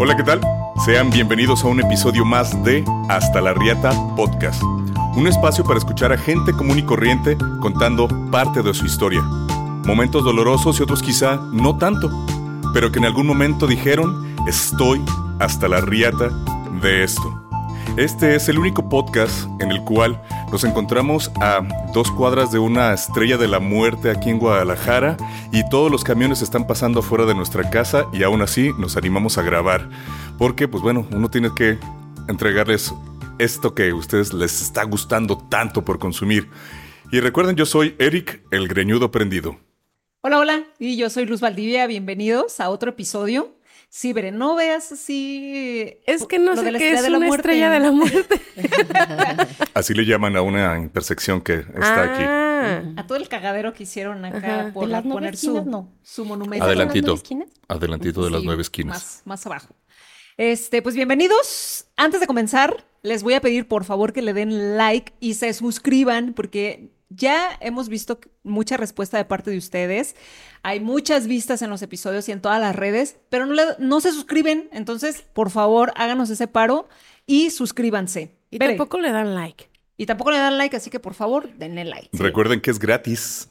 Hola, ¿qué tal? Sean bienvenidos a un episodio más de Hasta la Riata Podcast. Un espacio para escuchar a gente común y corriente contando parte de su historia. Momentos dolorosos y otros quizá no tanto, pero que en algún momento dijeron, estoy hasta la riata de esto. Este es el único podcast en el cual nos encontramos a dos cuadras de una estrella de la muerte aquí en Guadalajara y todos los camiones están pasando afuera de nuestra casa y aún así nos animamos a grabar. Porque, pues bueno, uno tiene que entregarles esto que a ustedes les está gustando tanto por consumir. Y recuerden, yo soy Eric, el greñudo prendido. Hola, hola, y yo soy Luz Valdivia. Bienvenidos a otro episodio Sí, pero no veas así. Es que no sé qué es una estrella de la muerte. así le llaman a una intersección que está aquí. Ah. A todo el cagadero que hicieron acá por poner su, su monumento. Adelantito. Adelantito de las nueve esquinas. Más, más abajo. Este, pues bienvenidos. Antes de comenzar, les voy a pedir por favor que le den like y se suscriban porque ya hemos visto mucha respuesta de parte de ustedes. Hay muchas vistas en los episodios y en todas las redes, pero no, no se suscriben. Entonces, por favor, háganos ese paro y suscríbanse. Y tampoco le dan like. Y tampoco le dan like, así que por favor, denle like. Recuerden que es gratis.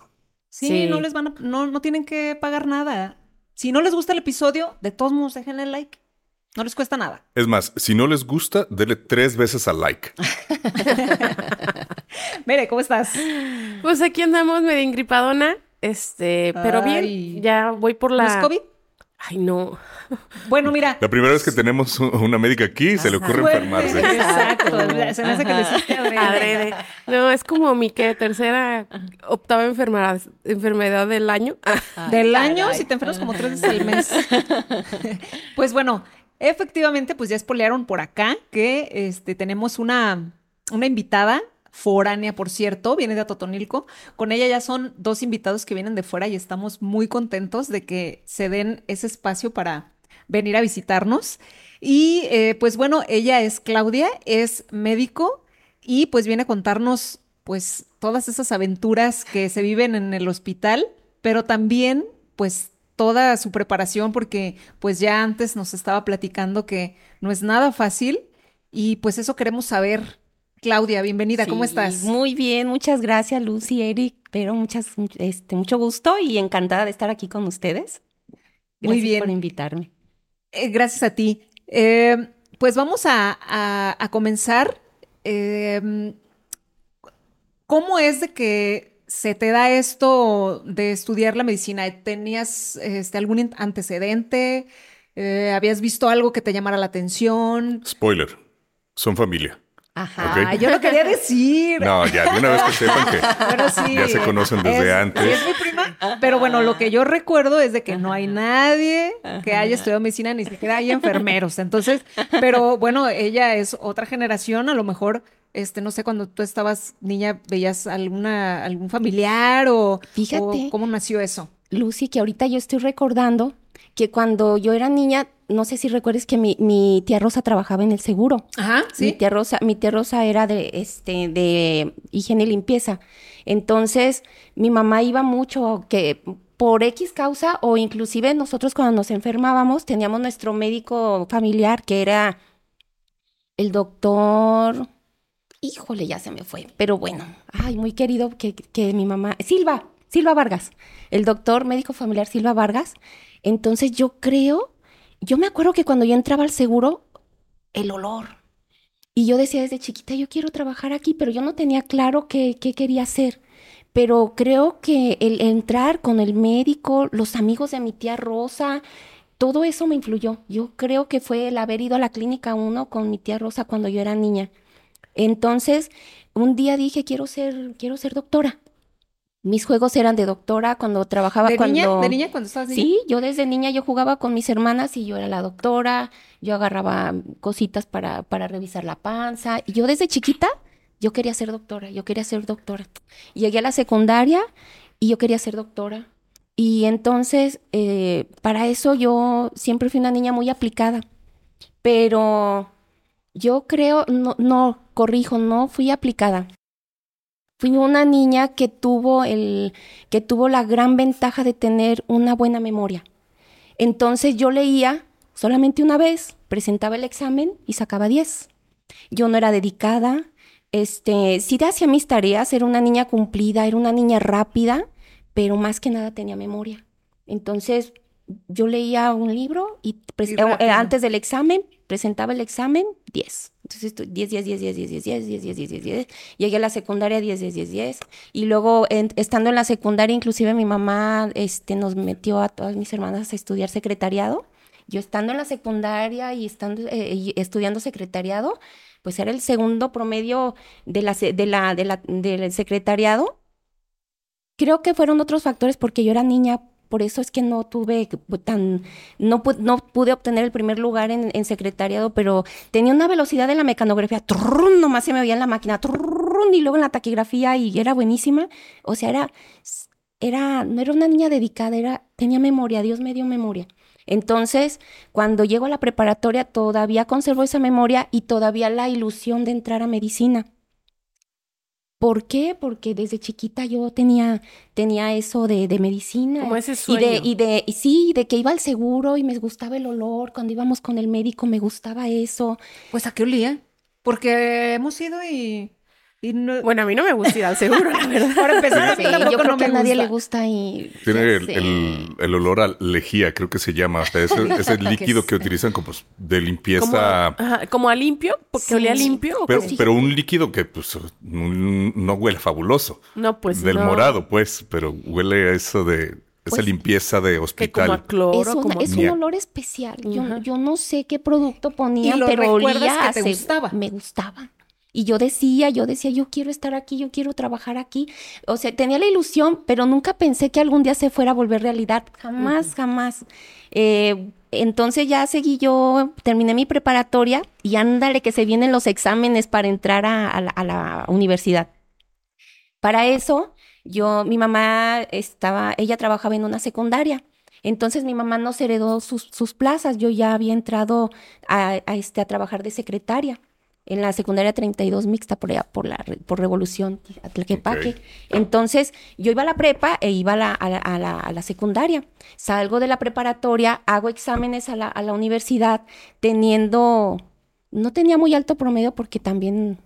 Sí, no les van a, no, no tienen que pagar nada. Si no les gusta el episodio, de todos modos, déjenle like. No les cuesta nada. Es más, si no les gusta, denle tres veces al like. Mire, ¿cómo estás? Pues aquí andamos medio ingripadona, este, pero bien, ya voy por la... ¿Es COVID? Ay, no. Bueno, mira. La primera vez que tenemos una médica aquí, se le ocurre enfermarse. Exacto. Se me hace que le hiciste adrede. No, es como mi que tercera, octava enfermedad, enfermedad del año. ¿Del año? Si te enfermas como tres veces al mes. Pues bueno, Efectivamente, pues ya espolearon por acá que este, tenemos una, una invitada foránea, por cierto, viene de Atotonilco. Con ella ya son dos invitados que vienen de fuera y estamos muy contentos de que se den ese espacio para venir a visitarnos. Y eh, pues bueno, ella es Claudia, es médico y pues viene a contarnos pues todas esas aventuras que se viven en el hospital, pero también pues toda su preparación porque pues ya antes nos estaba platicando que no es nada fácil y pues eso queremos saber. Claudia, bienvenida, ¿cómo estás? Muy bien, muchas gracias Lucy, Eric, pero muchas, este, mucho gusto y encantada de estar aquí con ustedes. Gracias muy bien. por invitarme. Eh, gracias a ti. Eh, pues vamos a, comenzar. Eh, ¿Cómo es de que se te da esto de estudiar la medicina? ¿Tenías este, algún antecedente? Eh, ¿Habías visto algo que te llamara la atención? Spoiler, son familia. Ajá, yo lo quería decir. No, ya de una vez que sepan que ya se conocen desde antes. es mi prima, pero bueno, lo que yo recuerdo es de que no hay nadie que haya estudiado medicina, ni siquiera hay enfermeros. Entonces, pero bueno, ella es otra generación, a lo mejor este, no sé, cuando tú estabas niña, veías alguna, algún familiar o, Fíjate, cómo nació eso. Lucy, que ahorita yo estoy recordando que cuando yo era niña, no sé si recuerdes que mi, tía Rosa trabajaba en el seguro. Ajá, sí. Mi tía Rosa, mi tía Rosa era de, este, de higiene y limpieza. Entonces, mi mamá iba mucho que por X causa o inclusive nosotros cuando nos enfermábamos teníamos nuestro médico familiar que era el doctor híjole, ya se me fue, pero bueno, ay, muy querido que, que mi mamá, Silva, Silva Vargas, el doctor médico familiar Silva Vargas. Entonces yo creo, yo me acuerdo que cuando yo entraba al seguro, el olor. Y yo decía desde chiquita, yo quiero trabajar aquí, pero yo no tenía claro qué, qué quería hacer. Pero creo que el entrar con el médico, los amigos de mi tía Rosa, todo eso me influyó. Yo creo que fue el haber ido a la clínica uno con mi tía Rosa cuando yo era niña. Entonces, un día dije, quiero ser, quiero ser doctora. Mis juegos eran de doctora cuando trabajaba ¿De cuando... Niña? ¿De niña cuando estabas niña? Sí, yo desde niña yo jugaba con mis hermanas y yo era la doctora, yo agarraba cositas para, para revisar la panza. Y yo desde chiquita, yo quería ser doctora, yo quería ser doctora. Llegué a la secundaria y yo quería ser doctora. Y entonces, eh, para eso yo siempre fui una niña muy aplicada. Pero yo creo, no, no, corrijo, no fui aplicada. Fui una niña que tuvo el, que tuvo la gran ventaja de tener una buena memoria. Entonces yo leía solamente una vez presentaba el examen y sacaba 10. Yo no era dedicada, este, sí hacía mis tareas, era una niña cumplida, era una niña rápida, pero más que nada tenía memoria. Entonces, yo leía un libro y, eh, antes del examen, presentaba el examen, 10. Entonces, 10, 10, 10, 10, 10, 10, 10, 10, 10, 10, 10, 10. Llegué a la secundaria, 10, 10, 10, 10. Y luego, estando en la secundaria, inclusive mi mamá este, nos metió a todas mis hermanas a estudiar secretariado. Yo estando en la secundaria y estando eh, estudiando secretariado, pues era el segundo promedio de la, de la, de la, del secretariado. Creo que fueron otros factores porque yo era niña, por eso es que no tuve tan, no, no pude obtener el primer lugar en, en, secretariado, pero tenía una velocidad de la mecanografía, trrr, nomás se me veía en la máquina, y luego en la taquigrafía y era buenísima. O sea, era, era, no era una niña dedicada, era, tenía memoria, Dios me dio memoria. Entonces, cuando llego a la preparatoria, todavía conservo esa memoria y todavía la ilusión de entrar a medicina. ¿Por qué? Porque desde chiquita yo tenía, tenía eso de, de medicina. Como ese sueño. Y de, y de, y sí, de que iba al seguro y me gustaba el olor. Cuando íbamos con el médico me gustaba eso. Pues a qué olía. Porque hemos ido y bueno, a mí no me gusta ir al seguro, la verdad. Para empezar, yo creo que a nadie le gusta y... Tiene el, olor a lejía, creo que se llama. Hasta ese, el líquido que utilizan como pues, de limpieza. Como, a limpio, porque olía limpio. Pero, pero, un líquido que pues no huele fabuloso. No, pues Del morado, pues, pero huele a eso de esa pues, limpieza de hospital. Como cloro, es, como... es un olor especial. yo, yo, no sé qué producto ponían, pero olía que te gustaba. Me gustaba. Y yo decía, yo decía, yo quiero estar aquí, yo quiero trabajar aquí. O sea, tenía la ilusión, pero nunca pensé que algún día se fuera a volver realidad. Jamás, jamás. Eh, entonces ya seguí yo, terminé mi preparatoria y ándale que se vienen los exámenes para entrar a, la, universidad. Para eso, yo, mi mamá estaba, ella trabajaba en una secundaria. Entonces mi mamá nos heredó sus, sus plazas. Yo ya había entrado a, a, este, a trabajar de secretaria en la secundaria 32 mixta por, por la por Revolución Atlaquepaque. Entonces, yo iba a la prepa e iba a la, a, la, a la, secundaria. Salgo de la preparatoria, hago exámenes a la, a la universidad, teniendo, no tenía muy alto promedio porque también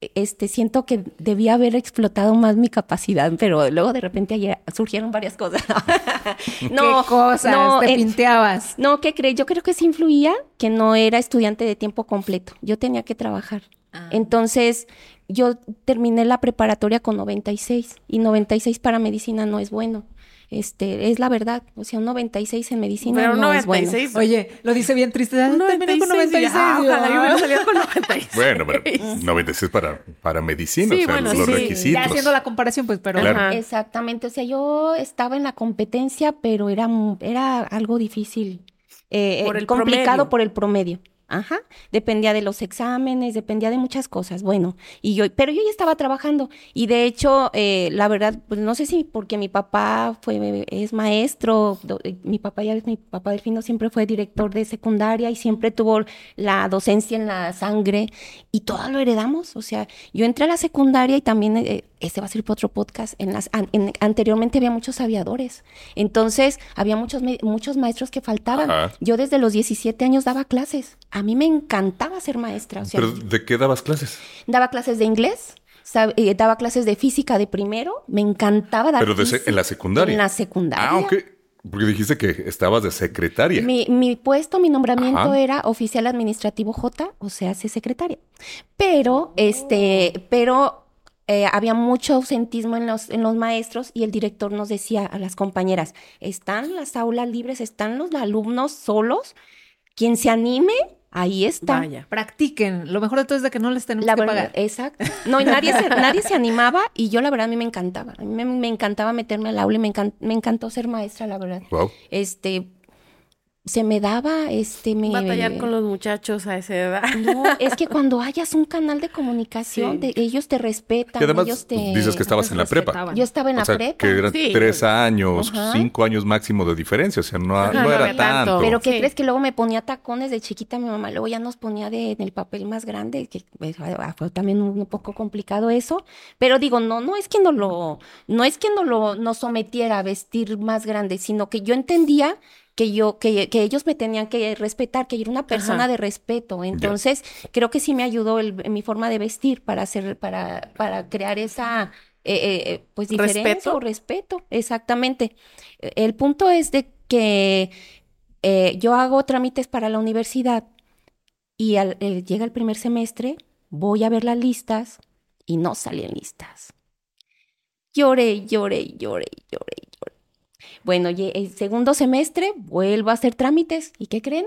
este, siento que debía haber explotado más mi capacidad, pero luego de repente ayer surgieron varias cosas. no, ¿Qué cosas? No, ¿Te pinteabas? No, ¿qué crees? Yo creo que sí influía que no era estudiante de tiempo completo. Yo tenía que trabajar. Ah. Entonces, yo terminé la preparatoria con 96 y 96 para medicina no es bueno este, es la verdad. O sea, un 96 en medicina Pero no 96, es bueno. Oye, lo dice bien triste. Un 96, con 96. Ah, ojalá yo hubiera salido con 96. Bueno, pero 96 para, para medicina, sí, o sea, bueno, los sí. requisitos. Ya haciendo la comparación, pues, pero... Exactamente. O sea, yo estaba en la competencia, pero era, era algo difícil. Eh, por el complicado por el promedio. Ajá, dependía de los exámenes, dependía de muchas cosas. Bueno, y yo, pero yo ya estaba trabajando y de hecho, eh, la verdad, pues no sé si porque mi papá fue es maestro, eh, mi papá ya mi papá Delfino siempre fue director de secundaria y siempre tuvo la docencia en la sangre y todo lo heredamos. O sea, yo entré a la secundaria y también eh, este va a ser otro podcast. En las anteriormente había muchos aviadores, entonces había muchos muchos maestros que faltaban. Yo desde los 17 años daba clases a mí me encantaba ser maestra. ¿Pero de qué dabas clases? Daba clases de inglés, eh, daba clases de física de primero, me encantaba dar Pero en la secundaria. En la secundaria. Ah, ok. Porque dijiste que estabas de secretaria. Mi, puesto, mi nombramiento era oficial administrativo J, o sea, sé secretaria. Pero, este, pero eh, había mucho ausentismo en los, en los maestros y el director nos decía a las compañeras, están las aulas libres, están los alumnos solos, quien se anime Ahí está. Vaya, practiquen. Lo mejor de todo es de que no les tenemos que pagar. Exacto. No, y nadie se, nadie se animaba y yo la verdad a mí me encantaba. A mí me, encantaba meterme al aula y me, me encantó ser maestra, la verdad. Wow. Este, se me daba este me batallar con los muchachos a esa edad. No, es que cuando hayas un canal de comunicación, ellos te respetan, además, ellos te dices que estabas en la prepa. Yo estaba en la prepa. Que eran tres años, cinco años máximo de diferencia, o sea, no, era tanto. Pero ¿qué crees que luego me ponía tacones de chiquita mi mamá? Luego ya nos ponía de, en el papel más grande, que pues, fue también un poco complicado eso. Pero digo, no, no es que no lo, no es que no lo nos sometiera a vestir más grande, sino que yo entendía que yo, que, que, ellos me tenían que respetar, que yo era una persona de respeto. Entonces, creo que sí me ayudó el, mi forma de vestir para hacer, para, para crear esa eh, eh, eh, pues diferencia ¿Respeto? o respeto. Exactamente. El punto es de que yo hago trámites para la universidad y al, llega el primer semestre, voy a ver las listas y no salen listas. Lloré, lloré, lloré, lloré. Bueno, el segundo semestre vuelvo a hacer trámites. ¿Y qué creen?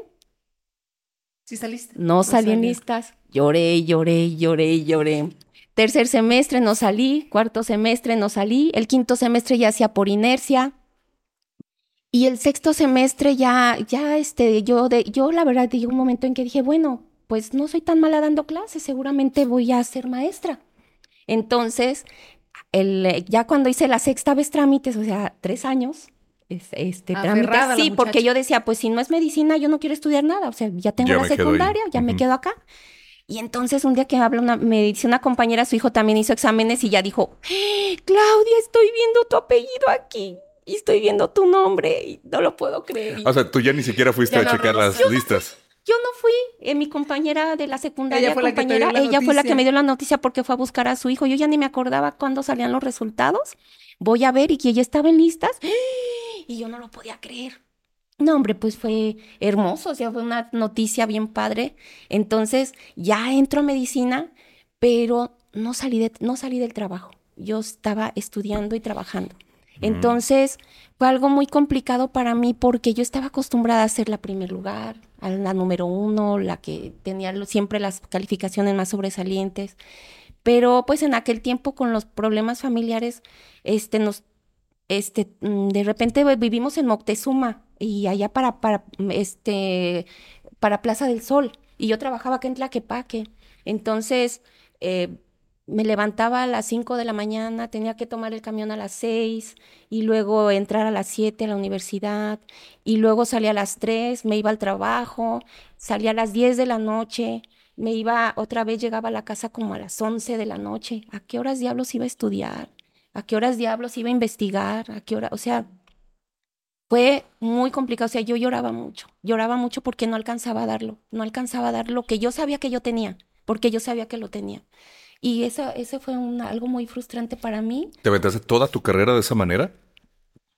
¿Sí saliste? No, no salían listas. Lloré, lloré, lloré, lloré. Tercer semestre no salí, cuarto semestre no salí, el quinto semestre ya hacía por inercia. Y el sexto semestre ya, ya, este, yo, de, yo la verdad, llegó un momento en que dije, bueno, pues no soy tan mala dando clases, seguramente voy a ser maestra. Entonces, el, ya cuando hice la sexta vez trámites, o sea, tres años, este, trámites, sí, porque yo decía, pues si no es medicina, yo no quiero estudiar nada, o sea, ya tengo la secundaria, ya me quedo acá. Y entonces un día que habla una, me dice una compañera, su hijo también hizo exámenes y ya dijo, ¡Eh, Claudia, estoy viendo tu apellido aquí y estoy viendo tu nombre y no lo puedo creer. O sea, tú ya ni siquiera fuiste a checar las listas. yo no fui, eh, mi compañera de la secundaria, ella fue compañera, la ella fue la que me dio la noticia porque fue a buscar a su hijo. Yo ya ni me acordaba cuándo salían los resultados. Voy a ver y que ella estaba en listas y yo no lo podía creer. No, hombre, pues fue hermoso, o sea, fue una noticia bien padre. Entonces, ya entro a medicina, pero no salí, de, no salí del trabajo. Yo estaba estudiando y trabajando. Mm. Entonces, fue algo muy complicado para mí porque yo estaba acostumbrada a ser la primer lugar, a la número uno, la que tenía siempre las calificaciones más sobresalientes. Pero pues en aquel tiempo con los problemas familiares, este, nos, este, mm, de repente vivimos en Moctezuma, y allá para, para, este, para Plaza del Sol. Y yo trabajaba acá en Tlaquepaque. Entonces, eh, me levantaba a las 5 de la mañana, tenía que tomar el camión a las 6 y luego entrar a las 7 a la universidad y luego salía a las 3, me iba al trabajo, salía a las 10 de la noche, me iba otra vez, llegaba a la casa como a las 11 de la noche. ¿A qué horas diablos iba a estudiar? ¿A qué horas diablos iba a investigar? ¿A qué hora? O sea, fue muy complicado, o sea, yo lloraba mucho, lloraba mucho porque no alcanzaba a darlo, no alcanzaba a dar lo que yo sabía que yo tenía, porque yo sabía que lo tenía. Y eso, fue algo muy frustrante para mí. ¿Te aventaste toda tu carrera de esa manera?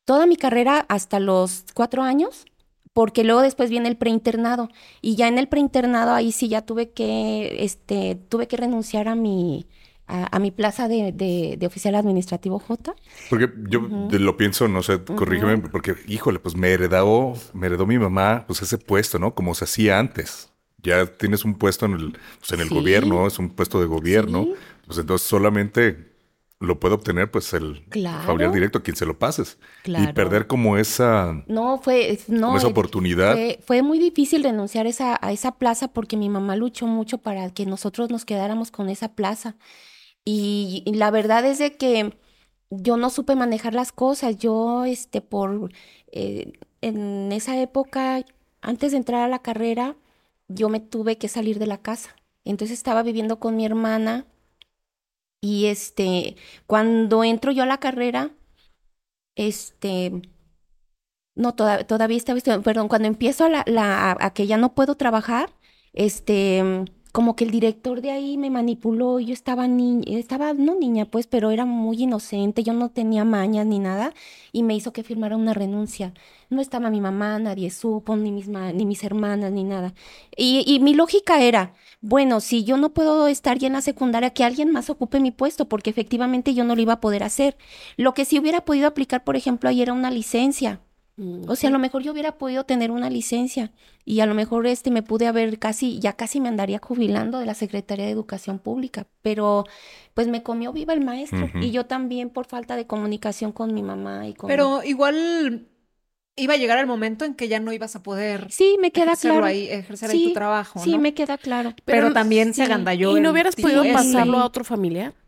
Toda mi carrera hasta los cuatro años, porque luego después viene el preinternado. Y ya en el preinternado ahí sí ya tuve que, este, tuve que renunciar a mi, a, mi plaza de, oficial administrativo J. Porque yo lo pienso, no sé, corrígeme, porque híjole, pues me heredó, me heredó mi mamá, pues ese puesto, ¿no? Como se hacía antes. Ya tienes un puesto en el, pues, en el gobierno, es un puesto de gobierno. Pues entonces solamente lo puede obtener pues el familiar directo a quien se lo pases. Y perder como esa... No, fue... No, esa oportunidad. Fue, muy difícil renunciar esa, a esa plaza porque mi mamá luchó mucho para que nosotros nos quedáramos con esa plaza. Y, la verdad es de que yo no supe manejar las cosas. Yo, este, por, eh, en esa época, antes de entrar a la carrera, yo me tuve que salir de la casa. Entonces estaba viviendo con mi hermana y este, cuando entro yo a la carrera, este, no, todavía estaba, perdón, cuando empiezo a, la, la, a que ya no puedo trabajar, este, como que el director de ahí me manipuló, yo estaba niña, estaba, no niña pues, pero era muy inocente, yo no tenía mañas ni nada, y me hizo que firmara una renuncia. No estaba mi mamá, nadie supo, ni mis, ni mis hermanas, ni nada. Y, y mi lógica era, bueno, si yo no puedo estar ya en la secundaria, que alguien más ocupe mi puesto, porque efectivamente yo no lo iba a poder hacer. Lo que sí hubiera podido aplicar, por ejemplo, ahí era una licencia o sea, a lo mejor yo hubiera podido tener una licencia y a lo mejor este me pude haber casi, ya casi me andaría jubilando de la Secretaría de Educación Pública, pero pues me comió viva el maestro y yo también por falta de comunicación con mi mamá y con... Pero igual iba a llegar el momento en que ya no ibas a poder sí me queda claro. ahí, ejercer ahí tu trabajo sí me queda claro. Pero, también se agandalló y no hubieras podido pasarlo a otro familiar Mm,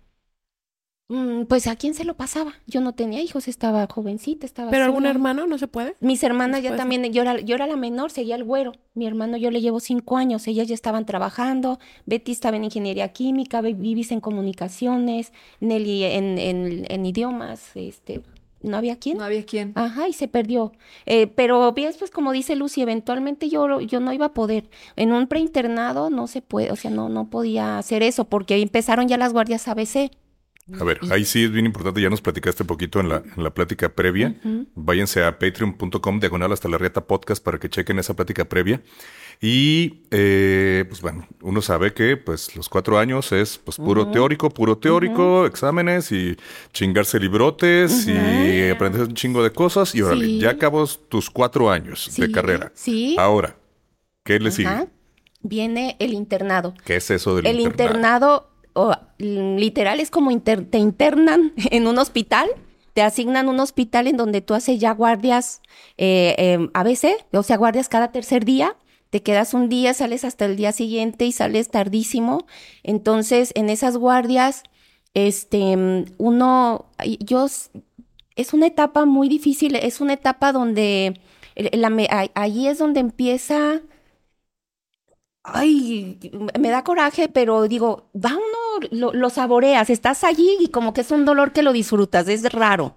pues a quién se lo pasaba. Yo no tenía hijos, estaba jovencita, estaba. ¿Pero algún hermano no se puede? Mis hermanas ya también, yo era, yo era la menor, seguía el güero. Mi hermano yo le llevo cinco años, ellas ya estaban trabajando. Betty estaba en ingeniería química, Vivis en comunicaciones, Nelly en, en, en idiomas, este, no había quién. No había quién. Ajá, y se perdió. Eh, pero bien, pues como dice Lucy, eventualmente yo, yo no iba a poder. En un preinternado no se puede, o sea, no, no podía hacer eso porque empezaron ya las guardias ABC. A ver, ahí sí es bien importante, ya nos platicaste un poquito en la, en la plática previa. Váyanse a patreon.com diagonal hasta la rieta podcast para que chequen esa plática previa. Y eh, pues bueno, uno sabe que pues los cuatro años es pues puro teórico, puro teórico, exámenes y chingarse librotes y aprender un chingo de cosas y órale, Sí. ya acabas tus cuatro años de carrera. sí. Ahora, ¿qué le sigue? Viene el internado. ¿Qué es eso del El internado? internado, literal, es como inter- te internan en un hospital, te asignan un hospital en donde tú haces ya guardias eh, eh, ABC, o sea, guardias cada tercer día. Te quedas un día, sales hasta el día siguiente y sales tardísimo. Entonces, en esas guardias, este, uno, yo, es una etapa muy difícil, es una etapa donde, ahí es donde empieza Ay, me da coraje, pero digo, va uno, lo, lo saboreas, estás allí y como que es un dolor que lo disfrutas, es raro,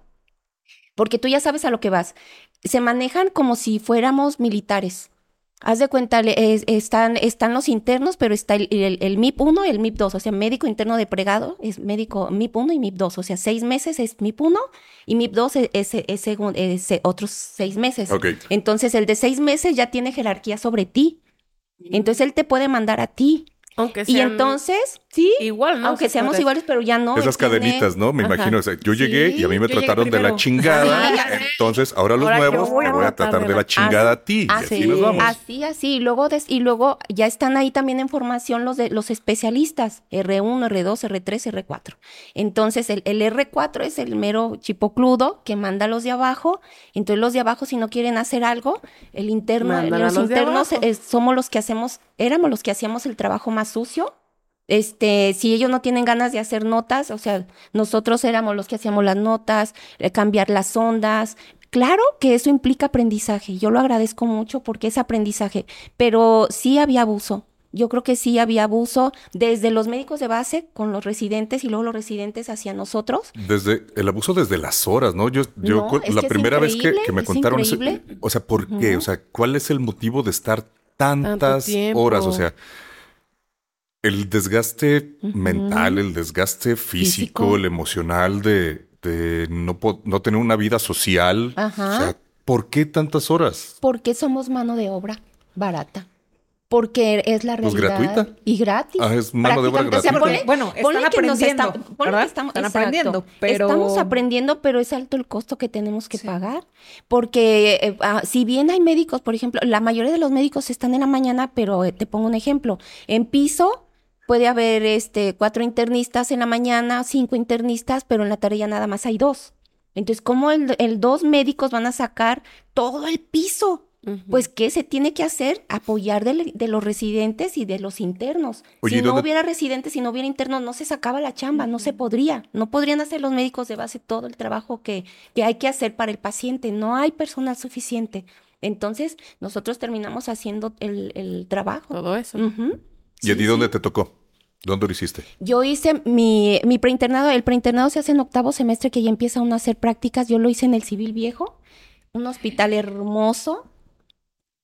porque tú ya sabes a lo que vas. Se manejan como si fuéramos militares. Haz de cuenta, es- están, están los internos, pero está el, el, el MIP 1 y el MIP 2, o sea, médico interno de pregado es médico MIP 1 y MIP 2, o sea, seis meses es MIP 1 y MIP 2 es, es, es segun- es, eh, otros seis meses. Entonces, el de seis meses ya tiene jerarquía sobre ti. Entonces, él te puede mandar a ti. Aunque Y sean entonces, sí, igual, ¿no? aunque Se seamos iguales, pero ya no. Esas cadenitas, ¿no? Me Ajá. imagino. o sea, yo llegué y a mí me trataron de la chingada. Ajá. Entonces, ahora los Ahora nuevos voy te a voy a tratar de la chingada a ti. Y así Así, nos vamos. así, así. Y luego, des- y luego ya están ahí también en formación los de los especialistas, R1, R2, R3, R4. Entonces, el, el R4 es el mero chipocludo que manda a los de abajo. Entonces, los de abajo, si no quieren hacer algo, el interno, los, internos eh, somos los que hacemos, éramos los que hacíamos el trabajo más sucio. Este, si ellos no tienen ganas de hacer notas, o sea, nosotros éramos los que hacíamos las notas, eh, cambiar las ondas. Claro que eso implica aprendizaje. Yo lo agradezco mucho porque es aprendizaje, pero sí había abuso. Yo creo que sí había abuso desde los médicos de base con los residentes y luego los residentes hacia nosotros. Desde el abuso desde las horas, ¿no? Yo, yo No, cu- es la que es primera vez que, me es contaron eso, o sea, ¿por qué? O sea, ¿cuál es el motivo de estar tantas horas? O sea, el desgaste mental, el desgaste físico, Físico. el emocional de, de no, tener una vida social. Ajá. O sea, ¿por qué tantas horas? Porque somos mano de obra barata. Porque es la Pues, realidad. gratuita. Y gratis. Ah, es mano de obra. O sea, ponle- Bueno, ponle están que nos aprendiendo, está- ponle que estamos, Están exacto. aprendiendo, pero- Estamos aprendiendo, pero es alto el costo que tenemos que Sí. pagar. Porque eh, ah, si bien hay médicos, por ejemplo, la mayoría de los médicos están en la mañana, pero eh, te pongo un ejemplo. En piso puede haber este cuatro internistas en la mañana, cinco internistas, pero en la tarde ya nada más hay dos. Entonces, ¿cómo el, el dos médicos van a sacar todo el piso? Pues, ¿qué se tiene que hacer? Apoyar de, de los residentes y de los internos. Oye, ¿y si no hubiera residentes, si no hubiera internos, no se sacaba la chamba, no se podría. No podrían hacer los médicos de base todo el trabajo que, que hay que hacer para el paciente. No hay personal suficiente. Entonces, nosotros terminamos haciendo el, el trabajo. Todo eso. ¿Y a ti sí. dónde te tocó? ¿Dónde lo hiciste? Yo hice mi, mi preinternado, el preinternado se hace en octavo semestre que ya empieza uno a hacer prácticas. Yo lo hice en el Civil Viejo, un hospital hermoso.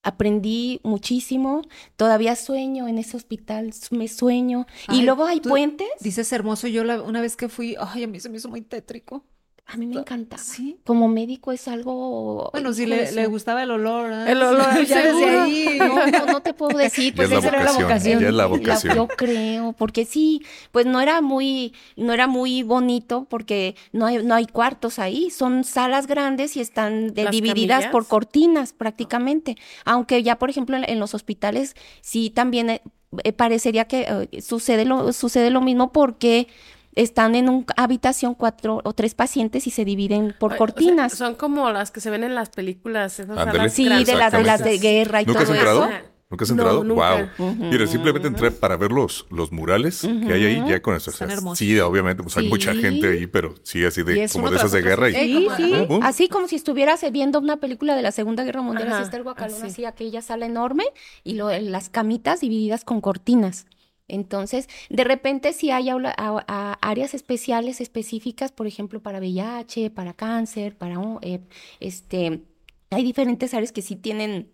Aprendí muchísimo. Todavía sueño en ese hospital, me sueño. y luego hay puentes. Dices hermoso, yo la- una vez que fui, ay, a mí se me hizo muy tétrico. A mí me encantaba. Sí. Como médico es algo. Bueno, si le, le gustaba el olor. ¿eh? El olor, ya desde ahí. No, no, no te puedo decir, pues esa era la vocación, ya es la La- vocación. yo creo, porque sí, pues no era muy, no era muy bonito porque no hay, no hay cuartos ahí, son salas grandes y están de- divididas por cortinas prácticamente. Aunque ya, por ejemplo, en, en los hospitales sí también eh, eh, parecería que eh, sucede lo, sucede lo mismo porque están en una habitación cuatro o tres pacientes y se dividen por Ay, o sea, cortinas. son como las que se ven en las películas. Esas salas sí, de las, de las de Exactamente. guerra y ¿Nunca has todo entrado? eso. ¿Nunca has No, entrado? nunca. Wow. Mira, simplemente entré para ver los, los murales que hay ahí, ya con eso. o sea, sí, obviamente, pues hay mucha gente ahí, pero sí, así de, como de esas de guerra. Y, sí. Sí. Así como si estuvieras viendo una película de la Segunda Guerra Mundial, así está el guacalón, así. así aquella sala enorme y lo, las camitas divididas con cortinas. Entonces, de repente sí hay áreas especiales, específicas, por ejemplo, para VIH, para cáncer, para eh, este, hay diferentes áreas que sí tienen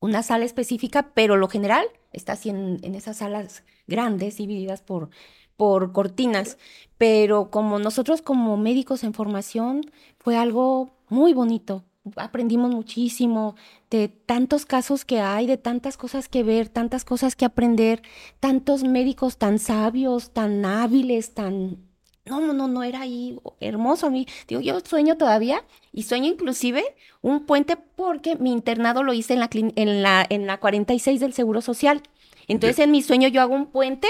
una sala específica, pero lo general está así en, en esas salas grandes, divididas por, por cortinas. Pero como nosotros como médicos en formación, fue algo muy bonito, aprendimos muchísimo de tantos casos que hay, de tantas cosas que ver, tantas cosas que aprender, tantos médicos tan sabios, tan hábiles, tan... No, no, no, no era ahí hermoso a mí. Digo, yo sueño todavía y sueño inclusive un puente porque mi internado lo hice en la, en la, en la 46 del Seguro Social. Entonces en mi sueño yo hago un puente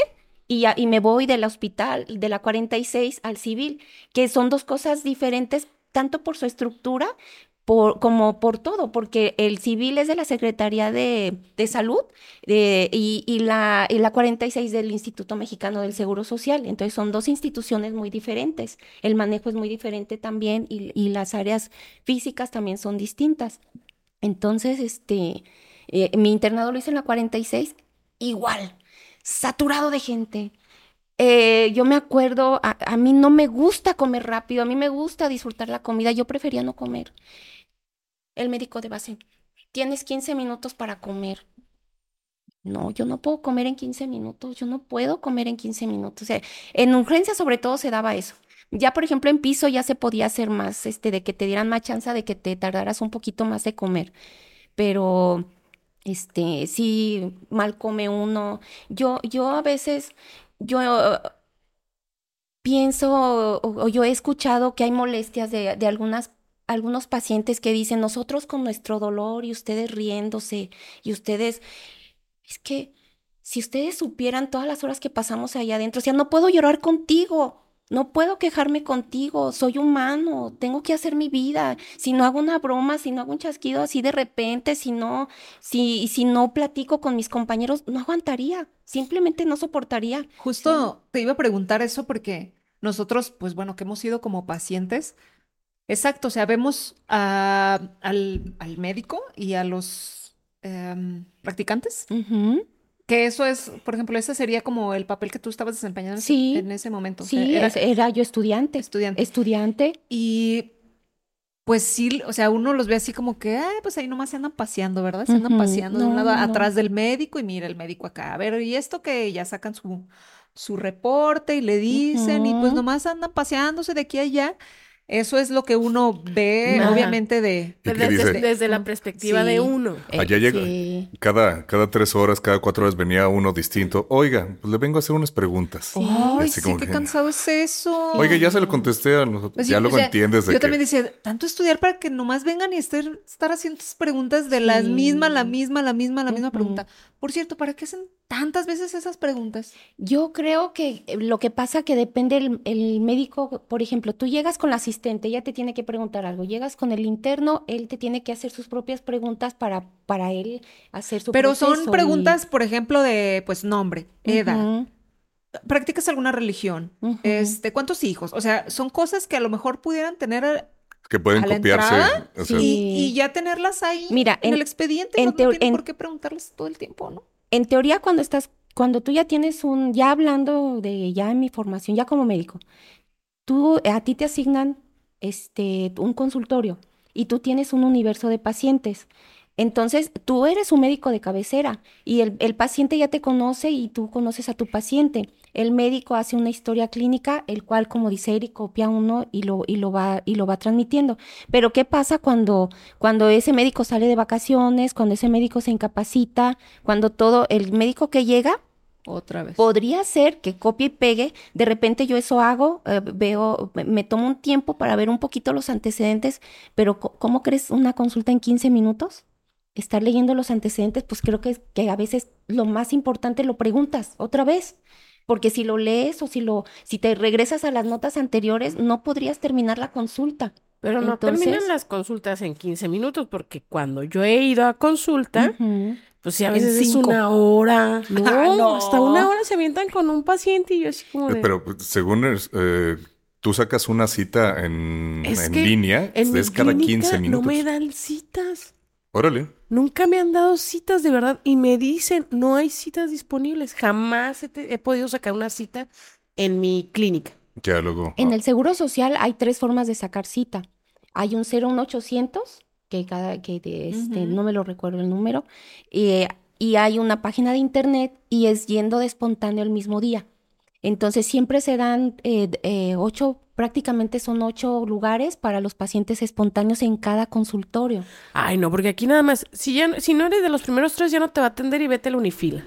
y, y me voy del hospital, de la 46 al civil, que son dos cosas diferentes tanto por su estructura por, como por todo, porque el civil es de la Secretaría de, Salud y, y, la, y la 46 del Instituto Mexicano del Seguro Social. Entonces son dos instituciones muy diferentes. El manejo es muy diferente también y, y las áreas físicas también son distintas. Entonces, este, eh, mi internado lo hice en la 46, igual, saturado de gente. Eh, yo me acuerdo, a, a, mí no me gusta comer rápido, a mí me gusta disfrutar la comida, yo prefería no comer el médico de base, tienes 15 minutos para comer. No, yo no puedo comer en 15 minutos, yo no puedo comer en 15 minutos. En urgencia sobre todo se daba eso. Ya, por ejemplo, en piso ya se podía hacer más, este, de que te dieran más chance de que te tardaras un poquito más de comer. Pero, este, sí, mal come uno. Yo, yo a veces, yo pienso o, yo he escuchado que hay molestias de, de algunas algunos pacientes que dicen, nosotros con nuestro dolor y ustedes riéndose y ustedes, es que si ustedes supieran todas las horas que pasamos allá adentro, o sea, no puedo llorar contigo, no puedo quejarme contigo, soy humano, tengo que hacer mi vida. Si no hago una broma, si no hago un chasquido así de repente, si no, si, si no platico con mis compañeros, no aguantaría, simplemente no soportaría. Justo te iba a preguntar eso porque nosotros, pues bueno, que hemos sido como pacientes, Exacto, o sea, vemos al, médico y a los em, practicantes. Que eso es, por ejemplo, ese sería como el papel que tú estabas desempeñando en ese momento. Sí, era, yo estudiante. Estudiante. Estudiante. Y pues sí, o sea, uno los ve así como que, ay, pues ahí nomás se andan paseando, ¿verdad? Se andan paseando de un lado atrás del médico y mira el médico acá. A ver, y esto que ya sacan su, su reporte y le dicen, y pues nomás andan paseándose de aquí a allá. Eso es lo que uno ve, obviamente, de, desde, la perspectiva de uno. Allá llega, cada, cada tres horas, cada cuatro horas venía uno distinto. Oiga, pues le vengo a hacer unas preguntas. Ay, sí, qué cansado es eso. Oiga, ya se lo contesté a nosotros, pues ya luego entiendes Yo también decía, tanto estudiar para que nomás vengan y estar, estar haciendo preguntas de las mismas, la misma, la misma, la misma pregunta. Por cierto, ¿para qué hacen tantas veces esas preguntas? Yo creo que lo que pasa que depende el, el médico, por ejemplo, tú llegas con la asistente, ella te tiene que preguntar algo, llegas con el interno, él te tiene que hacer sus propias preguntas para, para él hacer su Pero son preguntas, por ejemplo, de pues nombre, edad. ¿Practicas alguna religión? este, ¿Cuántos hijos? O sea, son cosas que a lo mejor pudieran tener que pueden copiarse. y, ya tenerlas ahí Mira, en, el expediente. En no, no por qué preguntarles todo el tiempo, ¿no? En teoría cuando estás, cuando tú ya tienes un, ya hablando de ya en mi formación, ya como médico, tú, a ti te asignan este, un consultorio y tú tienes un universo de pacientes. Entonces, tú eres un médico de cabecera y el, el, paciente ya te conoce y tú conoces a tu paciente. El médico hace una historia clínica, el cual, como dice Eric, copia uno y lo, y lo, va, y lo va transmitiendo. Pero, ¿qué pasa cuando, cuando ese médico sale de vacaciones, cuando ese médico se incapacita, cuando todo, el médico que llega otra vez. Podría ser que copie y pegue. De repente yo eso hago, eh, veo, me tomo un tiempo para ver un poquito los antecedentes, pero ¿cómo crees una consulta en 15 minutos? Estar leyendo los antecedentes, pues creo que, que a veces lo más importante lo preguntas otra vez. Porque si lo lees o si lo, si te regresas a las notas anteriores, no podrías terminar la consulta. Pero no terminan las consultas en 15 minutos, porque cuando yo he ido a consulta, pues sí, a veces es una hora. No, hasta una hora se avientan con un paciente y yo así como de... Pero pues, según eh, tú sacas una cita en, en línea, es, cada 15 minutos. No me dan citas. Órale. Nunca me han dado citas de verdad y me dicen, no hay citas disponibles. Jamás he, he podido sacar una cita en mi clínica. Ya luego. En el Seguro Social hay tres formas de sacar cita. Hay un 01800, que cada, que de este, no me lo recuerdo el número, y, y hay una página de internet y es yendo de espontáneo el mismo día. Entonces siempre se dan eh, eh, ocho, prácticamente son ocho lugares para los pacientes espontáneos en cada consultorio. Ay, no, porque aquí nada más, si ya, si no eres de los primeros tres, ya no te va a atender y vete a la unifila.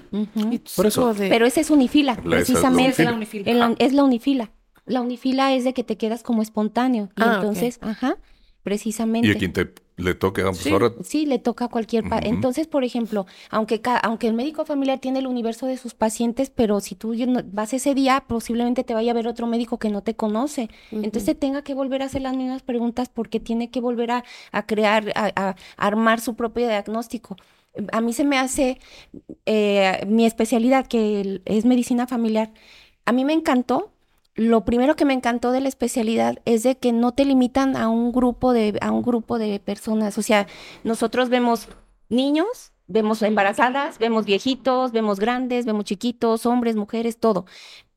Por eso. de- Pero esa es unifila, La- esa es la precisamente. unifila. la- es la unifila. La unifila es de que te quedas como espontáneo. Y Ah, entonces, ajá, precisamente. Y a quien te le toque, pues Sí. ahora. Sí, le toca a cualquier... Entonces, por ejemplo, aunque, ca- aunque el médico familiar tiene el universo de sus pacientes, pero si tú no- vas ese día, posiblemente te vaya a ver otro médico que no te conoce. Entonces, te tenga que volver a hacer las mismas preguntas porque tiene que volver a, a crear, a, a armar su propio diagnóstico. A mí se me hace eh, mi especialidad, que es medicina familiar. A mí me encantó lo primero que me encantó de la especialidad es de que no te limitan a un grupo de, a un grupo de personas. O sea, nosotros vemos niños, vemos embarazadas, vemos viejitos, vemos grandes, vemos chiquitos, hombres, mujeres, todo.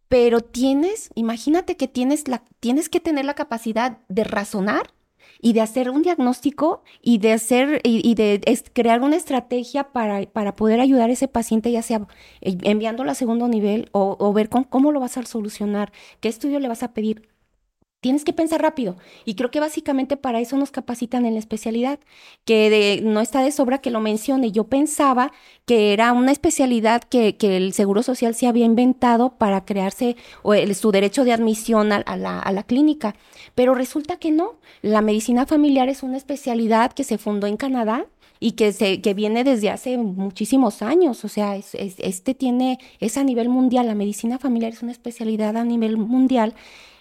Pero tienes, imagínate que tienes la, tienes que tener la capacidad de razonar y de hacer un diagnóstico y de hacer y, de crear una estrategia para, para poder ayudar a ese paciente, ya sea eh, enviándolo a segundo nivel o, o ver con- cómo lo vas a solucionar, qué estudio le vas a pedir. Tienes que pensar rápido y creo que básicamente para eso nos capacitan en la especialidad, que de- no está de sobra que lo mencione. Yo pensaba que era una especialidad que, que el Seguro Social se había inventado para crearse o el- su derecho de admisión a, la, clínica, pero resulta que no. La medicina familiar es una especialidad que se fundó en Canadá y que, se, que viene desde hace muchísimos años. O sea, es- este tiene, es a nivel mundial. La medicina familiar es una especialidad a nivel mundial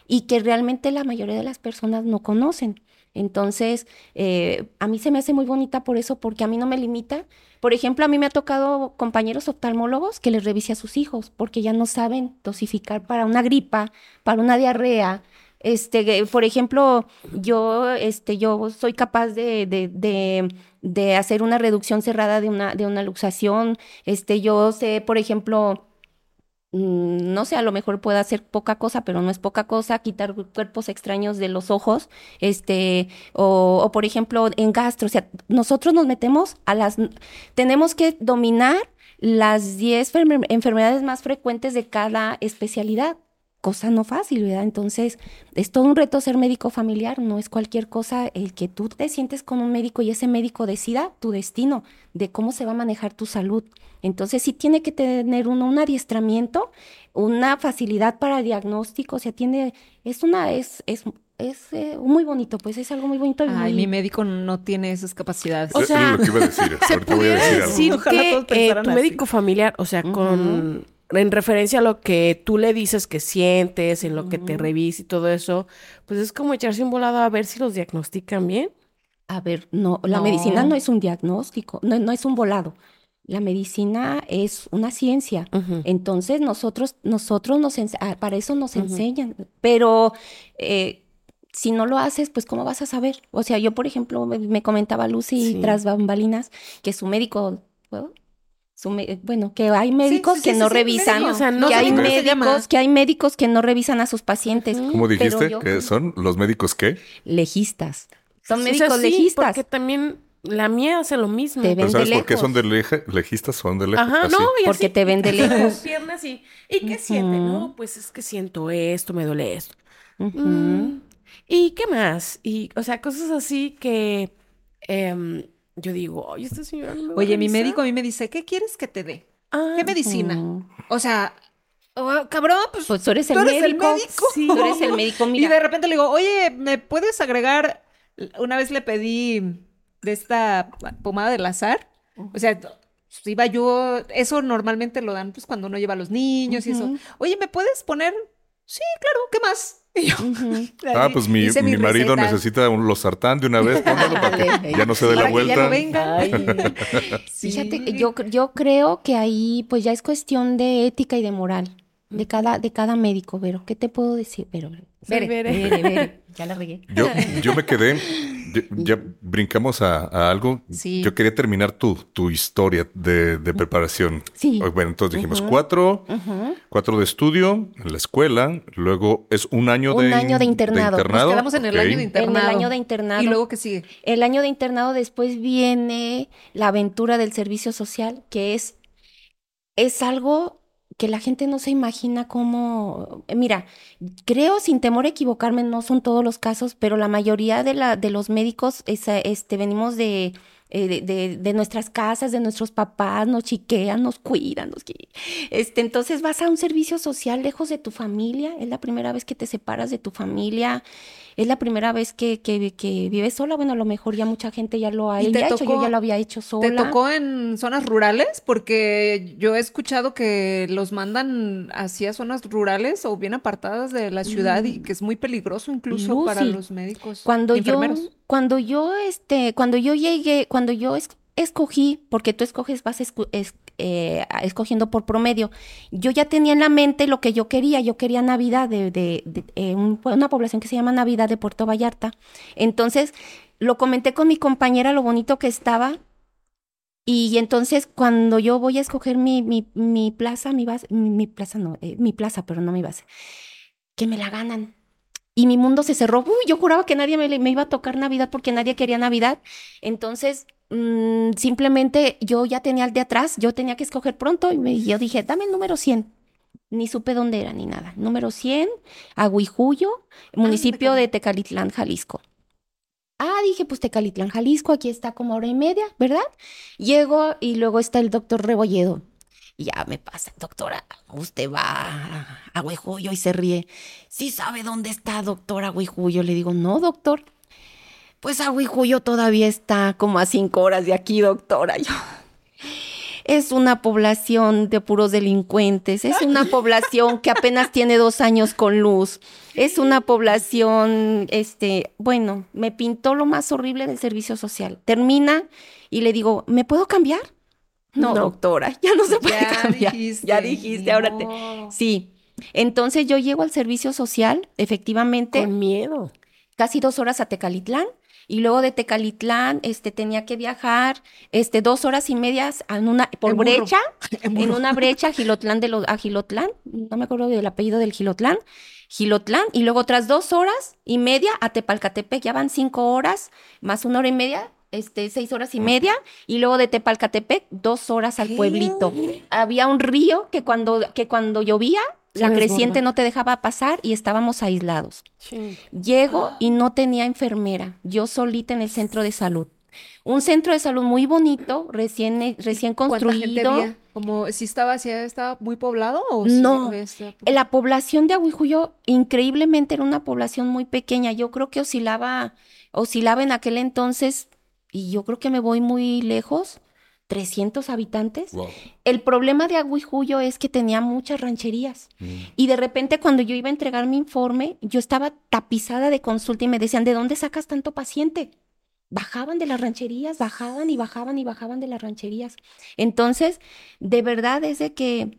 y que realmente la mayoría de las personas no conocen. Entonces, eh, a mí se me hace muy bonita por eso, porque a mí no me limita. Por ejemplo, a mí me ha tocado compañeros oftalmólogos que les revise a sus hijos, porque ya no saben dosificar para una gripa, para una diarrea. Este, por ejemplo, yo, este, yo soy capaz de, de, de, de hacer una reducción cerrada de una, de una luxación. Este, yo sé, por ejemplo, no sé, a lo mejor puede hacer poca cosa, pero no es poca cosa, quitar cuerpos extraños de los ojos, este, o, o por ejemplo, en gastro, o sea, nosotros nos metemos a las, tenemos que dominar las 10 enfer- enfermedades más frecuentes de cada especialidad. Cosa no fácil, ¿verdad? Entonces, es todo un reto ser médico familiar, no es cualquier cosa el que tú te sientes con un médico y ese médico decida tu destino, de cómo se va a manejar tu salud. Entonces, sí tiene que tener uno un adiestramiento, una facilidad para diagnóstico, o sea, tiene, es una, es, es, es eh, muy bonito, pues es algo muy bonito. Ay, muy- mi médico no tiene esas capacidades. O sea, es lo que iba a decir. Ahorita voy a pudiera decir algo. decir Ojalá que eh, tu así. médico familiar, o sea, con en referencia a lo que tú le dices que sientes, en lo que te revisa y todo eso, pues es como echarse un volado a ver si los diagnostican bien. A ver, no, la No. medicina no es un diagnóstico, no, no es un volado. La medicina es una ciencia. Entonces nosotros, nosotros nos ah, para eso nos enseñan. Pero eh, si no lo haces, pues ¿cómo vas a saber? O sea, yo, por ejemplo, me, me comentaba Lucy Sí. tras bambalinas que su médico, ¿puedo? Su me- bueno, que hay médicos sí, que sí, no sí, revisan. O sea, no que hay médicos, que hay médicos que no revisan a sus pacientes. ¿Cómo Pero dijiste yo- que son los médicos qué? Legistas. Son O sea, médicos sí, legistas. Porque también la mía hace lo mismo. Te ¿Pero ven sabes de por qué son de leje- legistas? Son de lejos. Ajá, así. no, y Porque así, te ven de lejos. piernas y ¿y qué siente? No, pues es que siento esto, me duele esto. Mm, ¿Y qué más? Y, o sea, cosas así que em, yo digo, ay, esta señora no me Oye, mi revisar". médico a mí me dice, ¿qué quieres que te dé? Ah, ¿Qué medicina? Mm. O sea, oh, cabrón, pues, Pues tú eres el tú eres el médico. médico. Sí. Tú eres el médico, Y de repente le digo, oye, ¿me puedes agregar? Una vez le pedí de esta pomada del azar. O sea, pues, iba yo, eso normalmente lo dan pues cuando uno lleva a los niños y eso. Oye, ¿me puedes poner? Sí, claro, ¿qué más? Y yo, Ujú. Ah, pues mi, mi marido necesita un losartán de una vez, póngalo para que ya no se dé la Para que ya vuelta. no venga. Ay, Fíjate, yo, yo creo que ahí pues ya es cuestión de ética y de moral. De cada, de cada médico, Vero. ¿Qué te puedo decir, Vero? Vere, Ya la regué. Yo, yo me quedé, ya, brincamos a, algo. Sí. Yo quería terminar tu, tu historia de, preparación. Sí. Bueno, entonces dijimos cuatro, cuatro de estudio en la escuela, luego es un año de... Un año de internado. Nos quedamos en el año de internado. En el año de internado. ¿Y luego qué sigue? El año de internado después viene la aventura del servicio social, que es, es algo que la gente no se imagina cómo, mira, creo sin temor a equivocarme, no son todos los casos, pero la mayoría de, la, de los médicos este, venimos de, eh, de, de, nuestras casas, de nuestros papás, nos chiquean, nos cuidan, nos... Este, entonces vas a un servicio social lejos de tu familia, es la primera vez que te separas de tu familia, es la primera vez que, que, que, vives sola. Bueno, a lo mejor ya mucha gente ya lo ha hecho, yo ya lo había hecho sola. ¿Te tocó en zonas rurales? Porque yo he escuchado que los mandan hacia zonas rurales o bien apartadas de la ciudad y mm. que es muy peligroso incluso para los médicos. Cuando yo, cuando yo, este, cuando yo llegué, cuando yo escogí, porque tú escoges, vas eh, escogiendo por promedio. Yo ya tenía en la mente lo que yo quería. Yo quería Navidad de, eh, una población que se llama Navidad de Puerto Vallarta. Entonces, lo comenté con mi compañera lo bonito que estaba. Y entonces, cuando yo voy a escoger mi, mi, mi plaza, mi base, mi, plaza no, eh, mi plaza, pero no mi base, que me la ganan. Y mi mundo se cerró. Uy, yo juraba que nadie me, me iba a tocar Navidad porque nadie quería Navidad. Entonces, Mm, simplemente yo ya tenía el de atrás, yo tenía que escoger pronto y me, yo dije, dame el número 100. Ni supe dónde era ni nada. Número 100, Aguijuyo, ah, municipio de Tecalitlán, Jalisco. Ah, dije, pues Tecalitlán, Jalisco, aquí está como hora y media, ¿verdad? Llego y luego está el doctor Rebolledo. Y ya me pasa, doctora, usted va a Aguijuyo y se ríe. ¿Sí sabe dónde está, doctor Aguijuyo? Le digo, no, doctor. Pues Aguijuyo todavía está como a cinco horas de aquí, doctora. Yo... Es una población de puros delincuentes, es una población que apenas tiene dos años con luz, es una población, este, bueno, me pintó lo más horrible del servicio social. Termina y le digo, ¿me puedo cambiar? No, doctora, ya no se puede ya cambiar. Dijiste, ya dijiste, ahora te. Sí. Entonces yo llego al servicio social, efectivamente. Con miedo. Casi dos horas a Tecalitlán y luego de Tecalitlán este, tenía que viajar este, dos horas y medias en una, por brecha, en una brecha Gilotlán de los, a Gilotlán, no me acuerdo del apellido del Gilotlán, Gilotlán, y luego otras dos horas y media a Tepalcatepec, ya van cinco horas, más una hora y media, este, seis horas y media, y luego de Tepalcatepec, dos horas al pueblito. Había un río que cuando, que cuando llovía, la creciente no te dejaba pasar y estábamos aislados. Llego y no tenía enfermera, yo solita en el centro de salud. Un centro de salud muy bonito, recién, eh, recién construido. Como si estaba, estaba muy poblado o no. la población de Aguijuyo increíblemente era una población muy pequeña. Yo creo que oscilaba, oscilaba en aquel entonces y yo creo que me voy muy lejos 300 habitantes. El problema de Aguijuyo es que tenía muchas rancherías. Mm. Y de repente cuando yo iba a entregar mi informe, yo estaba tapizada de consulta y me decían, ¿de dónde sacas tanto paciente? Bajaban de las rancherías, bajaban y bajaban y bajaban de las rancherías. Entonces, de verdad es de que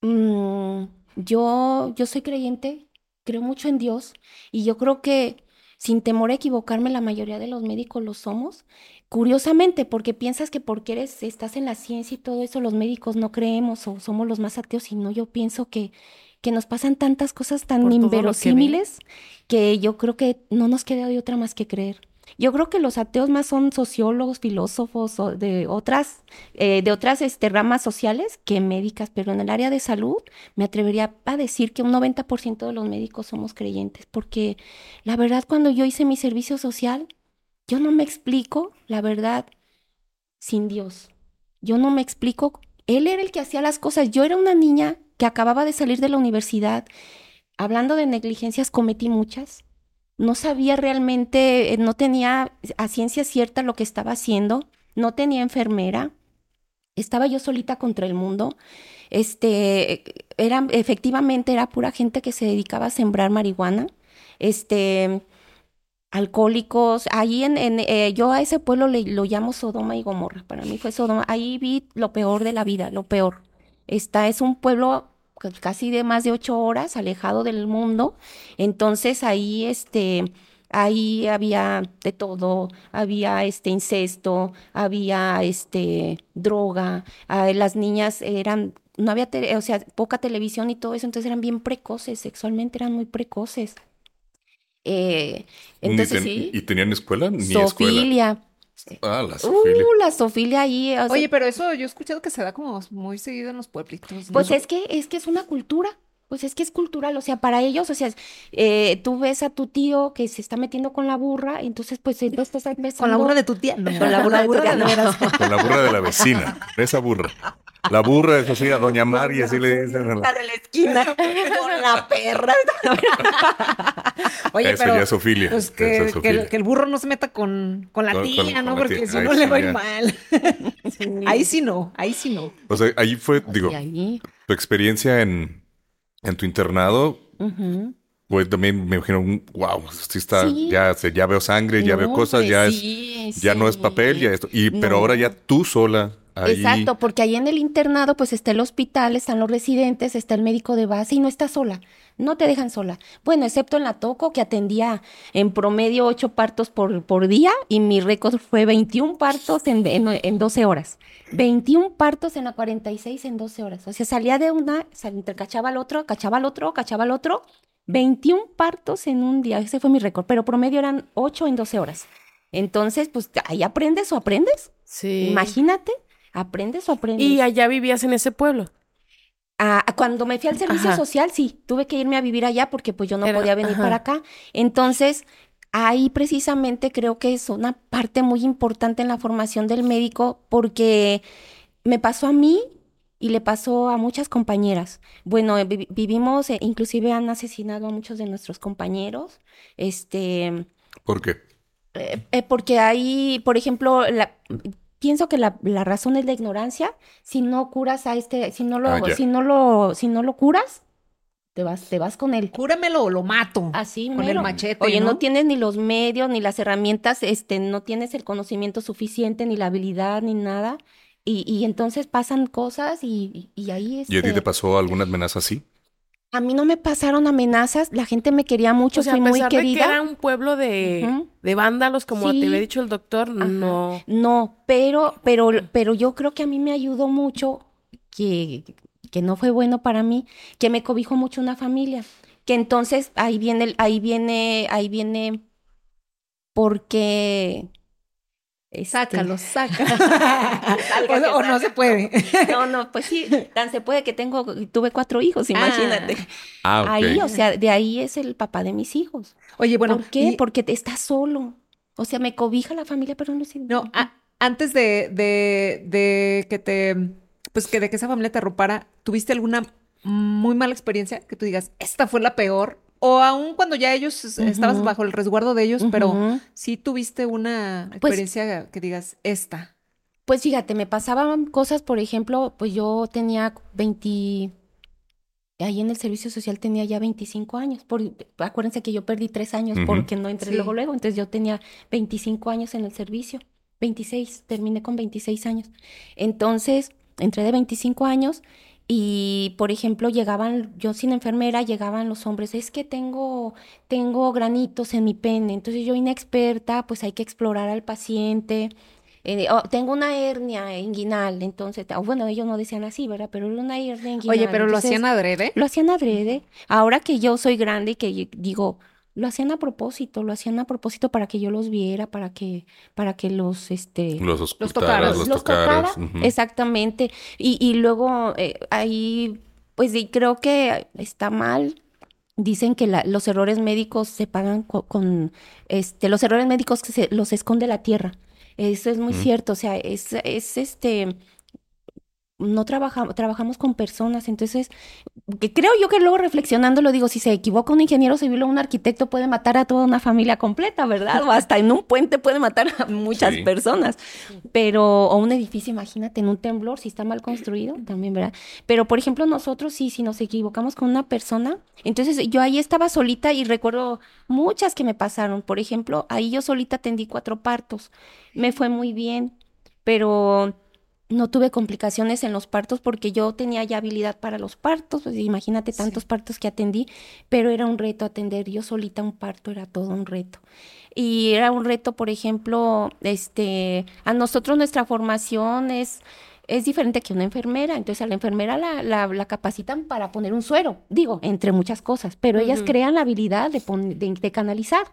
mm, yo, yo soy creyente, creo mucho en Dios y yo creo que sin temor a equivocarme, la mayoría de los médicos lo somos. Curiosamente, porque piensas que porque eres, estás en la ciencia y todo eso, los médicos no creemos o somos los más ateos, y no, yo pienso que, que nos pasan tantas cosas tan inverosímiles que, yo creo que no nos queda de otra más que creer. Yo creo que los ateos más son sociólogos, filósofos de otras, eh, de otras este, ramas sociales que médicas, pero en el área de salud me atrevería a decir que un 90% de los médicos somos creyentes, porque la verdad cuando yo hice mi servicio social, yo no me explico, la verdad, sin Dios. Yo no me explico, Él era el que hacía las cosas, yo era una niña que acababa de salir de la universidad, hablando de negligencias cometí muchas no sabía realmente, eh, no tenía a ciencia cierta lo que estaba haciendo, no tenía enfermera, estaba yo solita contra el mundo. Este, era, efectivamente era pura gente que se dedicaba a sembrar marihuana. Este, alcohólicos. Ahí en, en eh, yo a ese pueblo le, lo llamo Sodoma y Gomorra. Para mí fue Sodoma. Ahí vi lo peor de la vida, lo peor. está, es un pueblo casi de más de ocho horas, alejado del mundo. Entonces ahí, este, ahí había de todo, había este incesto, había este droga, ah, las niñas eran, no había, o sea, poca televisión y todo eso, entonces eran bien precoces, sexualmente eran muy precoces. Eh, entonces, sí. ¿Y tenían escuela? Ni Sofilia. Ah, la sofilia. Uh, la sofilia ahí. Oye, pero eso yo he escuchado que se da como muy seguido en los pueblitos. Pues es que es que es una cultura. Pues es que es cultural, o sea, para ellos, o sea, eh, tú ves a tu tío que se está metiendo con la burra, entonces pues entonces estás empezando... Con la burra de tu tía. con la burra, de tu tía, Con la burra de la vecina, esa burra. La burra es así a Doña María, así le dicen. La de la esquina, con la perra. Oye, pero... Ya Sofilia. Pues que, que, el, burro no se meta con, con la tía, ¿no? Porque si no le va a ir mal. Ahí sí no, ahí sí no. O sea, ahí fue, digo, tu experiencia en, en tu internado... Pues también me imagino, wow, sí está, ya, ya veo sangre, ya veo cosas, ya es, ya no es papel, ya esto, y, pero ahora ya tú sola Exacto, porque ahí en el internado pues está el hospital, están los residentes, está el médico de base y no está sola, no te dejan sola. Bueno, excepto en la Toco que atendía en promedio ocho partos por, por día y mi récord fue 21 partos en, en, 12 horas. 21 partos en la 46 en 12 horas. O sea, salía de una, cachaba al otro, cachaba al otro, cachaba al otro. 21 partos en un día, ese fue mi récord, pero promedio eran 8 en 12 horas. Entonces, pues ahí aprendes o aprendes. Sí. Imagínate. ¿Aprendes o aprendes? ¿Y allá vivías en ese pueblo? Ah, cuando me fui al servicio social, sí, tuve que irme a vivir allá porque pues yo no podía venir para acá. Entonces, ahí precisamente creo que es una parte muy importante en la formación del médico porque me pasó a mí y le pasó a muchas compañeras. Bueno, eh, vivimos, eh, inclusive han asesinado a muchos de nuestros compañeros. Este. ¿Por qué? Eh, porque hay, por ejemplo, la, pienso que la, razón es la ignorancia. Si no curas a este, si no lo, ah, si no lo, si no lo curas, te vas, te vas con él. Cúramelo o lo mato. Así, con el machete. Oye, ¿no? tienes ni los medios, ni las herramientas, este, no tienes el conocimiento suficiente, ni la habilidad, ni nada. Y, y entonces pasan cosas y, y, ahí es. ¿Y a ti te este pasó alguna amenaza así? A mí no me pasaron amenazas, la gente me quería mucho, fui muy querida. De que era un pueblo de, de vándalos, como te había dicho el doctor, no. No, pero, pero, pero yo creo que a mí me ayudó mucho, que, que no fue bueno para mí, que me cobijó mucho una familia. Que entonces ahí viene, ahí viene, ahí viene, porque este, Sácalo, saca. o, no se puede. no, no, pues sí, tan se puede que tengo, tuve cuatro hijos, ah. imagínate. Ah, Ahí, o sea, de ahí es el papá de mis hijos. Oye, bueno. ¿Por qué? Porque está solo. O sea, me cobija la familia, pero no sé. No, antes de, de, de que te, pues que de que esa familia te arropara, ¿tuviste alguna muy mala experiencia que tú digas, esta fue la peor? O aún cuando ya ellos estabas bajo el resguardo de ellos, pero sí tuviste una pues experiencia que digas, esta. Pues fíjate, me pasaban cosas, por ejemplo, pues yo tenía 20, ahí en el servicio social tenía ya 25 años. Por, acuérdense que yo perdí tres años porque no entré luego, luego. Entonces yo tenía 25 años en el servicio. 26, terminé con 26 años. Entonces, entré de 25 años y, por ejemplo, llegaban, yo sin enfermera, llegaban los hombres, es que tengo, tengo granitos en mi pene, entonces yo inexperta, pues hay que explorar al paciente. Eh, oh, tengo una hernia inguinal, entonces, oh, bueno, ellos no decían así, ¿verdad? Pero era una hernia inguinal. Oye, pero lo hacían adrede. Lo hacían adrede. Ahora que yo soy grande y que digo, lo hacían a propósito, lo hacían a propósito para que yo los viera, para que, para que los, este, los, los tocaras, los, tocaras. exactamente. Y, y luego eh, ahí, pues sí, creo que está mal. Dicen que la, los errores médicos se pagan con, este, los errores médicos que se los esconde la tierra. Eso es muy cierto, o sea, es, es este, no trabajamos, trabajamos con personas, entonces que creo yo que luego reflexionando lo digo, si se equivoca un ingeniero civil o un arquitecto puede matar a toda una familia completa, ¿verdad? O hasta en un puente puede matar a muchas personas, pero, o un edificio, imagínate, en un temblor, si está mal construido, también, ¿verdad? Pero, por ejemplo, nosotros sí, si nos equivocamos con una persona, entonces yo ahí estaba solita y recuerdo muchas que me pasaron, por ejemplo, ahí yo solita atendí cuatro partos, me fue muy bien, pero no tuve complicaciones en los partos porque yo tenía ya habilidad para los partos, pues imagínate tantos partos que atendí, pero era un reto atender yo solita un parto, era todo un reto. Y era un reto, por ejemplo, este, a nosotros nuestra formación es es diferente que una enfermera. Entonces a la enfermera la, la, capacitan para poner un suero, digo, entre muchas cosas, pero ellas crean la habilidad de, de canalizar.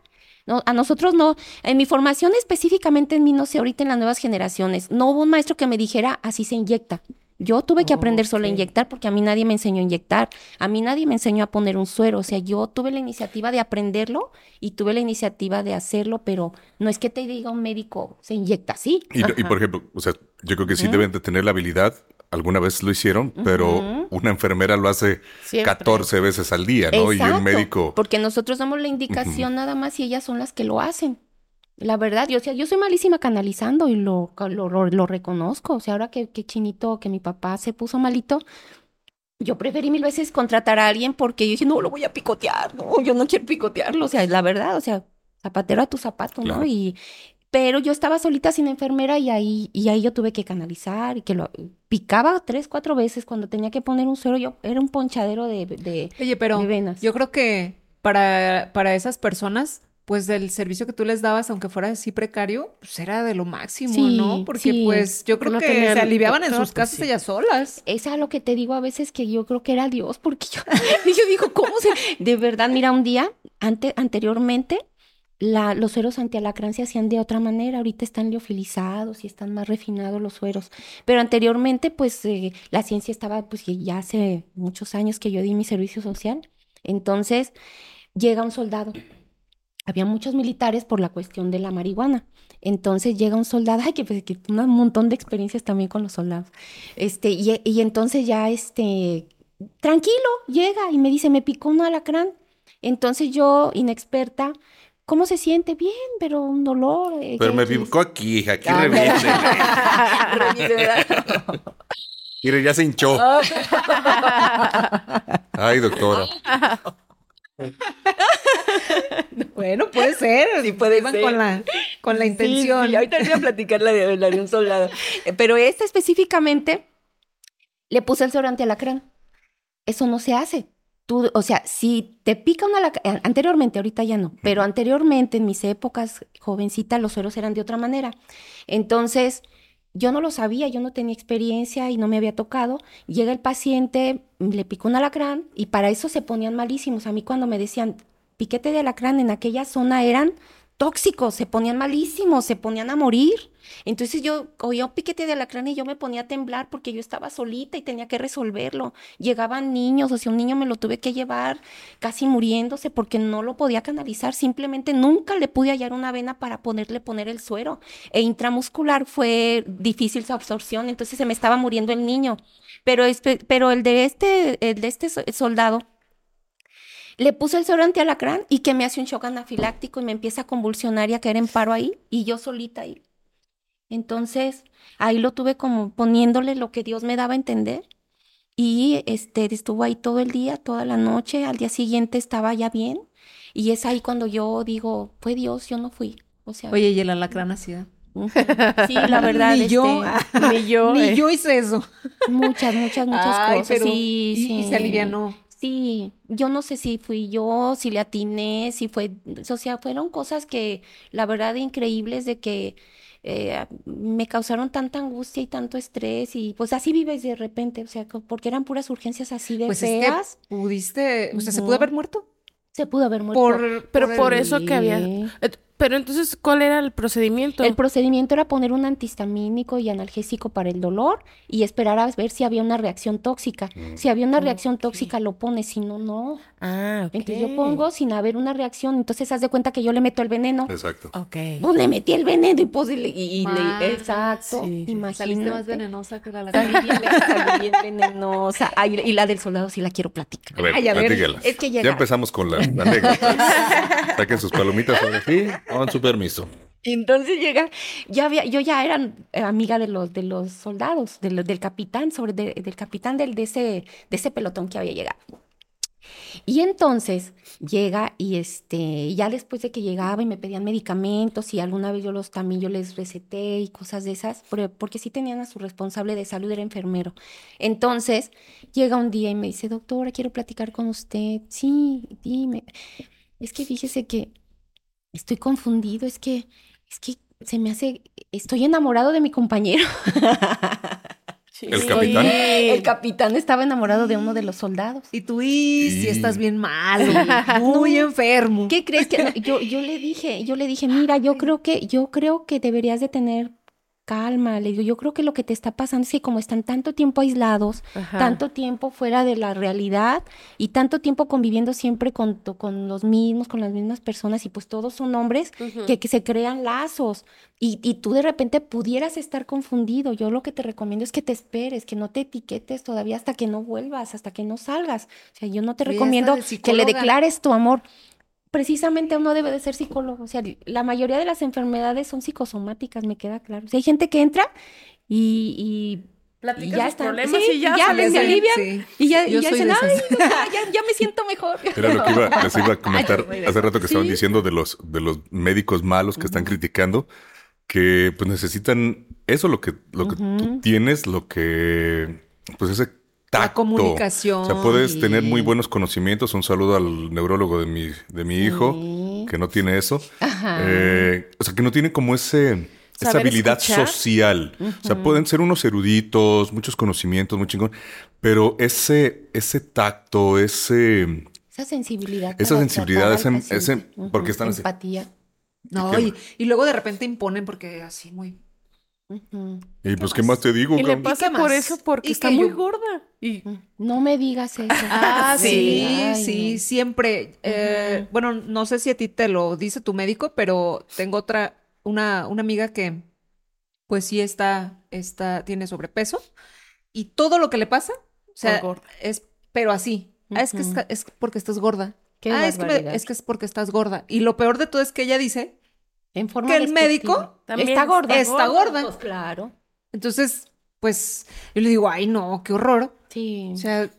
No, a nosotros no. En mi formación específicamente en mí, no sé, ahorita en las nuevas generaciones, no hubo un maestro que me dijera así se inyecta. Yo tuve que aprender solo a inyectar porque a mí nadie me enseñó a inyectar, a mí nadie me enseñó a poner un suero, o sea, yo tuve la iniciativa de aprenderlo y tuve la iniciativa de hacerlo, pero no es que te diga un médico, se inyecta así. Y, por ejemplo, o sea, yo creo que sí deben de tener la habilidad alguna vez lo hicieron, pero una enfermera lo hace 14 veces al día, ¿no? y un médico. Porque nosotros damos la indicación nada más y ellas son las que lo hacen. La verdad, yo, o sea, yo soy malísima canalizando y lo, lo, reconozco. O sea, ahora que, que, Chinito, que mi papá se puso malito, yo preferí mil veces contratar a alguien porque yo dije, no, lo voy a picotear, no, yo no quiero picotearlo. O sea, la verdad, o sea, zapatero a tu zapato, ¿no? Y, pero yo estaba solita sin enfermera y ahí, y ahí yo tuve que canalizar y que lo picaba tres, cuatro veces cuando tenía que poner un suero. Yo era un ponchadero de, de, Oye, pero yo creo que para, para esas personas pues del servicio que tú les dabas, aunque fuera así precario, pues era de lo máximo, ¿no? Porque pues yo creo que se aliviaban en sus casas ellas solas. Es a lo que te digo a veces que yo creo que era Dios, porque yo, yo digo, ¿cómo se...? De verdad, mira, un día, ante, anteriormente, la, los sueros antialacrán se hacían de otra manera, ahorita están liofilizados y están más refinados los sueros, pero anteriormente pues eh, la ciencia estaba, pues ya hace muchos años que yo di mi servicio social, entonces llega un soldado había muchos militares por la cuestión de la marihuana. Entonces llega un soldado, ay, que, pues, que un montón de experiencias también con los soldados. Este, y, y, entonces ya, este, tranquilo, llega y me dice, me picó un alacrán. Entonces yo, inexperta, ¿cómo se siente? Bien, pero un dolor. Eh, pero me picó aquí, hija, aquí ah, Mire, ya se hinchó. Ay, doctora. bueno, puede ser. Sí, puede ser. Con la, con la intención. Sí, ahorita voy a platicar la de, la de un soldado. Eh, pero esta específicamente le puse el sobre alacrán. Eso no se hace. Tú, o sea, si te pica una alacrán, eh, anteriormente, ahorita ya no, pero anteriormente en mis épocas jovencita los sueros eran de otra manera. Entonces, yo no lo sabía, yo no tenía experiencia y no me había tocado. Llega el paciente, le picó un alacrán y para eso se ponían malísimos. A mí cuando me decían piquete de alacrán en aquella zona eran tóxicos, se ponían malísimos, se ponían a morir. Entonces yo oía un piquete de alacrán y yo me ponía a temblar porque yo estaba solita y tenía que resolverlo. Llegaban niños, o sea, un niño me lo tuve que llevar casi muriéndose porque no lo podía canalizar, simplemente nunca le pude hallar una vena para ponerle poner el suero. E intramuscular fue difícil su absorción, entonces se me estaba muriendo el niño. Pero, pero el de este, el de este soldado le puse el suero alacrán y que me hace un shock anafiláctico y me empieza a convulsionar y a caer en paro ahí y yo solita ahí. Entonces, ahí lo tuve como poniéndole lo que Dios me daba a entender. Y este estuvo ahí todo el día, toda la noche, al día siguiente estaba ya bien. Y es ahí cuando yo digo, fue Dios, yo no fui. O sea, Oye, y el alacrán hacía. Sí, la verdad. ni, yo, este, ni yo, ni eh. yo hice eso. Muchas, muchas, muchas cosas. sí, y, sí. y se alivianó. Sí, yo no sé si fui yo, si le atiné, si fue, o sea, fueron cosas que la verdad increíbles de que eh, me causaron tanta angustia y tanto estrés y pues así vives de repente, o sea, porque eran puras urgencias así de pues feas. pudiste, o sea, ¿se pudo haber muerto? Se pudo haber muerto. Por, pero por, eso que había... Pero entonces, ¿cuál era el procedimiento? El procedimiento era poner un antihistamínico y analgésico para el dolor y esperar a ver si había una reacción tóxica. Mm. Si había una reacción tóxica, lo pones, si no, no. Ah, ok. Entonces yo pongo sin haber una reacción, entonces haz de cuenta que yo le meto el veneno. Exacto. Ok. Pues le metí el veneno y pues, y, exacto. Sí. Imagínate. más venenosa que la la bien venenosa. y la del soldado sí la quiero platicar. A ver, Ay, a ver. Es que Ya empezamos con la, la anécdota. Saquen sus palomitas ahora sí. Con su permiso. Entonces llega, ya había, yo ya era eh, amiga de los, de los soldados, del capitán, sobre del capitán del, de, ese, de ese pelotón que había llegado. Y entonces llega y este, ya después de que llegaba y me pedían medicamentos y alguna vez yo los también yo les receté y cosas de esas, porque sí tenían a su responsable de salud, era enfermero. Entonces llega un día y me dice, doctora, quiero platicar con usted. Sí, dime. Es que fíjese que estoy confundido, es que, es que se me hace, estoy enamorado de mi compañero. ¿El capitán? El capitán estaba enamorado de uno de los soldados. Y tú, y si estás bien mal, muy enfermo. ¿Qué crees que yo, yo le dije, yo le dije, mira, yo creo que, yo creo que deberías de tener calma, le digo, yo creo que lo que te está pasando es que como están tanto tiempo aislados, tanto tiempo fuera de la realidad y tanto tiempo conviviendo siempre con, con los mismos, con las mismas personas y pues todos son hombres que, que, se crean lazos y, y, tú de repente pudieras estar confundido. Yo lo que te recomiendo es que te esperes, que no te etiquetes todavía hasta que no vuelvas, hasta que no salgas. O sea, yo no te recomiendo que le declares tu amor precisamente uno debe de ser psicólogo. O sea, la mayoría de las enfermedades son psicosomáticas, me queda claro. O sea, hay gente que entra y, y ya está. problemas y ya, ya se alivian y ya, y ya dicen, ay, ya, ya, me siento mejor. Era lo que iba, les iba a comentar hace rato que estaban diciendo de los, de los médicos malos que están criticando, que pues necesitan eso, lo que, lo que tú tienes, lo que, pues ese la comunicación. O sea, puedes tener muy buenos conocimientos. Un saludo al neurólogo de mi, de mi hijo, que no tiene eso. Eh, o sea, que no tiene como ese esa habilidad social. O sea, pueden ser unos eruditos, muchos conocimientos, muy chingón, pero ese, ese tacto, ese... Esa sensibilidad. Esa sensibilidad, ese, ese porque están Empatía. No, y, y, luego de repente imponen porque así muy y pues, ¿qué más te digo? Y le pasa por eso, porque está muy gorda. Y... No me digas eso. Ah, sí, sí, siempre. Eh, bueno, no sé si a ti te lo dice tu médico, pero tengo otra, una, una amiga que, pues sí está, está, tiene sobrepeso. Y todo lo que le pasa, o sea, es, pero así. Ah, es que es, porque estás gorda. ah, es que, es que es porque estás gorda. Y lo peor de todo es que ella dice en forma que el médico está gorda. Está gorda. Pues claro. Entonces, pues yo le digo, ay, no, qué horror. Sí. O sea.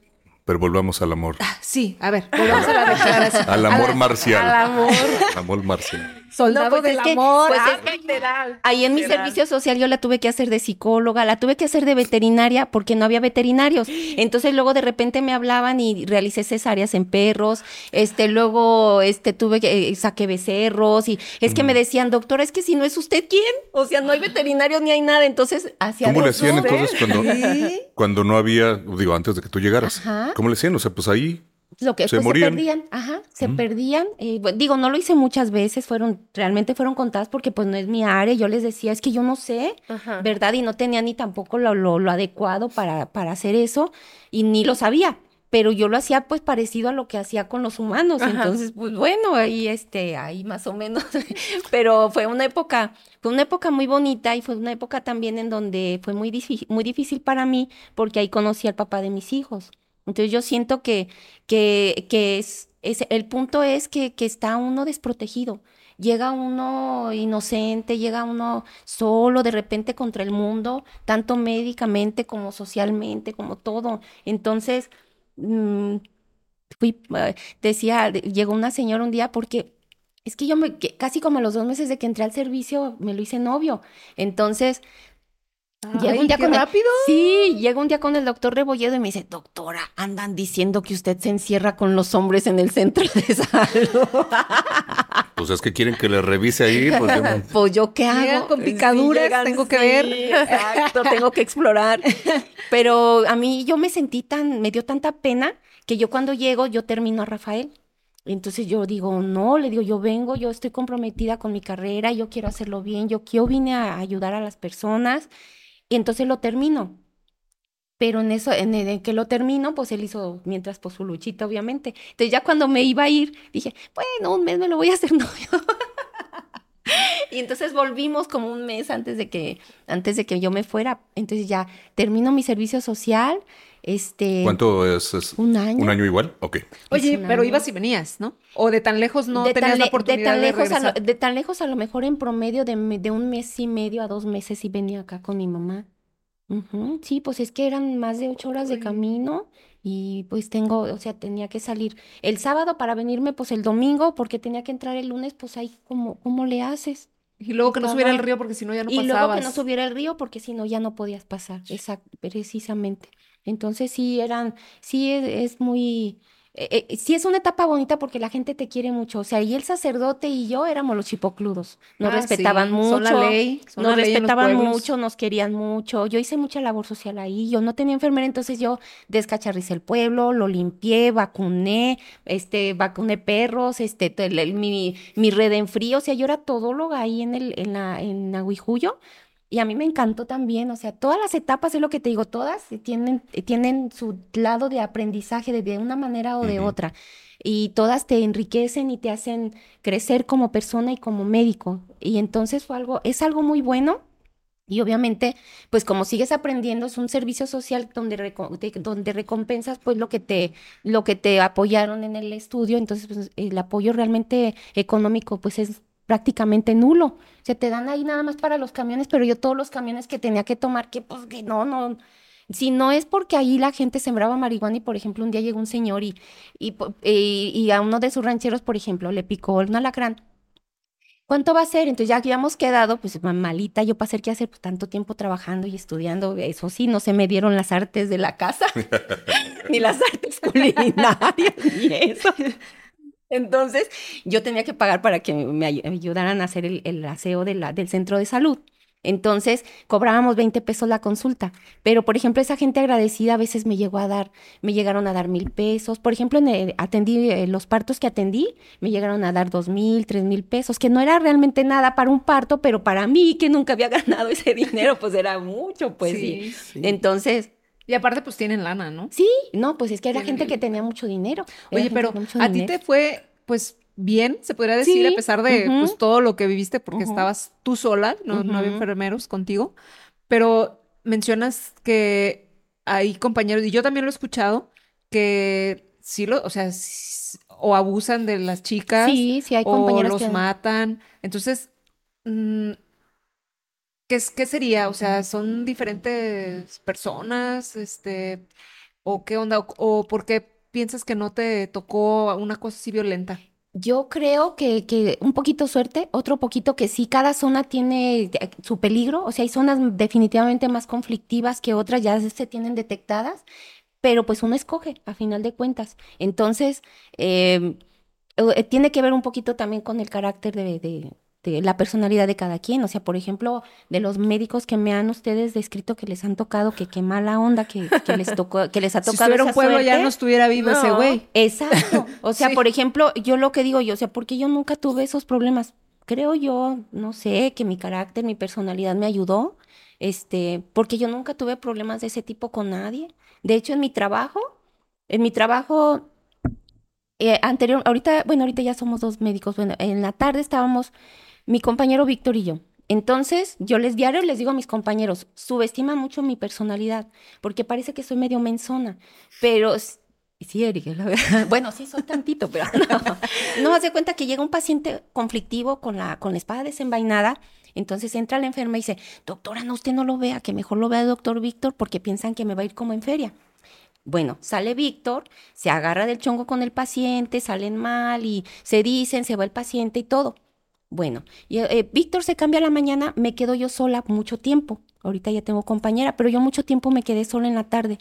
Pero volvamos al amor. Ah, sí, a ver, volvamos a la declaración. al amor marcial. Al amor. amor marcial. Soldado pues del amor. Pues ah, ahí en mi servicio social yo la tuve que hacer de psicóloga, la tuve que hacer de veterinaria porque no había veterinarios. Entonces luego de repente me hablaban y realicé cesáreas en perros. Este, luego este tuve que eh, saqué becerros y es que me mm. decían, "Doctora, es que si no es usted quién?" O sea, no hay veterinarios ni hay nada. Entonces, hacía ¿Cómo le hacían entonces cuando cuando no había, digo, antes de que tú llegaras? ¿Cómo le hacían? O sea, pues ahí lo que se, pues, se perdían, ajá, se perdían. Eh, digo, no lo hice muchas veces, fueron, realmente fueron contadas porque pues no es mi área. Yo les decía, es que yo no sé, ¿verdad? Y no tenía ni tampoco lo, lo, adecuado para, para hacer eso y ni lo sabía. Pero yo lo hacía pues parecido a lo que hacía con los humanos. Entonces, pues bueno, ahí este, ahí más o menos. Pero fue una época, fue una época muy bonita y fue una época también en donde fue muy difícil, muy difícil para mí porque ahí conocí al papá de mis hijos. Entonces yo siento que, que, que es, es, el punto es que, que está uno desprotegido. Llega uno inocente, llega uno solo de repente contra el mundo, tanto médicamente como socialmente, como todo. Entonces, mm, fui, eh, decía, llegó una señora un día porque es que yo me, casi como a los dos meses de que entré al servicio, me lo hice novio. Entonces, un día con rápido. sí, llega un día con el doctor Rebolledo y me dice, doctora, andan diciendo que usted se encierra con los hombres en el centro de salud. Pues es que quieren que le revise ahí. Pues yo, pues yo qué hago. con picaduras, tengo que ver. Exacto, tengo que explorar. Pero a mí yo me sentí tan, me dio tanta pena que yo cuando llego, yo termino a Rafael. Entonces yo digo, no, le digo, yo vengo, yo estoy comprometida con mi carrera, yo quiero hacerlo bien, yo, yo vine a ayudar a las personas y entonces lo termino. Pero en eso, en, el, que lo termino, pues él hizo mientras pues su luchita, obviamente. Entonces ya cuando me iba a ir, dije, bueno, un mes me lo voy a hacer novio. y entonces volvimos como un mes antes de que, antes de que yo me fuera. Entonces ya termino mi servicio social. Este, ¿Cuánto es, Un año. ¿Un año igual? Ok. Oye, pero ibas y venías, ¿no? O de tan lejos no tenías la oportunidad de, tan lejos a de tan lejos a lo mejor en promedio de, de, un mes y medio a dos meses y venía acá con mi mamá. Sí, pues es que eran más de ocho horas de camino y pues tengo, o sea, tenía que salir el sábado para venirme pues el domingo porque tenía que entrar el lunes, pues ahí como cómo le haces. Y luego que no subiera el río porque si no ya no pasabas. Y luego que no subiera el río porque si no ya no podías pasar, exacto, precisamente. Entonces sí eran, sí es muy, eh, eh, sí es una etapa bonita porque la gente te quiere mucho. O sea, y el sacerdote y yo éramos los chipocludos. Nos ah, respetaban mucho. nos respetaban mucho, nos querían mucho. Yo hice mucha labor social ahí. Yo no tenía enfermera, entonces yo descacharricé el pueblo, lo limpié, vacuné, este, vacuné perros, este, mi, mi red en frío. O sea, yo era todóloga ahí en el, en la, en Aguijuyo. Y a mí me encantó también, o sea, todas las etapas, es lo que te digo, todas tienen, tienen su lado de aprendizaje de, una manera o de otra. Y todas te enriquecen y te hacen crecer como persona y como médico. Y entonces fue algo, es algo muy bueno. Y obviamente, pues como sigues aprendiendo, es un servicio social donde, donde recompensas pues lo que te, lo que te apoyaron en el estudio. Entonces, pues, el apoyo realmente económico pues es prácticamente nulo. Se te dan ahí nada más para los camiones, pero yo todos los camiones que tenía que tomar, que pues que no, no. Si no es porque ahí la gente sembraba marihuana y, por ejemplo, un día llegó un señor y, y, y, a uno de sus rancheros, por ejemplo, le picó un alacrán. ¿Cuánto va a ser? Entonces ya habíamos quedado, pues malita yo para hacer qué hacer, pues tanto tiempo trabajando y estudiando, eso sí, no se me dieron las artes de la casa, ni las artes culinarias, ni eso. Entonces, yo tenía que pagar para que me ayudaran a hacer el, aseo de la, del centro de salud. Entonces, cobrábamos 20 pesos la consulta. Pero, por ejemplo, esa gente agradecida a veces me llegó a dar, me llegaron a dar mil pesos. Por ejemplo, en atendí eh, los partos que atendí, me llegaron a dar dos mil, tres mil pesos, que no era realmente nada para un parto, pero para mí, que nunca había ganado ese dinero, pues era mucho, pues sí. Entonces, y aparte, pues tienen lana, ¿no? Sí, no, pues es que era gente que tenía mucho dinero. Oye, pero a ti te fue, pues, bien, se podría decir, a pesar de pues, todo lo que viviste, porque estabas tú sola, no, no había enfermeros contigo. Pero mencionas que hay compañeros, y yo también lo he escuchado, que sí lo, o sea, o abusan de las chicas. Sí, sí, hay compañeros o los matan. Entonces, mm, ¿Qué, sería? O sea, ¿son diferentes personas? Este, ¿O qué onda? ¿O, por qué piensas que no te tocó una cosa así violenta? Yo creo que, que, un poquito suerte, otro poquito que sí, cada zona tiene eh, su peligro, o sea, hay zonas definitivamente más conflictivas que otras, ya se tienen detectadas, pero pues uno escoge a final de cuentas. Entonces, em, eh, tiene que ver un poquito también con el carácter de la personalidad de cada quien. O sea, por ejemplo, de los médicos que me han ustedes descrito que les han tocado, que qué mala onda que, que les tocó, que les ha tocado. Si un pueblo ya no estuviera vivo ese güey. Exacto. O sea, por ejemplo, yo lo que digo yo, o sea, porque yo nunca tuve esos problemas. Creo yo, no sé, que mi carácter, mi personalidad me ayudó. Este, porque yo nunca tuve problemas de ese tipo con nadie. De hecho, en mi trabajo, en mi trabajo eh, anterior, ahorita, bueno, ahorita ya somos dos médicos. Bueno, en la tarde estábamos mi compañero Víctor y yo. Entonces, yo les diario les digo a mis compañeros, subestima mucho mi personalidad, porque parece que soy medio menzona, pero sí, Erika, la verdad. Bueno, sí, soy tantito, pero no. No, hace cuenta que llega un paciente conflictivo con la, con la espada desenvainada, entonces entra la enferma y dice, doctora, no, usted no lo vea, que mejor lo vea el doctor Víctor porque piensan que me va a ir como en feria. Bueno, sale Víctor, se agarra del chongo con el paciente, salen mal y se dicen, se va el paciente y todo. Bueno, eh, Víctor se cambia a la mañana, me quedo yo sola mucho tiempo. Ahorita ya tengo compañera, pero yo mucho tiempo me quedé sola en la tarde.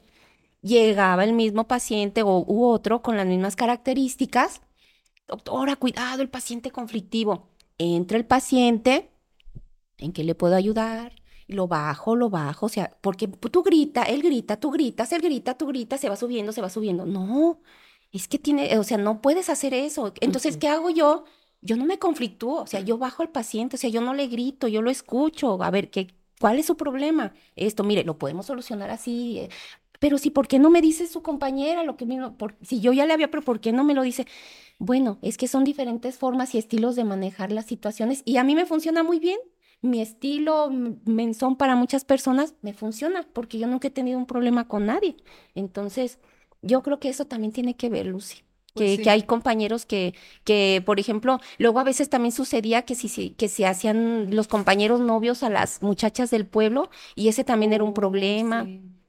Llegaba el mismo paciente o u otro con las mismas características. Doctora, cuidado, el paciente conflictivo. Entra el paciente, ¿en qué le puedo ayudar? Lo bajo, lo bajo, o sea, porque tú grita, él grita, tú gritas, él grita, tú gritas, se va subiendo, se va subiendo. No, es que tiene, o sea, no puedes hacer eso. Entonces, ¿qué hago yo? Yo no me conflictúo, o sea, yo bajo al paciente, o sea, yo no le grito, yo lo escucho, a ver, ¿qué, ¿cuál es su problema? Esto, mire, lo podemos solucionar así, eh, pero si, ¿por qué no me dice su compañera lo que mismo? Por, si yo ya le había, pero ¿por qué no me lo dice? Bueno, es que son diferentes formas y estilos de manejar las situaciones y a mí me funciona muy bien. Mi estilo menzón para muchas personas me funciona porque yo nunca he tenido un problema con nadie. Entonces, yo creo que eso también tiene que ver, Lucy. Pues que, hay compañeros que, que, por ejemplo, luego a veces también sucedía que si, que se hacían los compañeros novios a las muchachas del pueblo y ese también era un problema.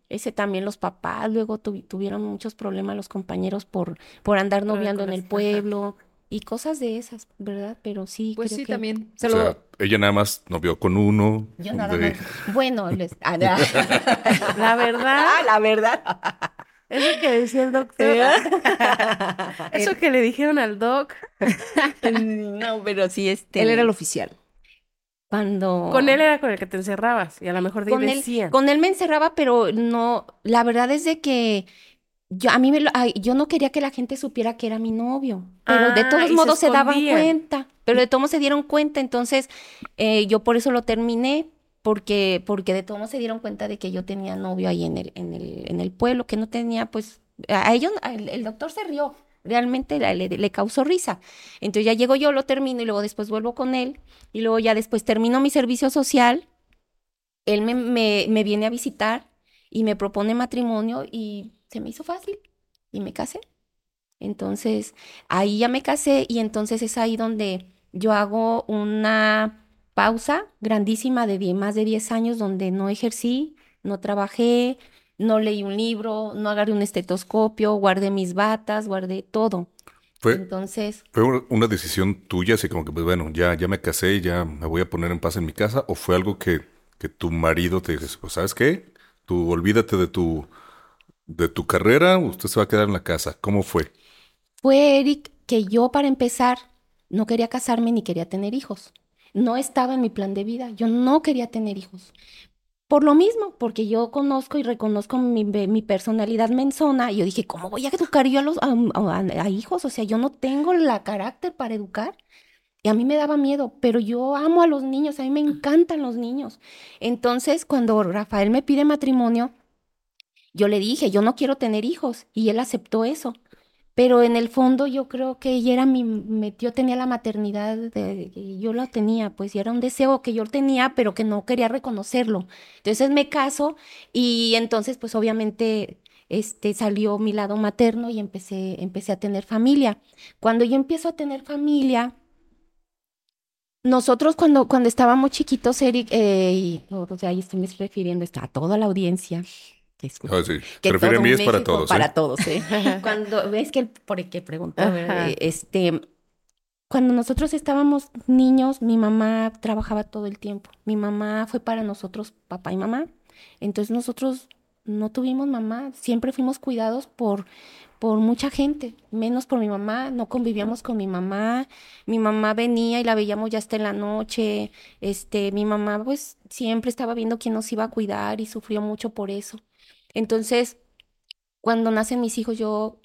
Ese también los papás luego tuvieron muchos problemas los compañeros por, por andar noviando en el pueblo y cosas de esas, ¿verdad? Pero sí. Pues sí, también. Se lo... ella nada más novió con uno. Yo nada más. Bueno, les... Ah, la verdad. Ah, la verdad. Eso que decía el doctor. Eso que le dijeron al doc. no, pero sí, este. Él era el oficial. Cuando... Con él era con el que te encerrabas y a lo mejor de con él, con él me encerraba, pero no, la verdad es de que yo, a mí me yo no quería que la gente supiera que era mi novio, pero de ah, todos modos se, daban cuenta, pero de todos modos se dieron cuenta, entonces eh, yo por eso lo terminé, porque, porque de modos se dieron cuenta de que yo tenía novio ahí en el, en el, en el pueblo, que no tenía, pues, a ellos, el doctor se rió, realmente le, causó risa. Entonces ya llego yo, lo termino y luego después vuelvo con él y luego ya después termino mi servicio social, él me, me, viene a visitar y me propone matrimonio y se me hizo fácil y me casé. Entonces ahí ya me casé y entonces es ahí donde yo hago una pausa grandísima de más de 10 años donde no ejercí, no trabajé, no leí un libro, no agarré un estetoscopio, guardé mis batas, guardé todo. Fue, Entonces, ¿Fue una decisión tuya, así como que, pues bueno, ya, ya me casé, ya me voy a poner en paz en mi casa? ¿O fue algo que, que tu marido te dijo, pues, ¿sabes qué? Tú olvídate de tu, de tu carrera, usted se va a quedar en la casa. ¿Cómo fue? Fue, Eric, que yo para empezar no quería casarme ni quería tener hijos. No estaba en mi plan de vida. Yo no quería tener hijos. Por lo mismo, porque yo conozco y reconozco mi, mi personalidad menzona, y yo dije, ¿cómo voy a educar yo a, los, a, hijos? O sea, yo no tengo la carácter para educar. Y a mí me daba miedo, pero yo amo a los niños, a mí me encantan los niños. Entonces, cuando Rafael me pide matrimonio, yo le dije, yo no quiero tener hijos, y él aceptó eso pero en el fondo yo creo que ella era mi, yo tenía la maternidad, de, yo lo tenía, pues y era un deseo que yo tenía, pero que no quería reconocerlo. Entonces me caso y entonces pues obviamente este salió mi lado materno y empecé, empecé a tener familia. Cuando yo empiezo a tener familia, nosotros cuando, cuando estábamos chiquitos, Eric, eh, o sea, ahí estoy refiriendo a toda la audiencia, que ah, sí. Se refiere a mí es para todos. Para todos, ¿eh? cuando ves que por qué pregunta, este cuando nosotros estábamos niños, mi mamá trabajaba todo el tiempo. Mi mamá fue para nosotros papá y mamá. Entonces nosotros no tuvimos mamá, siempre fuimos cuidados por por mucha gente, menos por mi mamá, no convivíamos con mi mamá, mi mamá venía y la veíamos ya hasta en la noche, este, mi mamá pues siempre estaba viendo quién nos iba a cuidar y sufrió mucho por eso. Entonces, cuando nacen mis hijos, yo,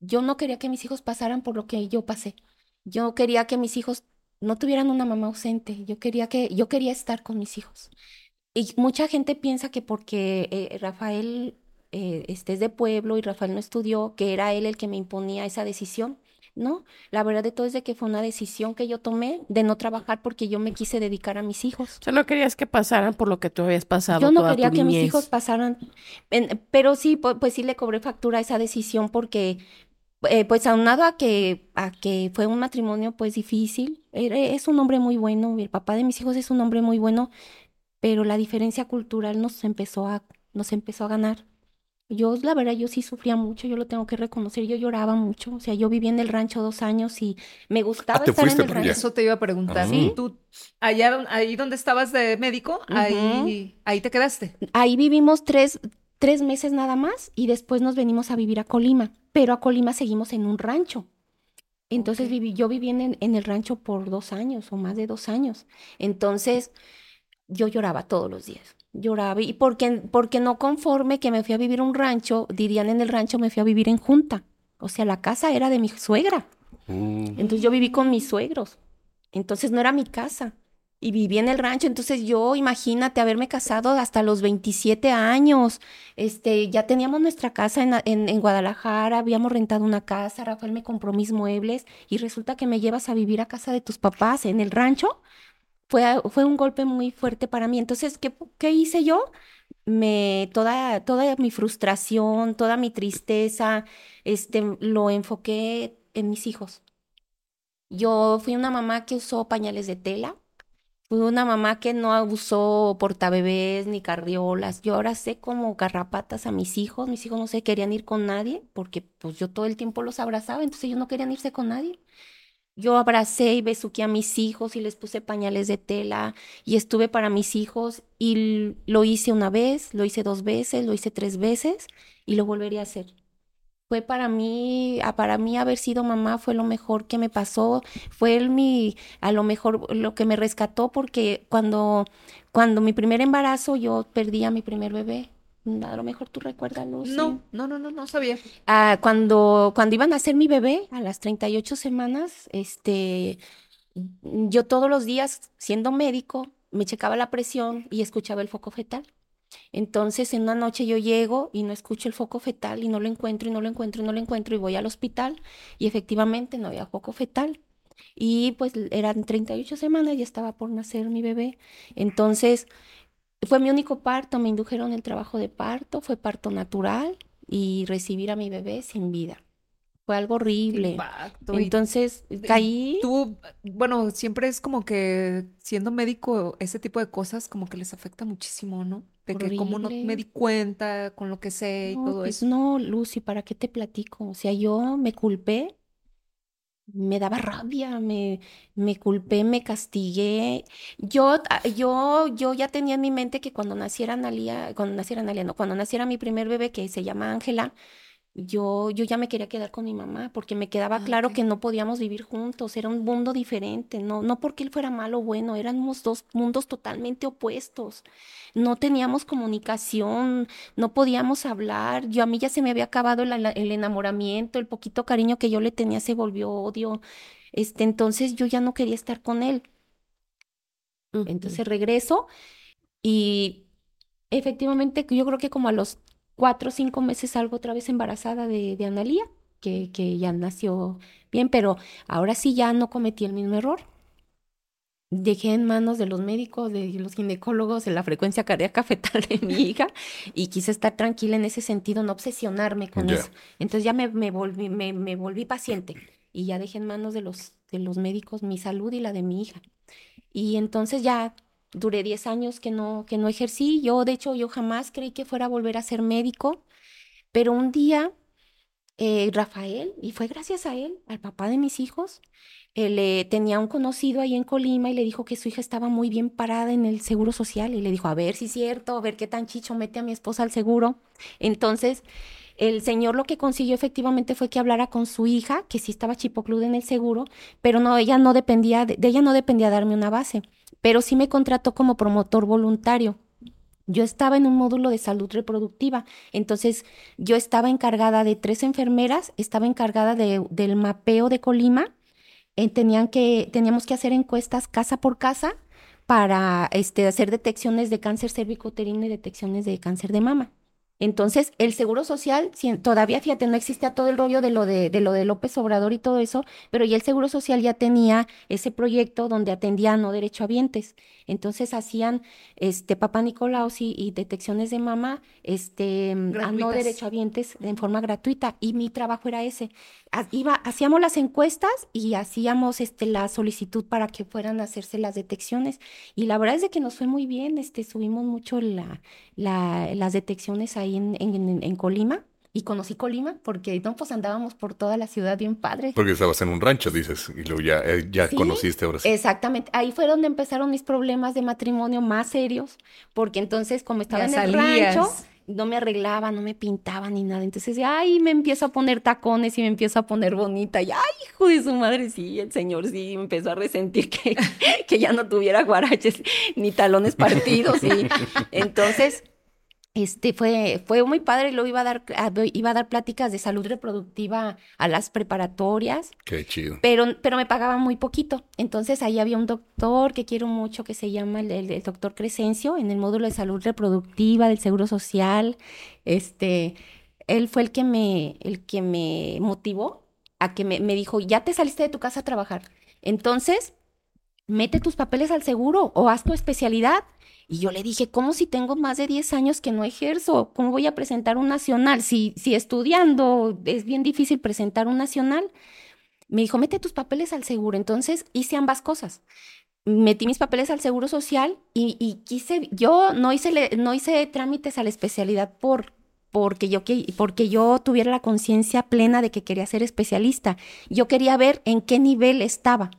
yo no quería que mis hijos pasaran por lo que yo pasé. Yo quería que mis hijos no tuvieran una mamá ausente. Yo quería que, yo quería estar con mis hijos. Y mucha gente piensa que porque eh, Rafael eh, este es de pueblo y Rafael no estudió, que era él el que me imponía esa decisión. No, la verdad de todo es de que fue una decisión que yo tomé de no trabajar porque yo me quise dedicar a mis hijos. O sea, no querías que pasaran por lo que tú habías pasado. Yo no quería que mis hijos pasaran, pero sí, pues, sí le cobré factura a esa decisión porque, eh, pues aunado a que, a que fue un matrimonio pues difícil, es un hombre muy bueno, el papá de mis hijos es un hombre muy bueno, pero la diferencia cultural nos empezó a, nos empezó a ganar. Yo, la verdad, yo sí sufría mucho, yo lo tengo que reconocer, yo lloraba mucho, o sea, yo viví en el rancho dos años y me gustaba ah, estar en el rancho. Eso te iba a preguntar, ¿Sí? ¿Tú, allá, ahí donde estabas de médico, ahí, ahí te quedaste? Ahí vivimos tres, tres meses nada más y después nos venimos a vivir a Colima, pero a Colima seguimos en un rancho. Entonces viví, yo viví en, en el rancho por dos años o más de dos años. Entonces yo lloraba todos los días lloraba y porque, porque no conforme que me fui a vivir un rancho, dirían en el rancho me fui a vivir en junta. O sea, la casa era de mi suegra. Mm. Entonces yo viví con mis suegros. Entonces no era mi casa. Y viví en el rancho. Entonces yo, imagínate, haberme casado hasta los 27 años. Este, ya teníamos nuestra casa en, en, en Guadalajara, habíamos rentado una casa, Rafael me compró mis muebles y resulta que me llevas a vivir a casa de tus papás en el rancho fue, fue un golpe muy fuerte para mí. Entonces, ¿qué, qué hice yo? Me, toda, toda mi frustración, toda mi tristeza, este, lo enfoqué en mis hijos. Yo fui una mamá que usó pañales de tela, Fui una mamá que no abusó portabebés ni carriolas. Yo ahora sé como garrapatas a mis hijos. Mis hijos no se querían ir con nadie porque pues yo todo el tiempo los abrazaba, entonces ellos no querían irse con nadie. Yo abracé y besuqué a mis hijos y les puse pañales de tela y estuve para mis hijos y lo hice una vez, lo hice dos veces, lo hice tres veces y lo volvería a hacer. Fue para mí, para mí haber sido mamá fue lo mejor que me pasó, fue el, mi, a lo mejor lo que me rescató porque cuando, cuando mi primer embarazo yo perdí a mi primer bebé a lo mejor tú recuerdas, Lucy. No, no, no, no, no sabía. Ah, cuando, cuando iban a ser mi bebé, a las 38 semanas, este, yo todos los días, siendo médico, me checaba la presión y escuchaba el foco fetal. Entonces, en una noche yo llego y no escucho el foco fetal y no lo encuentro y no lo encuentro y no lo encuentro y voy al hospital y efectivamente no había foco fetal. Y pues eran 38 semanas y estaba por nacer mi bebé. Entonces, fue mi único parto, me indujeron el trabajo de parto, fue parto natural y recibir a mi bebé sin vida. Fue algo horrible. Entonces caí. Tú, bueno, siempre es como que siendo médico, ese tipo de cosas como que les afecta muchísimo, ¿no? De que como no me di cuenta con lo que sé y todo pues eso. No, Lucy, ¿para qué te platico? O sea, yo me culpé me daba rabia, me, me culpé, me castigué. Yo, ah, yo, yo ya tenía en mi mente que cuando naciera Analia, cuando naciera Analia, no, cuando naciera mi primer bebé que se llama Ángela, yo, yo ya me quería quedar con mi mamá porque me quedaba ah, claro que no podíamos vivir juntos, era un mundo diferente, no, no porque él fuera malo o bueno, éramos dos mundos totalmente opuestos. No teníamos comunicación, no podíamos hablar. Yo a mí ya se me había acabado el, el enamoramiento, el poquito cariño que yo le tenía se volvió odio. Este, entonces yo ya no quería estar con él. Entonces regreso y efectivamente yo creo que como a los cuatro o cinco meses salgo otra vez embarazada de, de Analía, que, que ya nació bien, pero ahora sí ya no cometí el mismo error. Dejé en manos de los médicos, de los ginecólogos, de la frecuencia cardíaca fetal de mi hija y quise estar tranquila en ese sentido, no obsesionarme con eso. Entonces ya me, me volví, me, me, volví paciente y ya dejé en manos de los, de los médicos mi salud y la de mi hija. Y entonces ya duré 10 años que no, que no ejercí. Yo, de hecho, yo jamás creí que fuera a volver a ser médico, pero un día eh, Rafael, y fue gracias a él, al papá de mis hijos, él eh, tenía un conocido ahí en Colima y le dijo que su hija estaba muy bien parada en el seguro social y le dijo, a ver si es cierto, a ver qué tan chicho mete a mi esposa al seguro. Entonces, el señor lo que consiguió efectivamente fue que hablara con su hija, que sí estaba chipocluda en el seguro, pero no, ella no dependía, de ella no dependía darme una base pero sí me contrató como promotor voluntario. Yo estaba en un módulo de salud reproductiva, entonces yo estaba encargada de tres enfermeras, estaba encargada de, del mapeo de Colima, eh, tenían que, teníamos que hacer encuestas casa por casa para este, hacer detecciones de cáncer cervicuterino y detecciones de cáncer de mama. Entonces, el seguro social, todavía, fíjate, no existía todo el rollo de lo de, de, lo de López Obrador y todo eso, pero ya el seguro social ya tenía ese proyecto donde atendía a no derechohabientes. Entonces hacían este papá Nicolau y, detecciones de mama este a no derechohabientes en forma gratuita. Y mi trabajo era ese. Iba, hacíamos las encuestas y hacíamos este la solicitud para que fueran a hacerse las detecciones. Y la verdad es de que nos fue muy bien, este, subimos mucho la, la, las detecciones ahí en, en, Colima y conocí Colima porque no pues andábamos por toda la ciudad bien padre. Porque estabas en un rancho, dices, y luego ya, eh, ya conociste ahora sí. Exactamente, ahí fue donde empezaron mis problemas de matrimonio más serios, porque entonces como estaba en el rancho, no me arreglaba, no me pintaba ni nada, entonces ay, me empiezo a poner tacones y me empiezo a poner bonita, y ay, hijo de su madre, sí, el señor sí, me empezó a resentir que, que ya no tuviera guaraches ni talones partidos, y entonces este fue, fue muy padre, lo iba a dar, iba a dar pláticas de salud reproductiva a las preparatorias. Qué chido. Pero, pero me pagaban muy poquito. Entonces ahí había un doctor que quiero mucho que se llama el, doctor Crescencio en el módulo de salud reproductiva del Seguro Social. Este, él fue el que me, el que me motivó a que me, me dijo, ya te saliste de tu casa a trabajar. Entonces, mete tus papeles al seguro o haz tu especialidad y yo le dije, ¿cómo si tengo más de 10 años que no ejerzo? ¿Cómo voy a presentar un nacional? Si, si estudiando es bien difícil presentar un nacional. Me dijo, mete tus papeles al seguro. Entonces hice ambas cosas. metí mis papeles al Seguro Social y, quise, yo no hice, no hice trámites a la especialidad por, porque, yo, porque yo tuviera la conciencia plena de que quería ser especialista. Yo quería ver en qué nivel estaba.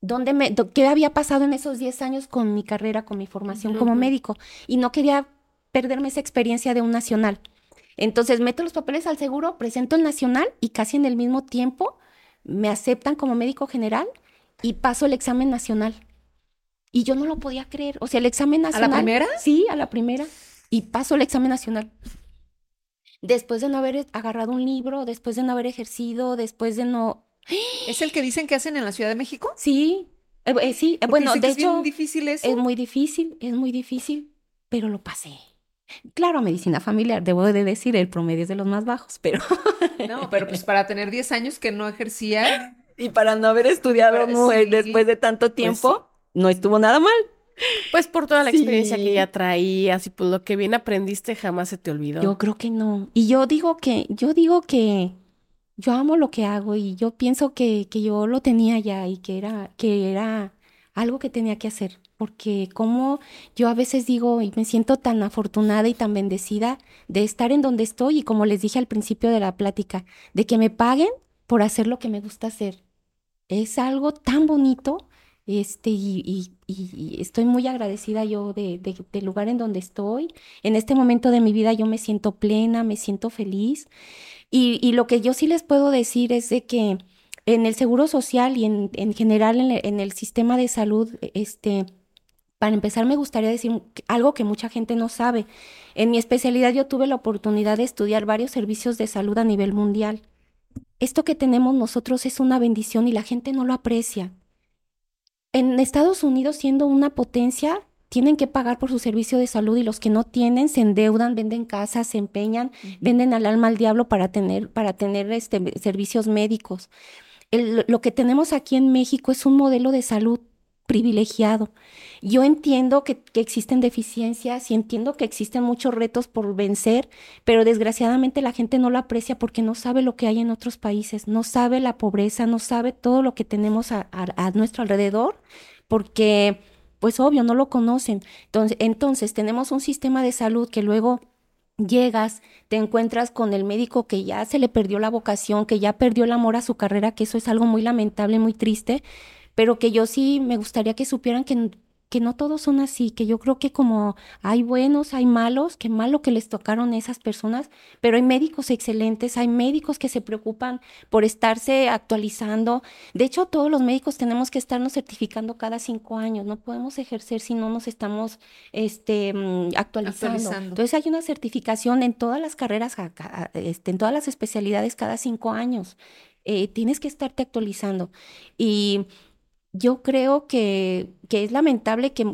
Dónde me, ¿Qué había pasado en esos 10 años con mi carrera, con mi formación como médico? Y no quería perderme esa experiencia de un nacional. Entonces meto los papeles al seguro, presento el nacional y casi en el mismo tiempo me aceptan como médico general y paso el examen nacional. Y yo no lo podía creer. O sea, el examen nacional. ¿A la primera? Sí, a la primera. Y paso el examen nacional. Después de no haber agarrado un libro, después de no haber ejercido, después de no. ¿Es el que dicen que hacen en la Ciudad de México? Sí. Eh, eh, sí, bueno, de hecho. Es muy difícil eso. Es muy difícil, es muy difícil, pero lo pasé. Claro, medicina familiar, debo de decir, el promedio es de los más bajos, pero... No, pero pues para tener 10 años que no ejercía... Y para no haber estudiado después de tanto pues tiempo, no estuvo nada mal. Pues por toda la experiencia que ya traías y pues lo que bien aprendiste jamás se te olvidó. Yo creo que no. Y yo digo que, yo digo que yo amo lo que hago y yo pienso que, que yo lo tenía ya y que era, que era algo que tenía que hacer porque como yo a veces digo y me siento tan afortunada y tan bendecida de estar en donde estoy y como les dije al principio de la plática, de que me paguen por hacer lo que me gusta hacer. Es algo tan bonito este, y, estoy muy agradecida yo de, del lugar en donde estoy. En este momento de mi vida yo me siento plena, me siento feliz. Y, lo que yo sí les puedo decir es de que en el seguro social y en, en general en el, en el sistema de salud, este, para empezar, me gustaría decir algo que mucha gente no sabe. En mi especialidad yo tuve la oportunidad de estudiar varios servicios de salud a nivel mundial. Esto que tenemos nosotros es una bendición y la gente no lo aprecia. En Estados Unidos, siendo una potencia, tienen que pagar por su servicio de salud y los que no tienen se endeudan, venden casas, se empeñan, venden al alma al diablo para tener, para tener este, servicios médicos. lo que tenemos aquí en México es un modelo de salud privilegiado. Yo entiendo que, existen deficiencias y entiendo que existen muchos retos por vencer, pero desgraciadamente la gente no lo aprecia porque no sabe lo que hay en otros países, no sabe la pobreza, no sabe todo lo que tenemos a, nuestro alrededor, porque, pues obvio, no lo conocen. Entonces, entonces, tenemos un sistema de salud que luego llegas, te encuentras con el médico que ya se le perdió la vocación, que ya perdió el amor a su carrera, que eso es algo muy lamentable, muy triste, pero que yo sí me gustaría que supieran que, que no todos son así, que yo creo que como hay buenos, hay malos, que malo que les tocaron esas personas, pero hay médicos excelentes, hay médicos que se preocupan por estarse actualizando. De hecho, todos los médicos tenemos que estarnos certificando cada cinco años, no podemos ejercer si no nos estamos este, mm, actualizando. Entonces hay una certificación en todas las carreras, este, en todas las especialidades cada cinco años. Eh, tienes que estarte actualizando. Y yo creo que, que es lamentable que,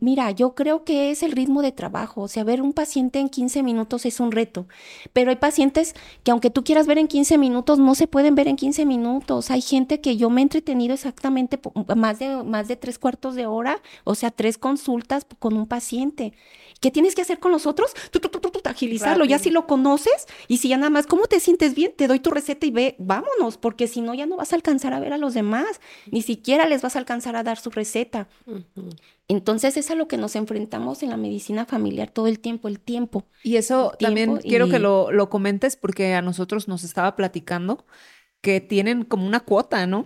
Mira, yo creo que es el ritmo de trabajo, o sea, ver un paciente en 15 minutos es un reto, pero hay pacientes que aunque tú quieras ver en 15 minutos, no se pueden ver en 15 minutos. Hay gente que yo me he entretenido exactamente más de, más de tres cuartos de hora, o sea, tres consultas con un paciente. ¿Qué tienes que hacer con los otros? Tú, tú, tú, tú, agilizarlo. Ya si lo conoces y si ya nada más, ¿cómo te sientes bien? Te doy tu receta y ve, vámonos, porque si no, ya no vas a alcanzar a ver a los demás. Ni siquiera les vas a alcanzar a dar su receta. Entonces es a lo que nos enfrentamos en la medicina familiar todo el tiempo, el tiempo. Y eso también quiero que lo, lo comentes porque a nosotros nos estaba platicando que tienen como una cuota, ¿no?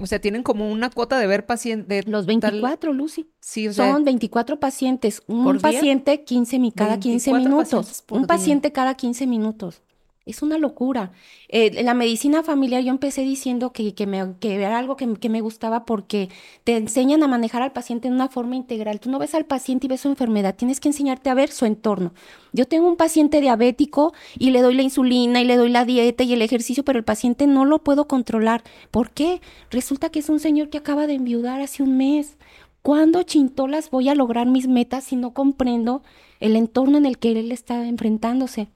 O sea, tienen como una cuota de ver pacientes. Los 24, Lucy. Sí, o sea. Son 24 pacientes. Un paciente 15, cada 15 minutos. Un paciente cada 15 minutos. Es una locura. Eh, la medicina familiar yo empecé diciendo que, me, era algo que, que, me gustaba porque te enseñan a manejar al paciente de una forma integral. Tú no ves al paciente y ves su enfermedad, tienes que enseñarte a ver su entorno. Yo tengo un paciente diabético y le doy la insulina y le doy la dieta y el ejercicio, pero el paciente no lo puedo controlar. ¿Por qué? Resulta que es un señor que acaba de enviudar hace un mes. ¿Cuándo chintolas voy a lograr mis metas si no comprendo el entorno en el que él está enfrentándose?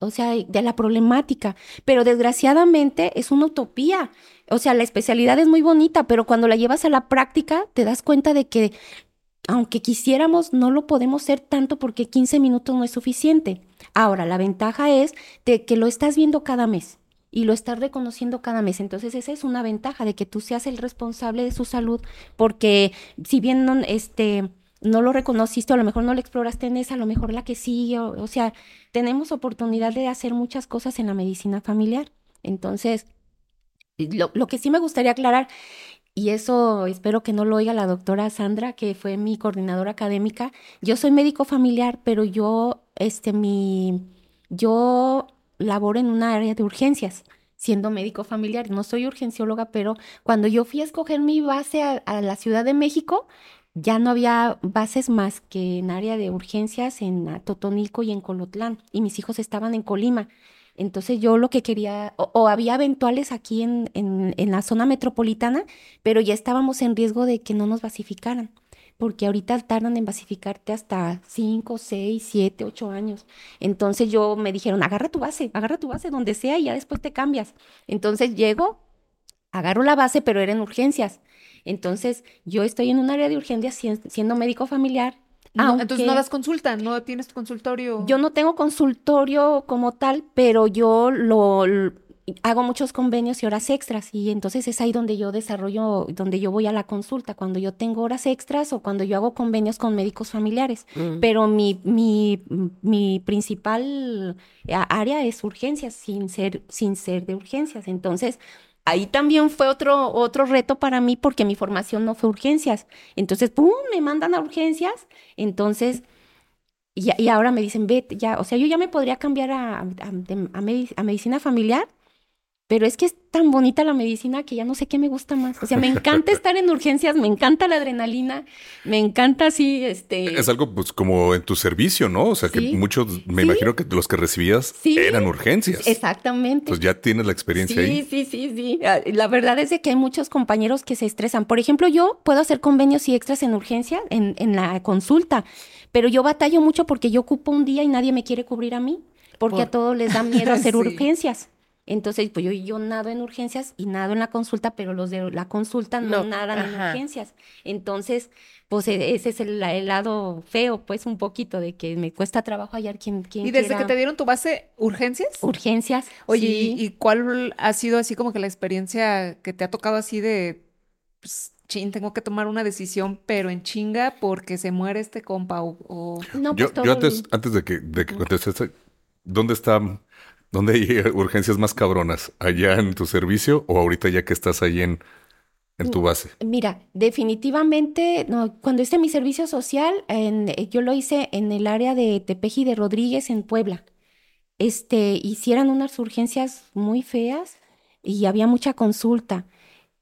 O sea, de la problemática, pero desgraciadamente es una utopía. O sea, la especialidad es muy bonita, pero cuando la llevas a la práctica te das cuenta de que aunque quisiéramos, no lo podemos hacer tanto porque 15 minutos no es suficiente. Ahora, la ventaja es de que lo estás viendo cada mes. y lo estás reconociendo cada mes. Entonces esa es una ventaja de que tú seas el responsable de su salud, porque si bien no, este, no lo reconociste a lo mejor no lo exploraste en esa, a lo mejor la que sigue, o, sea, tenemos oportunidad de hacer muchas cosas en la medicina familiar. Entonces, lo, lo que sí me gustaría aclarar, y eso espero que no lo oiga la doctora Sandra, que fue mi coordinadora académica, yo soy médico familiar, pero yo, este, mi, yo laboro en una área de urgencias, siendo médico familiar. No soy urgencióloga, pero cuando yo fui a escoger mi base a, la Ciudad de México, ya no había bases más que en área de urgencias en Totonilco y en Colotlán, y mis hijos estaban en Colima. Entonces yo lo que quería, o, había eventuales aquí en, en, en, la zona metropolitana, pero ya estábamos en riesgo de que no nos basificaran porque ahorita tardan en basificarte hasta 5, 6, 7, 8 años. Entonces yo me dijeron, agarra tu base, agarra tu base donde sea y ya después te cambias. Entonces llego, agarro la base, pero era en urgencias. Entonces yo estoy en un área de urgencias siendo médico familiar. entonces no das consulta, no tienes tu consultorio. Yo no tengo consultorio como tal, pero yo lo hago muchos convenios y horas extras y entonces es ahí donde yo desarrollo, donde yo voy a la consulta, cuando yo tengo horas extras o cuando yo hago convenios con médicos familiares. Mm. Pero mi, mi, mi principal área es urgencias, sin ser, sin ser de urgencias. Entonces, ahí también fue otro, otro reto para mí porque mi formación no fue urgencias. Entonces, ¡pum!, me mandan a urgencias. Entonces... Y, ahora me dicen, vete, ya, o sea, yo ya me podría cambiar a, a medicina familiar, pero es que es tan bonita la medicina que ya no sé qué me gusta más. O sea, me encanta estar en urgencias, me encanta la adrenalina, me encanta así, este... Es algo pues como en tu servicio, ¿no? O sea, que muchos, me imagino que los que recibías eran urgencias. Exactamente. Pues ya tienes la experiencia ahí. Sí, sí, sí, sí. Ah, la verdad es de que hay muchos compañeros que se estresan. Por ejemplo, yo puedo hacer convenios y extras en urgencia, en, en la consulta, pero yo batallo mucho porque yo ocupo un día y nadie me quiere cubrir a mí, porque a todos les da miedo hacer urgencias. Entonces, pues yo, yo nado en urgencias y nado en la consulta, pero los de la consulta no, nadan en urgencias. Entonces, pues e, ese es el, lado feo, pues un poquito de que me cuesta trabajo hallar quien, quien ¿Y desde que te dieron tu base, urgencias? Urgencias. Oye, ¿y, cuál ha sido así como que la experiencia que te ha tocado así de, pues, chin, tengo que tomar una decisión, pero en chinga porque se muere este compa o... No, pues, yo, yo antes, antes de que, de que contestes, ¿dónde está ¿Dónde hay urgencias más cabronas? ¿Allá en tu servicio o ahorita ya que estás ahí en, en tu base? Mira, definitivamente, no, cuando hice mi servicio social, en, eh, yo lo hice en el área de Tepeji de Rodríguez, en Puebla. Este, hicieran unas urgencias muy feas y había mucha consulta.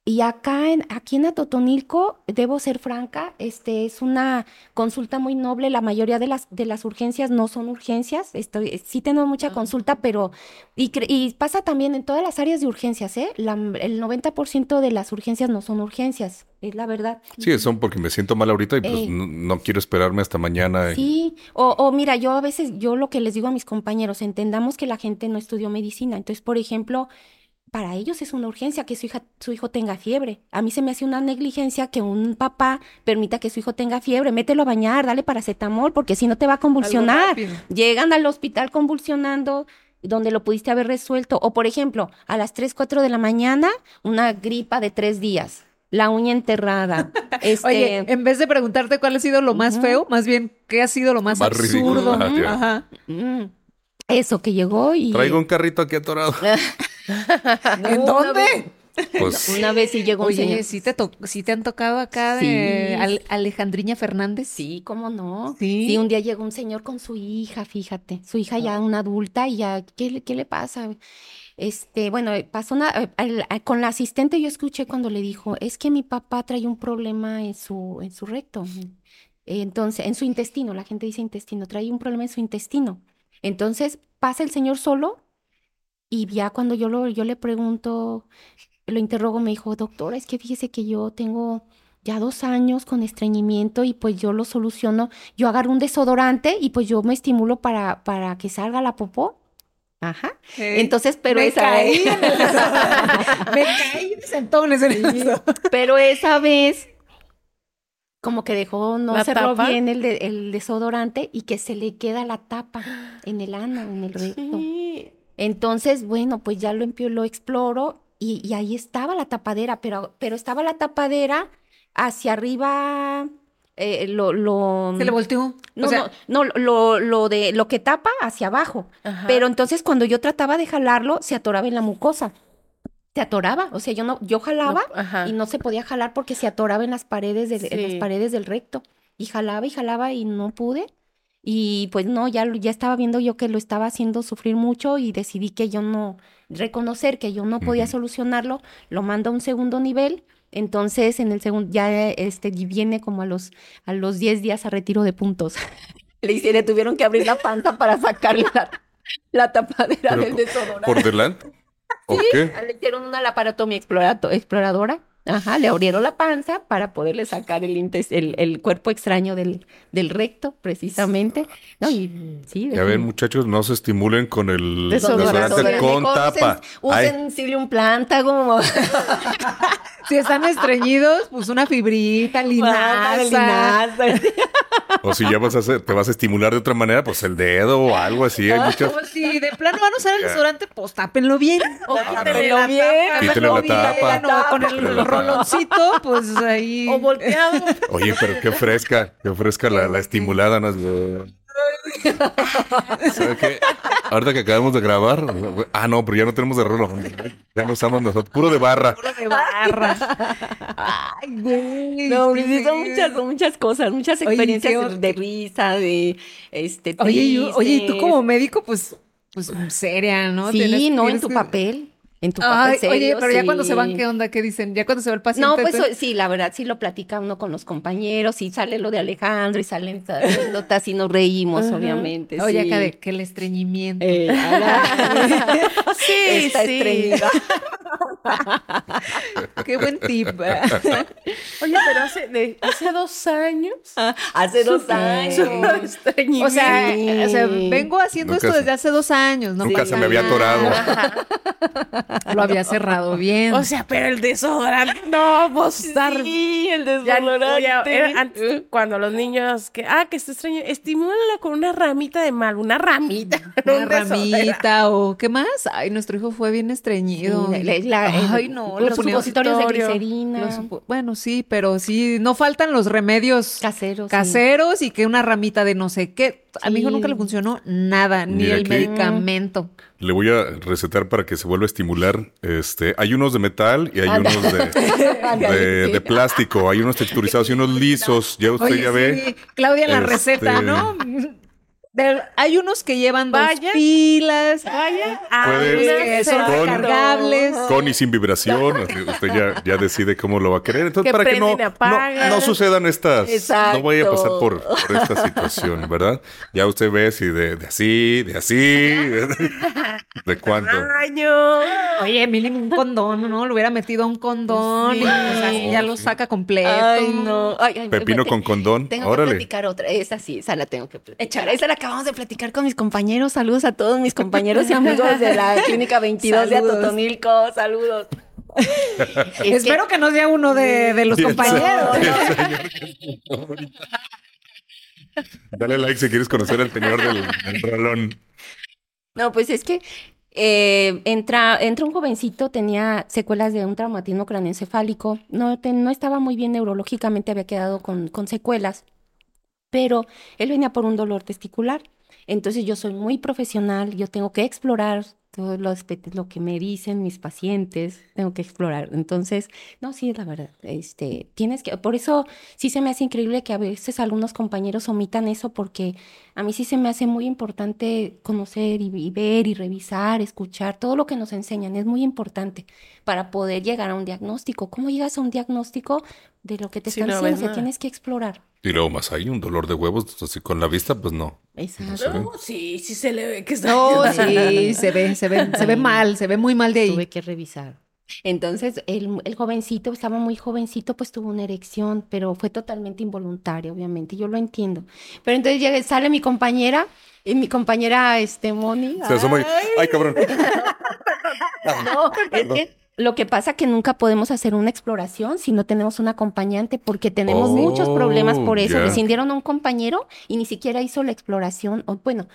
Y acá en, aquí en Atotonilco, debo ser franca, este es una consulta muy noble. La mayoría de las, de las urgencias no son urgencias. Estoy, sí tengo mucha ah. consulta, pero. Y, y, pasa también en todas las áreas de urgencias, ¿eh? La, el 90% de las urgencias no son urgencias, es la verdad. Sí, son porque me siento mal ahorita y pues eh. no, quiero esperarme hasta mañana. Sí, o, o mira, yo a veces, yo lo que les digo a mis compañeros, entendamos que la gente no estudió medicina. Entonces, por ejemplo, para ellos es una urgencia que su, hija, su hijo tenga fiebre. A mí se me hace una negligencia que un papá permita que su hijo tenga fiebre. Mételo a bañar, dale paracetamol, porque si no te va a convulsionar. Llegan al hospital convulsionando donde lo pudiste haber resuelto. O, por ejemplo, a las 3, 4 de la mañana, una gripa de tres días. La uña enterrada. Este... Oye, en vez de preguntarte cuál ha sido lo más feo, más bien, ¿qué ha sido lo más, absurdo? Ajá. Mm. Eso, que llegó y... Traigo un carrito aquí atorado. ¿En dónde? Pues, una vez sí llegó un señor. ¿sí te, ¿sí te han tocado acá de Alejandriña Fernández? Sí, cómo no. ¿Sí? un día llegó un señor con su hija, fíjate. Su hija ya una adulta y ya, ¿qué, qué le pasa? Este, bueno, pasó una, con la asistente yo escuché cuando le dijo, es que mi papá trae un problema en su, en su recto. Entonces, en su intestino, la gente dice intestino, trae un problema en su intestino. Entonces, pasa el señor solo y ya cuando yo, lo, yo le pregunto, lo interrogo, me dijo, doctora, es que fíjese que yo tengo ya dos años con estreñimiento y pues yo lo soluciono. Yo agarro un desodorante y pues yo me estimulo para, para que salga la popó. Ajá. Entonces, pero me esa caí me caí de sentones en eso. Pero esa vez como que dejó no cerró bien el, el desodorante y que se le queda la tapa en el ano, en el recto. Entonces, bueno, pues ya lo, lo exploro y, y, ahí estaba la tapadera, pero, pero estaba la tapadera hacia arriba. Eh, lo, lo, ¿Se le volteó? No, o sea... no, no, lo, lo, de, lo que tapa hacia abajo. Ajá. Pero entonces cuando yo trataba de jalarlo, se atoraba en la mucosa. Se atoraba, o sea, yo no, yo jalaba no, y no se podía jalar porque se atoraba en las paredes, de, sí. en las paredes del recto. Y jalaba y jalaba y no pude. Y pues no, ya, ya estaba viendo yo que lo estaba haciendo sufrir mucho y decidí que yo no, reconocer que yo no podía uh -huh. solucionarlo, lo mando a un segundo nivel. Entonces, en el segundo, ya este, viene como a los, a los 10 días a retiro de puntos. Le hicieron, tuvieron que abrir la panza para sacarle la, la tapadera del desodorante. ¿Por delante? ¿O ¿Sí? qué? Le hicieron una laparotomía exploradora. Ajá, le abrieron la panza para poderle sacar el, el, el cuerpo extraño del, del, recto, precisamente. No, y sí. Ya ven, muchachos, no se estimulen con el desodorante, desodorante con tapa. Usen, usen un plántago. si están estreñidos, pues una fibrita, linaza. linaza. O si ya vas a hacer, te vas a estimular de otra manera, pues el dedo o algo así. Hay muchas... O si de plano van a usar el desodorante, pues tápenlo bien. O tápenlo bien. Quítele la tapa. No, con el roloncito, pues ahí. O volteado. Oye, pero qué fresca, qué fresca la, la estimulada. ¿no? ¿Sabes qué? Ahorita que acabamos de grabar. Ah, no, pero ya no tenemos de rolo. Ya no estamos nosotros. Puro de barra. Puro de barra. Ay, güey. No, sí, son muchas, son muchas cosas, muchas experiencias oye, de risa, de este. Oye, yo, oye, y tú como médico, pues, pues seria, ¿no? Sí, ¿Tienes, no, tienes en tu que... papel. En tu Ay, papel serio, oye, pero ya cuando se van, ¿qué onda? ¿Qué dicen? Ya cuando se va el paciente. No, pues sí, la verdad, sí lo platica uno con los compañeros, y sale lo de Alejandro, y salen notas y nos reímos, uh -huh. obviamente. Oye, sí. acá de que el estreñimiento. Eh, sí, Está sí. estreñida. Qué buen tip. Oye, pero hace, de, hace dos años. hace dos años. O sea, o sea, vengo haciendo Nunca esto se- desde hace dos años. ¿no? Nunca se me había atorado. Lo había cerrado bien. O sea, pero el desodorante no, vos estar. Sí, el desodorante. ya, era antes, cuando los niños que, ah, que está extraño, estimúlalo con una ramita de mal, una ramita. Una un desodorante. ramita o qué más. Ay, nuestro hijo fue bien estreñido. Sí, la- la- Ay, no, los supositorios de glicerina. Los Bueno, sí, pero sí, no faltan los remedios Caseros. sí. caseros y que una ramita de no sé qué. A mi hijo nunca le funcionó nada, ni Mira el medicamento. Le voy a recetar para que se vuelva a estimular. Este, hay unos de metal y hay Anda. unos de, Ándale, de, sí. de plástico, hay unos texturizados y unos lisos. Ya usted Oye, ya ve. sí, Claudia en la Este- receta, ¿no? Hay unos que llevan dos pilas, Vaya, Puedes- que son Con- recargables. Con y sin vibración, usted ya, ya decide cómo lo va a querer. Entonces, Que para que no, no, no sucedan estas, Exacto. no vaya a pasar por, por esta situación, ¿verdad? Ya usted ve si de, de así, de así, de cuánto. año. Oye, mínimo un condón, ¿no? Lo hubiera metido a un condón y pues, así ya lo saca completo. Ay, no. Ay, ay, Pepino con condón, Tengo que órale. platicar otra. Esa sí, esa la tengo que platicar. Esa la acabamos de platicar con mis compañeros. Saludos a todos mis compañeros y amigos de la Clínica 22 de Saludos. Atotonilco. Saludos. Es Espero que no sea uno de, de los compañeros. señor- Dale like si quieres conocer al señor del, del rolón. No, pues es que eh, entra, entra un jovencito, tenía secuelas de un traumatismo craneoencefálico, no, te- no estaba muy bien neurológicamente, había quedado con, con secuelas, pero él venía por un dolor testicular. Entonces yo soy muy profesional, yo tengo que explorar todo lo, que me dicen mis pacientes, tengo que explorar. Entonces, no, sí, es la verdad, este, tienes que, por eso sí se me hace increíble que a veces algunos compañeros omitan eso porque a mí sí se me hace muy importante conocer y, y ver y revisar, escuchar, todo lo que nos enseñan es muy importante para poder llegar a un diagnóstico. ¿Cómo llegas a un diagnóstico de lo que te Si están no diciendo? O sea, tienes que explorar. Y luego más hay un dolor de huevos, así con la vista, pues no. Exacto. No, sí, sí se le ve que está. No, sí, se ve, se ve, se ve mal, se ve muy mal de ahí. Tuve que revisar. Entonces, el, el jovencito, estaba muy jovencito, pues tuvo una erección, pero fue totalmente involuntaria, obviamente, yo lo entiendo. Pero entonces llega, sale mi compañera, y mi compañera, este, Moni. Se asoma y, ay, cabrón. No, es que Lo que pasa que nunca podemos hacer una exploración si no tenemos un acompañante, porque tenemos muchos problemas por eso. ya. Rescindieron a un compañero y ni siquiera hizo la exploración. O, bueno,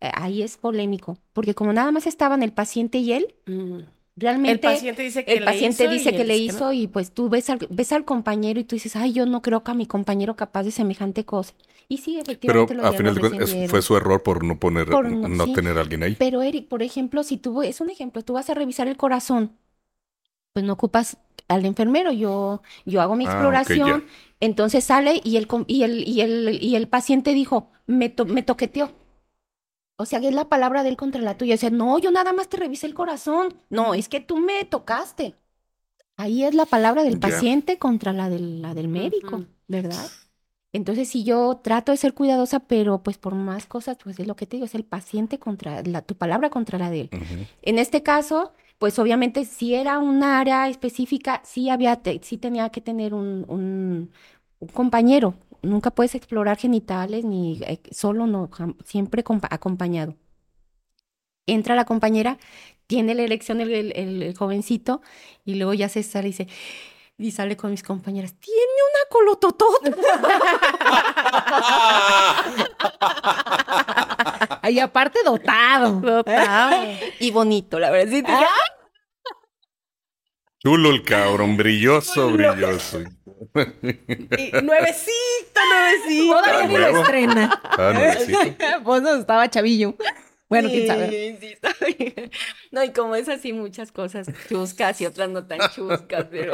eh, ahí es polémico, porque como nada más estaban el paciente y él, Mm. realmente El paciente dice que le paciente hizo y dice que le hizo y pues tú ves al, ves al compañero y tú dices, ay, yo no creo que a mi compañero capaz de semejante cosa. Y sí, Pero efectivamente lo, a final de cuentas fue su error por no poner, Por no, no- sí. tener a alguien ahí. Pero Eric, por ejemplo, si tú, es un ejemplo, tú vas a revisar el corazón, pues no ocupas al enfermero, yo, yo hago mi Ah, exploración, entonces sale y el, y el, y el, y el paciente dijo, me, to- me toqueteó. O sea, que es la palabra de él contra la tuya. O sea, no, yo nada más te revisé el corazón. No, es que tú me tocaste. Ahí es la palabra del paciente contra la del, la del médico. ¿verdad? Entonces, si yo trato de ser cuidadosa, pero pues por más cosas, pues es lo que te digo, es el paciente contra, la, tu palabra contra la de él. En este caso, pues obviamente si era un área específica, sí había, sí tenía que tener un, un, compañero. Nunca puedes explorar genitales ni eh, solo, no, siempre compa- acompañado. Entra la compañera, tiene la elección el, el- el- el jovencito y luego ya se sale y dice, y sale con mis compañeras, tiene una colototota. Ahí aparte dotado. Total. y bonito, la verdad. sí, dije, Chulo el cabrón, brilloso, brilloso. Y nuevecito, nuevecito. Todavía ni lo estrena. Ah, nuevecito. Pues no, estaba chavillo. Bueno, quién Sí, sabe. sí, está bien. No, y como es así, muchas cosas chuscas y otras no tan chuscas, pero...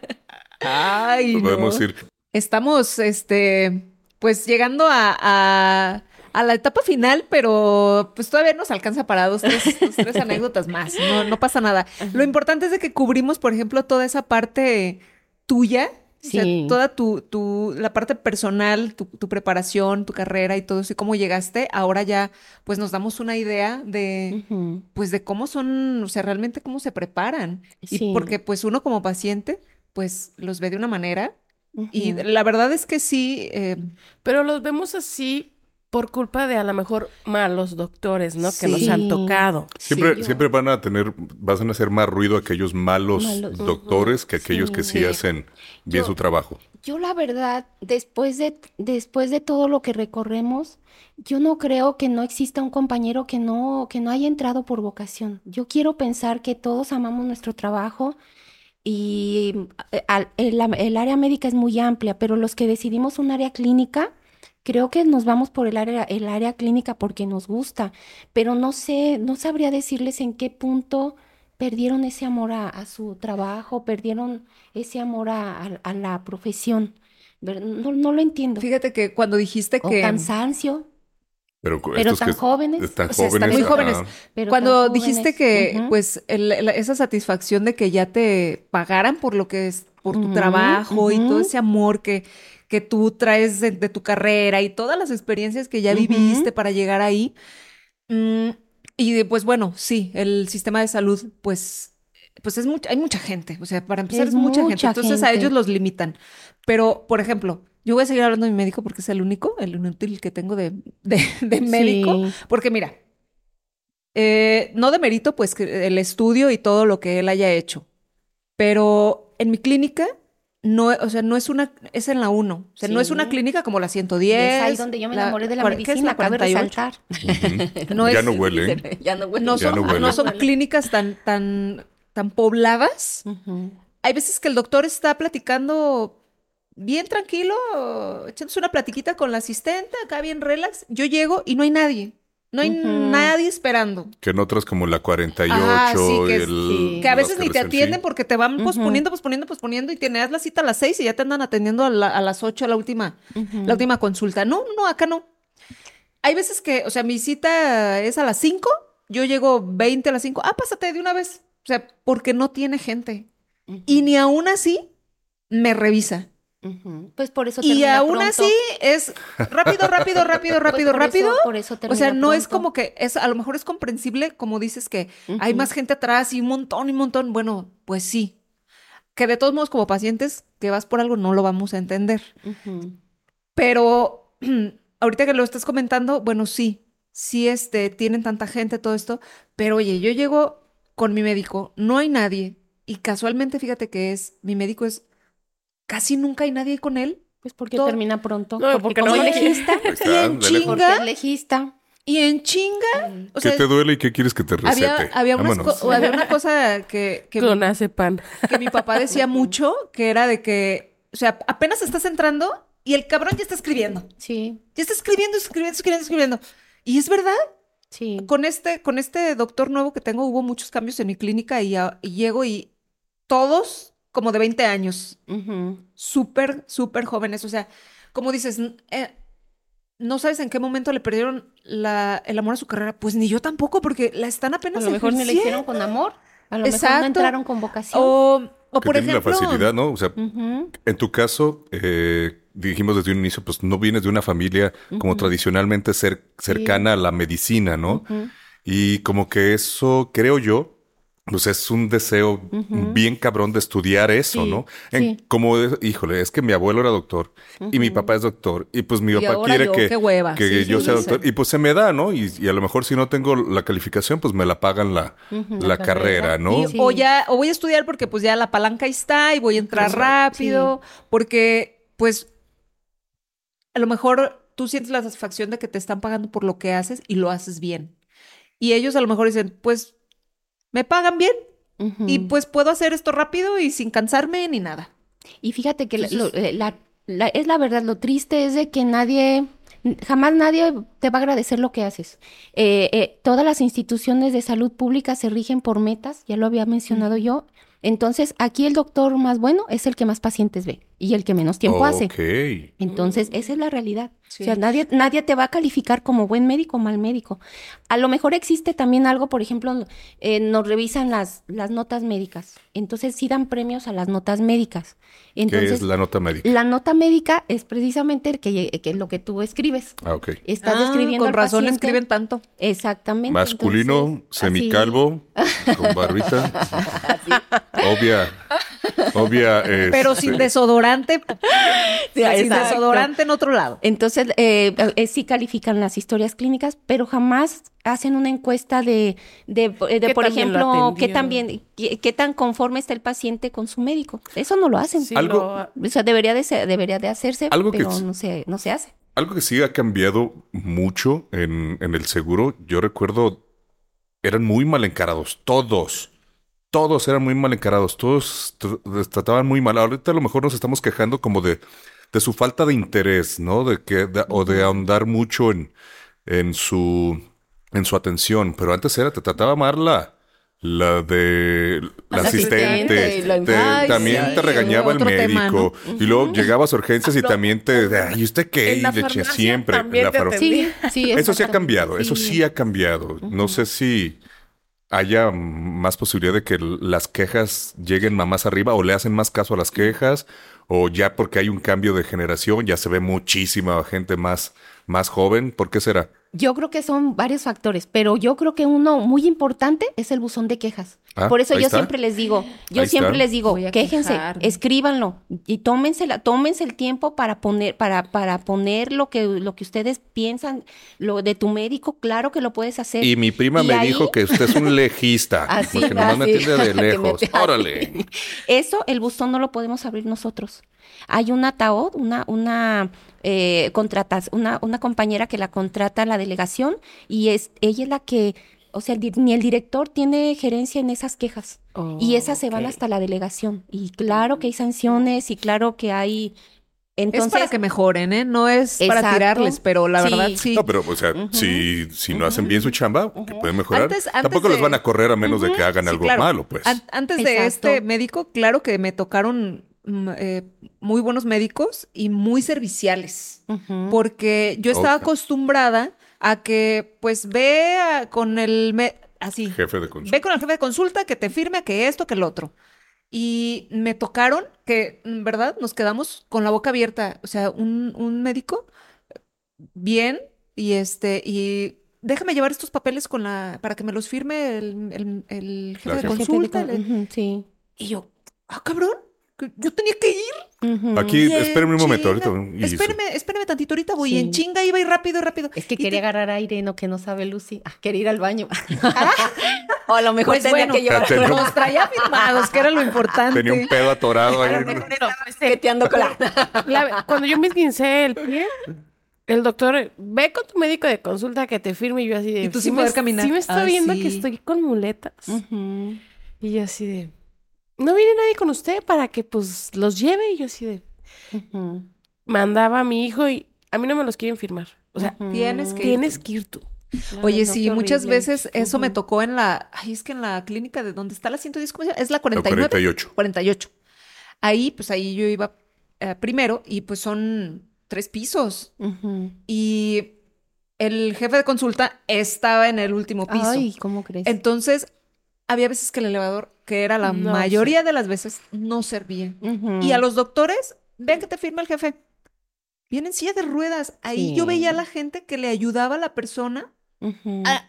Ay, no. Podemos ir. Estamos, este, pues llegando a, a, a la etapa final, pero pues todavía nos alcanza para dos, tres, dos, tres anécdotas más. No, no pasa nada. Lo importante es de que cubrimos, por ejemplo, toda esa parte tuya. O sea, Sí. toda tu, tu, la parte personal, tu, tu preparación, tu carrera y todo eso, y cómo llegaste, ahora ya, pues nos damos una idea de, pues de cómo son, o sea, realmente cómo se preparan. Y Sí. porque pues uno como paciente, pues los ve de una manera y la verdad es que sí, eh, Pero los vemos así por culpa de a lo mejor malos doctores, ¿no? Que nos han tocado. Siempre, Sí. siempre van a tener, van a hacer más ruido aquellos malos, Malos. doctores que aquellos que sí Sí. hacen bien Yo- su trabajo. Yo la verdad, después de, después de todo lo que recorremos, yo no creo que no exista un compañero que no, que no haya entrado por vocación. Yo quiero pensar que todos amamos nuestro trabajo y eh, al- el, el área médica es muy amplia, pero los que decidimos un área clínica, creo que nos vamos por el área, el área clínica porque nos gusta, pero no sé, no sabría decirles en qué punto perdieron ese amor a, a su trabajo, perdieron ese amor a, a- a la profesión. No, no lo entiendo. fíjate que cuando dijiste O que cansancio, Pero, pero tan que jóvenes. están O sea, están jóvenes. muy jóvenes. pero cuando tan dijiste jóvenes. que pues el- esa satisfacción de que ya te pagaran por lo que es, por tu trabajo y todo ese amor que, que tú traes de, de tu carrera y todas las experiencias que ya viviste para llegar ahí. Mm, y de- pues bueno, sí, el sistema de salud, pues, pues es mucha, hay mucha gente. O sea, para empezar es, Es mucha, gente. Entonces a ellos los limitan. Pero, por ejemplo, yo voy a seguir hablando de mi médico porque es el único, el inútil que tengo de, de, de médico. Sí. Porque mira, eh, no demerito pues que el estudio y todo lo que él haya hecho, pero en mi clínica no, o sea, no es una, es en la 1, o sea, no es una Sí. clínica como la Y 110. es ahí donde yo me enamoré de la cuar- ¿qué es medicina, la cabe 48? resaltar. Ujú. No ya es- no huele. ¿eh? Ya no huele. No Ya son, no huele. no son clínicas tan, tan, tan pobladas. Ujú. Hay veces que el doctor está platicando bien tranquilo, echándose una platiquita con la asistente, acá bien relax. Yo llego y no hay nadie. No hay nadie esperando. Que en otras como la 48 Ah, sí, que el... sí. Que a veces ni te atienden sí. porque te van posponiendo, posponiendo, posponiendo y tienes la cita a las seis y ya te andan atendiendo a, la- a las ocho la última, la última consulta. No, no, acá no. Hay veces que, o sea, mi cita es a las cinco, yo llego 20 a las cinco. Ah, pásate de una vez. O sea, porque no tiene gente. Y ni aún así me revisa. Pues por eso Y aún pronto. así es rápido, rápido, rápido, Pues rápido, por eso- rápido. por eso O sea, no es como que es, a lo mejor es comprensible, como dices que hay más gente atrás y un montón y un montón. Bueno, pues sí. Que de todos modos, como pacientes, que vas por algo, no lo vamos a entender. Pero ahorita que lo estás comentando, bueno, sí, sí, este, tienen tanta gente, todo esto. Pero oye, yo llego con mi médico, no hay nadie. y casualmente, fíjate que es, mi médico es, casi nunca hay nadie con él. Pues porque termina pronto. No, porque no legista. Y en chinga. Porque legista. Y en chinga. O ¿Qué te duele y qué quieres que te recete? Había, había, había una cosa que... que pan. Que mi papá decía mucho, que era de que, o sea, apenas estás entrando y el cabrón ya está escribiendo. Sí. Ya está escribiendo, escribiendo, escribiendo, escribiendo. Y es verdad. Sí. Con este, con este doctor nuevo que tengo hubo muchos cambios en mi clínica y, llego y todos como de 20 años. Súper, súper jóvenes. O sea, como dices, eh, no sabes en qué momento le perdieron la, el amor a su carrera. Pues ni yo tampoco, porque la están apenas A lo mejor ni la hicieron con amor. A lo mejor no entraron con vocación. O, o por ejemplo... la facilidad, ¿no? O sea, en tu caso, eh, dijimos desde un inicio, pues no vienes de una familia como tradicionalmente cercana a la medicina, ¿no? Y como que eso, creo yo, pues es un deseo bien cabrón de estudiar eso, ¿no? En, Como, híjole, es que mi abuelo era doctor y mi papá es doctor y pues mi papá quiere que, que yo sea doctor. y pues se me da, ¿no? Y, a lo mejor si no tengo la calificación, pues me la pagan la, la, carrera, ¿no? o ya, o voy a estudiar porque pues ya la palanca está y voy a entrar rápido, porque pues a lo mejor tú sientes la satisfacción de que te están pagando por lo que haces y lo haces bien. Y ellos a lo mejor dicen, pues me pagan bien y pues puedo hacer esto rápido y sin cansarme ni nada. Y fíjate que eh, la, es la verdad, lo triste es de que nadie, jamás nadie te va a agradecer lo que haces. Eh, eh, todas las instituciones de salud pública se rigen por metas, ya lo había mencionado yo. Entonces, aquí el doctor más bueno es el que más pacientes ve y el que menos tiempo hace. Entonces, esa es la realidad. O sea, nadie, nadie te va a calificar como buen médico o mal médico. A lo mejor existe también algo, por ejemplo, eh, nos revisan las, las notas médicas. Entonces, sí dan premios a las notas médicas. Entonces, ¿Qué es la nota médica? La nota médica es precisamente el que, que lo que tú escribes. Ah, ok. Estás ah, escribiendo Con razón escriben tanto. Exactamente. Masculino, semicalvo, con barbita. Obvia. Obvia. Pero sin este, desodorante. sin desodorante en otro lado. Entonces, eh, eh, sí califican las historias clínicas, pero jamás hacen una encuesta de, de, por ejemplo, qué tan qué, tan conforme está el paciente con su médico. Eso no lo hacen. algo, O sea, debería de, ser, debería de hacerse, pero no, se, no se hace. Algo que sí ha cambiado mucho en, en el seguro, yo recuerdo, eran muy mal encarados, todos todos eran muy mal encarados, todos trataban muy mal. Ahorita a lo mejor nos estamos quejando como de, de su falta de interés, ¿no? De que, o de ahondar mucho en, en su, en su atención. Pero antes era, te trataba mal la, la de la, asistente, también te regañaba el médico y luego llegabas a urgencias y también te y usted qué y le siempre en la farmacia. eso sí ha cambiado, eso sí ha cambiado. No sé si haya más posibilidad de que las quejas lleguen más arriba o le hacen más caso a las quejas o ya porque hay un cambio de generación ya se ve muchísima gente más más joven, ¿por qué será? Yo creo que son varios factores, pero yo creo que uno muy importante es el buzón de quejas. Ah, Por eso yo siempre les digo, yo siempre les digo, quéjense, escríbanlo y tómense, la, tómense el tiempo para poner, para, para poner lo que, lo que ustedes piensan, lo de tu médico, claro que lo puedes hacer. Y mi prima me dijo que usted es un legista, así, porque nomás me atiende de lejos. Órale. Eso, el buzón no lo podemos abrir nosotros. Hay un ataúd, una, una eh, contratas, una, una compañera que la contrata la delegación y es ella es la que, o sea, ni el director tiene gerencia en esas quejas y esas se van hasta la delegación. Y claro que hay sanciones y claro que hay entonces, es para que mejoren, ¿eh? No es para tirarles, pero la verdad sí. No, pero, o sea, si, si no hacen bien su chamba, que pueden mejorar, tampoco les van a correr a menos de que hagan algo malo, pues. antes de este médico, claro que me tocaron eh, muy buenos médicos y muy serviciales, porque yo estaba acostumbrada a que pues ve con el así jefe de consulta. ve con el jefe de consulta que te firme que esto que el otro. Y me tocaron que en verdad nos quedamos con la boca abierta. O sea un, médico bien y este y déjame llevar estos papeles con la para que me los firme el, jefe, de consulta sí. Y yo ah cabrón yo tenía que ir. Aquí, espérenme un momento, ahorita. y espéreme, espéreme tantito, ahorita voy. En chinga iba y rápido, rápido. Es que quería agarrar aire, no que no sabe Lucy. Ah, quería ir al baño. o a lo mejor pues tenía que llevar. Nos traía firmados, que era lo importante. Tenía un pedo atorado ahí. Cuando yo me esguincé el pie, el doctor, ve con tu médico de consulta que te firme y yo así de... Y tú sí poder caminar. Sí me está viendo que estoy con muletas. Y yo así de... No viene nadie con usted para que pues los lleve. Y yo así de... Mandaba a mi hijo y a mí no me los quieren firmar. O sea, tienes que tienes ir. que ir tú. Oye, sí, muchas veces eso me tocó en la, ay, es que en la clínica de donde está la 110, ¿cómo se llama? Es la 49. 48. 48. Ahí, pues ahí yo iba eh, primero y pues son tres pisos. Y el jefe de consulta estaba en el último piso. Ay, ¿cómo crees? Entonces, había veces que el elevador, que era la mayoría de las veces, no servía. Y a los doctores, ven que te firma el jefe. Vienen silla de ruedas. Ahí yo veía a la gente que le ayudaba a la persona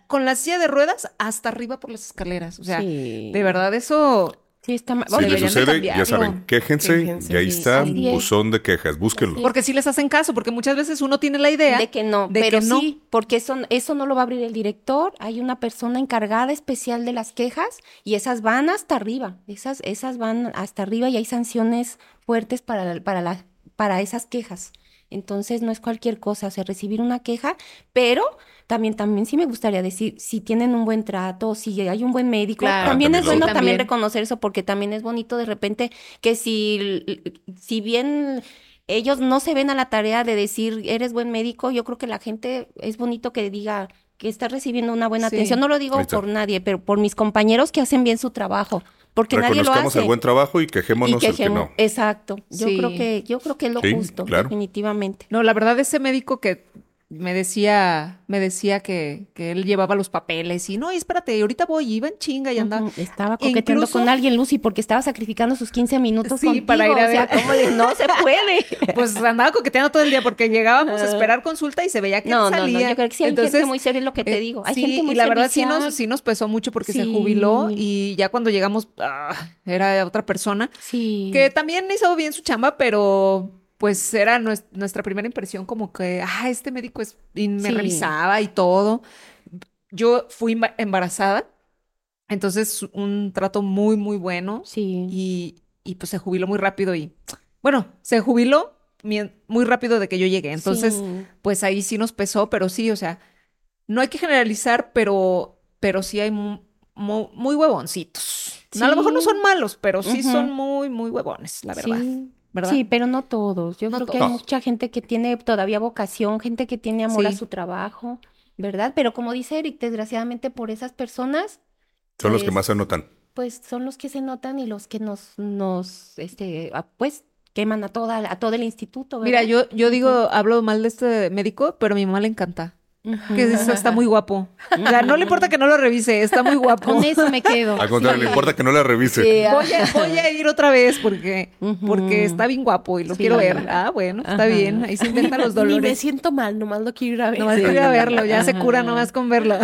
con la silla de ruedas hasta arriba por las escaleras. O sea, de verdad eso Sí, está mal. Si le sucede, ya saben, quéjense, y ahí está, buzón de quejas, búsquenlo. Porque sí les hacen caso, porque muchas veces uno tiene la idea de que no, de pero que sí, porque eso, eso no lo va a abrir el director, hay una persona encargada especial de las quejas y esas van hasta arriba, esas, esas van hasta arriba y hay sanciones fuertes para, para, la, para esas quejas. Entonces no es cualquier cosa, o sea, recibir una queja, pero también, también sí me gustaría decir, si tienen un buen trato, si hay un buen médico, también, es bueno también. reconocer eso, porque también es bonito de repente que si, si bien ellos no se ven a la tarea de decir, eres buen médico, yo creo que la gente es bonito que diga que está recibiendo una buena atención. No lo digo por nadie, pero por mis compañeros que hacen bien su trabajo porque nadie lo hace. el buen trabajo y quejémonos el que no. Exacto. Yo creo que yo creo que es lo justo, definitivamente. No, la verdad ese médico que me decía, me decía que, que, él llevaba los papeles y no, espérate, ahorita voy, iba en chinga y andaba. Estaba coqueteando con alguien, Lucy, porque estaba sacrificando sus 15 minutos sí, para ir a ver. no se puede. Pues andaba coqueteando todo el día porque llegábamos a esperar consulta y se veía que no, salía. No, no, yo creo que sí hay Entonces, gente muy seria, es lo que te eh, digo. Hay sí, y la verdad sí nos, sí nos pesó mucho porque se jubiló y ya cuando llegamos ah, era otra persona. Sí. Que también hizo bien su chamba, pero pues era nuestra primera impresión como que, ah, este médico es, y me revisaba y todo. Yo fui embarazada, entonces un trato muy, muy bueno. Sí. Y, y pues se jubiló muy rápido y, bueno, se jubiló muy rápido de que yo llegué. Entonces, pues ahí sí nos pesó, pero sí, o sea, no hay que generalizar, pero, pero sí hay muy, huevoncitos. a lo mejor no son malos, pero sí son muy, muy huevones, la verdad. Sí, pero no todos. Yo creo que hay mucha gente que tiene todavía vocación, gente que tiene amor a su trabajo, ¿verdad? Pero como dice Eric, desgraciadamente por esas personas... Son los que pues, más se notan. Pues son los que se notan y los que nos, nos, este, pues queman a toda, a todo el instituto. ¿verdad? Mira, yo, yo digo, hablo mal de este médico, pero a mi mamá le encanta. Que está muy guapo. O sea, no le importa que no lo revise, está muy guapo. Con eso me quedo. Al contrario, le importa que no la revise. voy, a, ir otra vez porque, porque está bien guapo y lo quiero ver. Ah, bueno, está bien. Ahí se intentan los dolores. Ni me siento mal, nomás lo quiero ir a ver. Nomás quiero ir a verlo, ya se cura nomás con verlo.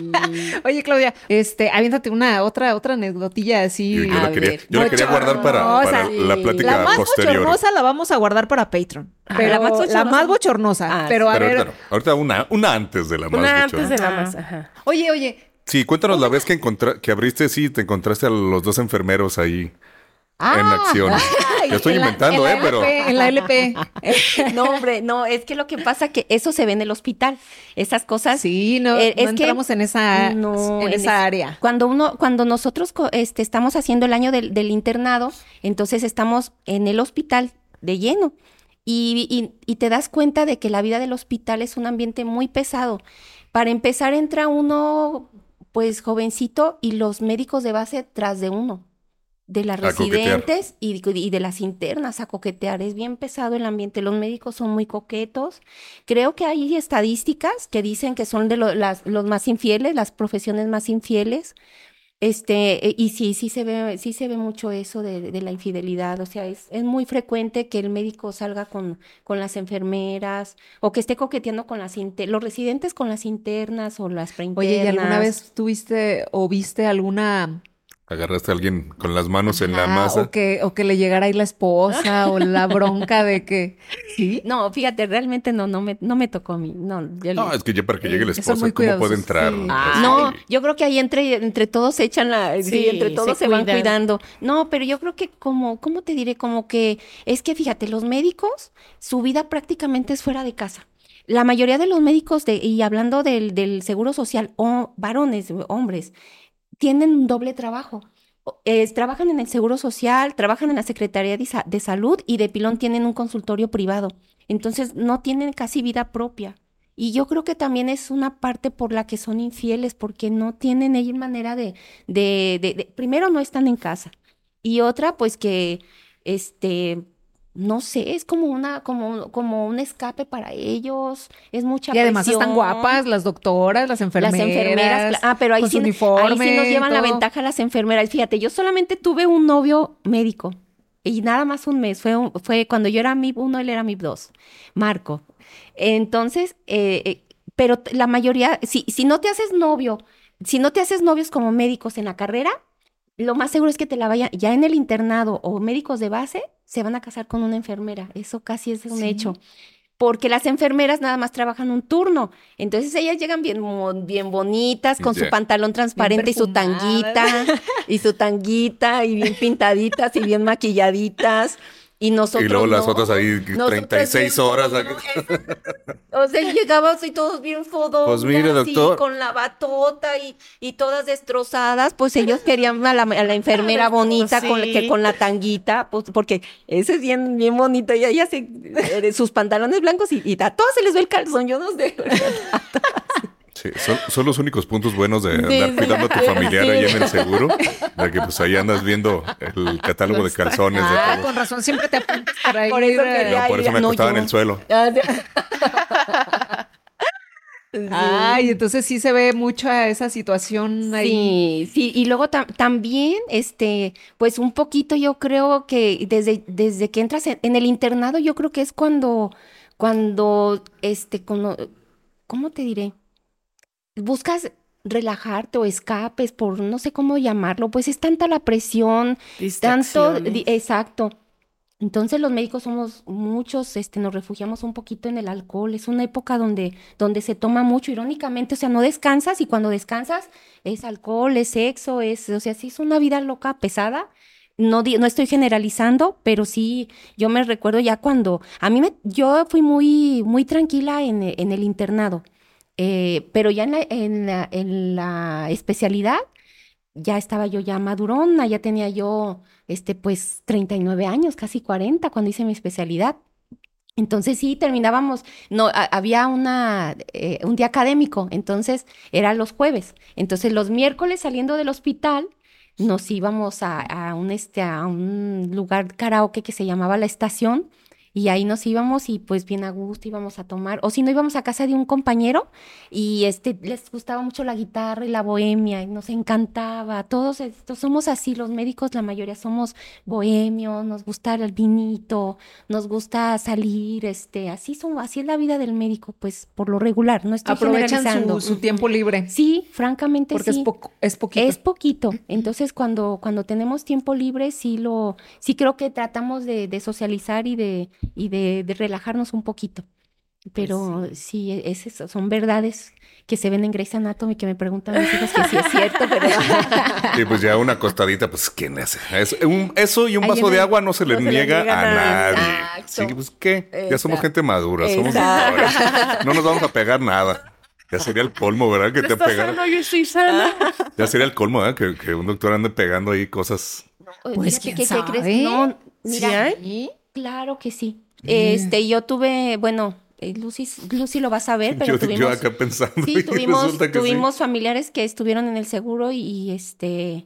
Oye, Claudia, este, aviéntate una otra, otra anecdotilla así. Yo, la, quería, yo la quería, guardar para, para la plática la más posterior. la vamos a guardar para Patreon. Ah, pero la, más la más bochornosa. Ah, pero a ver. Ahorita, ahorita una, una antes de la más Una antes de la más, ajá. Oye, oye. Sí, cuéntanos la vez que, que abriste, sí, te encontraste a los dos enfermeros ahí. Ah, en acción. Yo estoy inventando, ¿eh? pero. En la LP. no, hombre, no, es que lo que pasa es que eso se ve en el hospital. Esas cosas. Sí, no, eh, entramos en esa, en, esa área. Cuando uno, cuando nosotros este, estamos haciendo el año del, del internado, entonces estamos en el hospital de lleno. Y, te das cuenta de que la vida del hospital es un ambiente muy pesado. Para empezar, entra uno, pues jovencito, y los médicos de base tras de uno, de las residentes y, de las internas a coquetear. Es bien pesado el ambiente. Los médicos son muy coquetos. Creo que hay estadísticas que dicen que son de los más infieles, las profesiones más infieles. Este, e, y sí, sí se ve, sí se ve mucho eso de, de la infidelidad. O sea, es, es, muy frecuente que el médico salga con, con las enfermeras o que esté coqueteando con las los residentes con las internas o las preinternas. Oye, ¿y alguna vez tuviste o viste alguna agarraste a alguien con las manos en la Ah, masa. o que, o que le llegara ahí la esposa o la bronca de que. ¿Sí? No, fíjate, realmente no, no me, no me tocó a mí. No, yo No, le- es que ya para que llegue la son esposa, ¿cómo puede entrar? sí. Así. No, yo creo que ahí entre, entre todos se echan la, sí, Sí, entre todos se se, van cuidan. cuidando. No, pero yo creo que como, ¿cómo te diré? Como que es que fíjate, los médicos, su vida prácticamente es fuera de casa. La mayoría de los médicos, de, y hablando del, del seguro social, o varones, hombres, tienen un doble trabajo. Es- trabajan en el seguro social, trabajan en la Secretaría de, de Salud y de pilón tienen un consultorio privado. Entonces no tienen casi vida propia. Y yo creo que también es una parte por la que son infieles, porque no tienen ellos manera de, de- de- primero no están en casa. Y otra, pues que, este, no sé, es como una, como, como un escape para ellos, es mucha Y además están guapas las doctoras, las enfermeras. Las enfermeras, ah, pero ahí sí, ahí sí nos llevan la ventaja las enfermeras. Fíjate, yo solamente tuve un novio médico y nada más un mes. Fue, un- fue cuando yo era MIP 1, él era MIP 2, Marco. Entonces, eh, eh, pero la mayoría, si, si no te haces novio, si no te haces novios como médicos en la carrera, lo más seguro es que te la vayan, ya en el internado o médicos de base, se van a casar con una enfermera. Eso casi es un Sí. hecho. Porque las enfermeras nada más trabajan un turno. Entonces ellas llegan bien, bien bonitas, con su pantalón transparente y su tanguita, y su tanguita, y bien pintaditas y bien maquilladitas. Y nosotros. Y luego las no. otras ahí, Nosotros 36 bien horas. O sea, llegábamos y todos bien fodos. Pues mire, doctor. Con la batota y, y todas destrozadas. Pues ellos querían a la, a la enfermera bonita con, que con la tanguita, pues porque ese es bien, bien bonito. Y ella se, eh, sus pantalones blancos y, y a todos se les ve el calzón. Yo no sé. Sí, son, son los únicos puntos buenos de andar sí. cuidando a tu familiar ahí en el seguro. De que pues ahí andas viendo el catálogo de calzones. de Ah, con razón, siempre te apuntas para ir. Por eso quería No, por eso me no, acostaba en el suelo. Ay, entonces sí se ve mucha esa situación ahí. Sí, sí, y luego tam- también, este, pues un poquito yo creo que desde, desde que entras en, en el internado, yo creo que es cuando, cuando, este, cono- ¿cómo te diré? Buscas relajarte o escapes por no sé cómo llamarlo, pues es tanta la presión, tanto, exacto. Entonces los médicos somos muchos, este, nos refugiamos un poquito en el alcohol. Es una época donde, donde se toma mucho, irónicamente, o sea, no descansas y cuando descansas es alcohol, es sexo, es, o sea, sí es una vida loca, pesada. No, no estoy generalizando, pero sí, yo me recuerdo ya cuando, a mí me, yo fui muy, muy tranquila en, en el internado, eh, pero ya en la, especialidad, ya estaba yo ya madurona, ya tenía yo, este, pues, 39 años, casi 40 cuando hice mi especialidad. Entonces sí, terminábamos, no, había una, eh, un día académico, entonces era los jueves. Entonces los miércoles saliendo del hospital nos íbamos a, a un, este, a un lugar karaoke que se llamaba La Estación y ahí nos íbamos y pues bien a gusto íbamos a tomar, o si no íbamos a casa de un compañero y este les gustaba mucho la guitarra y la bohemia y nos encantaba. Todos estos somos así, los médicos la mayoría somos bohemios, nos gusta el vinito, nos gusta salir, este, así somos, así es la vida del médico, pues por lo regular, no estoy Aprovechan generalizando. su, su tiempo libre. Sí, francamente Porque sí. es, poco, es poquito. Es poquito. Entonces, cuando, cuando tenemos tiempo libre, sí lo, sí creo que tratamos de, de socializar y de, y de, de relajarnos un poquito. Pero sí, e- es eso, son verdades que se ven en Grey's Anatomy que me preguntan mis hijos que sí es cierto, pero Y pues ya una acostadita, pues ¿quién hace? Es- un- eso y un vaso de agua no se le no se le niega a nadie. nadie. Exacto. Sí, pues ¿qué? Ya somos Exacto. gente madura, somos doctores. No nos vamos a pegar nada. Ya sería el colmo, ¿verdad? Que te ¿Estás pegaran. sano? Yo estoy sana. Ya sería el colmo, ¿verdad? Que, que un doctor ande pegando ahí cosas. Pues, ¿quién ¿qué sabe? crees? No, ¿Sí mira, hay? Claro que sí. Este, yo tuve, bueno, eh, Lucy, Lucy lo vas a ver, pero Yo, yo tuvimos... acá pensando. Sí, tuvimos, que sí. tuvimos familiares que estuvieron en el seguro y, y, este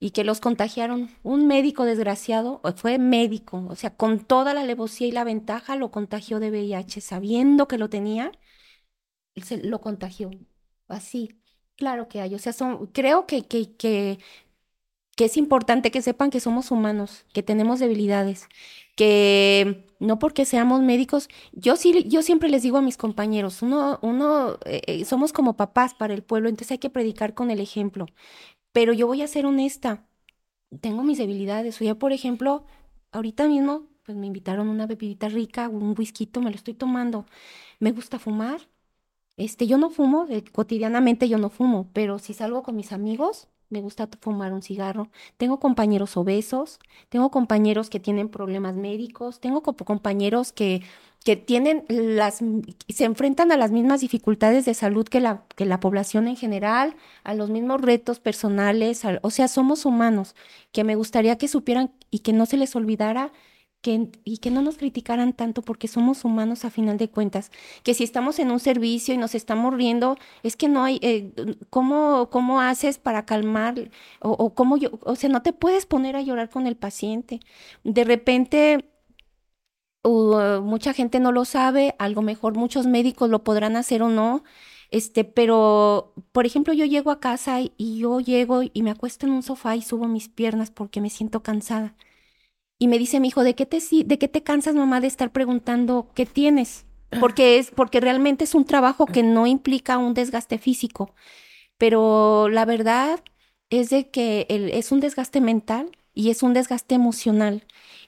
y que los contagiaron. Un médico desgraciado, fue médico, o sea, con toda la alevosía y la ventaja lo contagió de VIH, sabiendo que lo tenía, se lo contagió. Así. Claro que hay, o sea, son, creo que, que, que, que es importante que sepan que somos humanos, que tenemos debilidades, que no porque seamos médicos, yo sí, yo siempre les digo a mis compañeros, uno, uno, eh, eh, somos como papás para el pueblo, entonces hay que predicar con el ejemplo. Pero yo voy a ser honesta, tengo mis debilidades. O ya, por ejemplo, ahorita mismo, pues me invitaron una bebidita rica, un whisky, me lo estoy tomando. Me gusta fumar. Este, yo no fumo, eh, cotidianamente yo no fumo, pero si salgo con mis amigos, me gusta fumar un cigarro. Tengo compañeros obesos, tengo compañeros que tienen problemas médicos, tengo compañeros que, que tienen las, se enfrentan a las mismas dificultades de salud que la, que la población en general, a los mismos retos personales, o sea, somos humanos, que me gustaría que supieran y que no se les olvidara y que no nos criticaran tanto porque somos humanos a final de cuentas, que si estamos en un servicio y nos estamos riendo, es que no hay, eh, ¿cómo, ¿cómo, haces para calmar? O, cómo yo, o sea, no te puedes poner a llorar con el paciente. De repente, mucha gente no lo sabe, algo mejor muchos médicos lo podrán hacer o no, este, pero, por ejemplo, yo llego a casa y yo llego y me acuesto en un sofá y subo mis piernas porque me siento cansada y me dice mi hijo, ¿de qué te, de qué te cansas, mamá, de estar preguntando qué tienes? Porque es, porque realmente es un trabajo que no implica un desgaste físico. Pero la verdad es de que es un desgaste mental y es un desgaste emocional.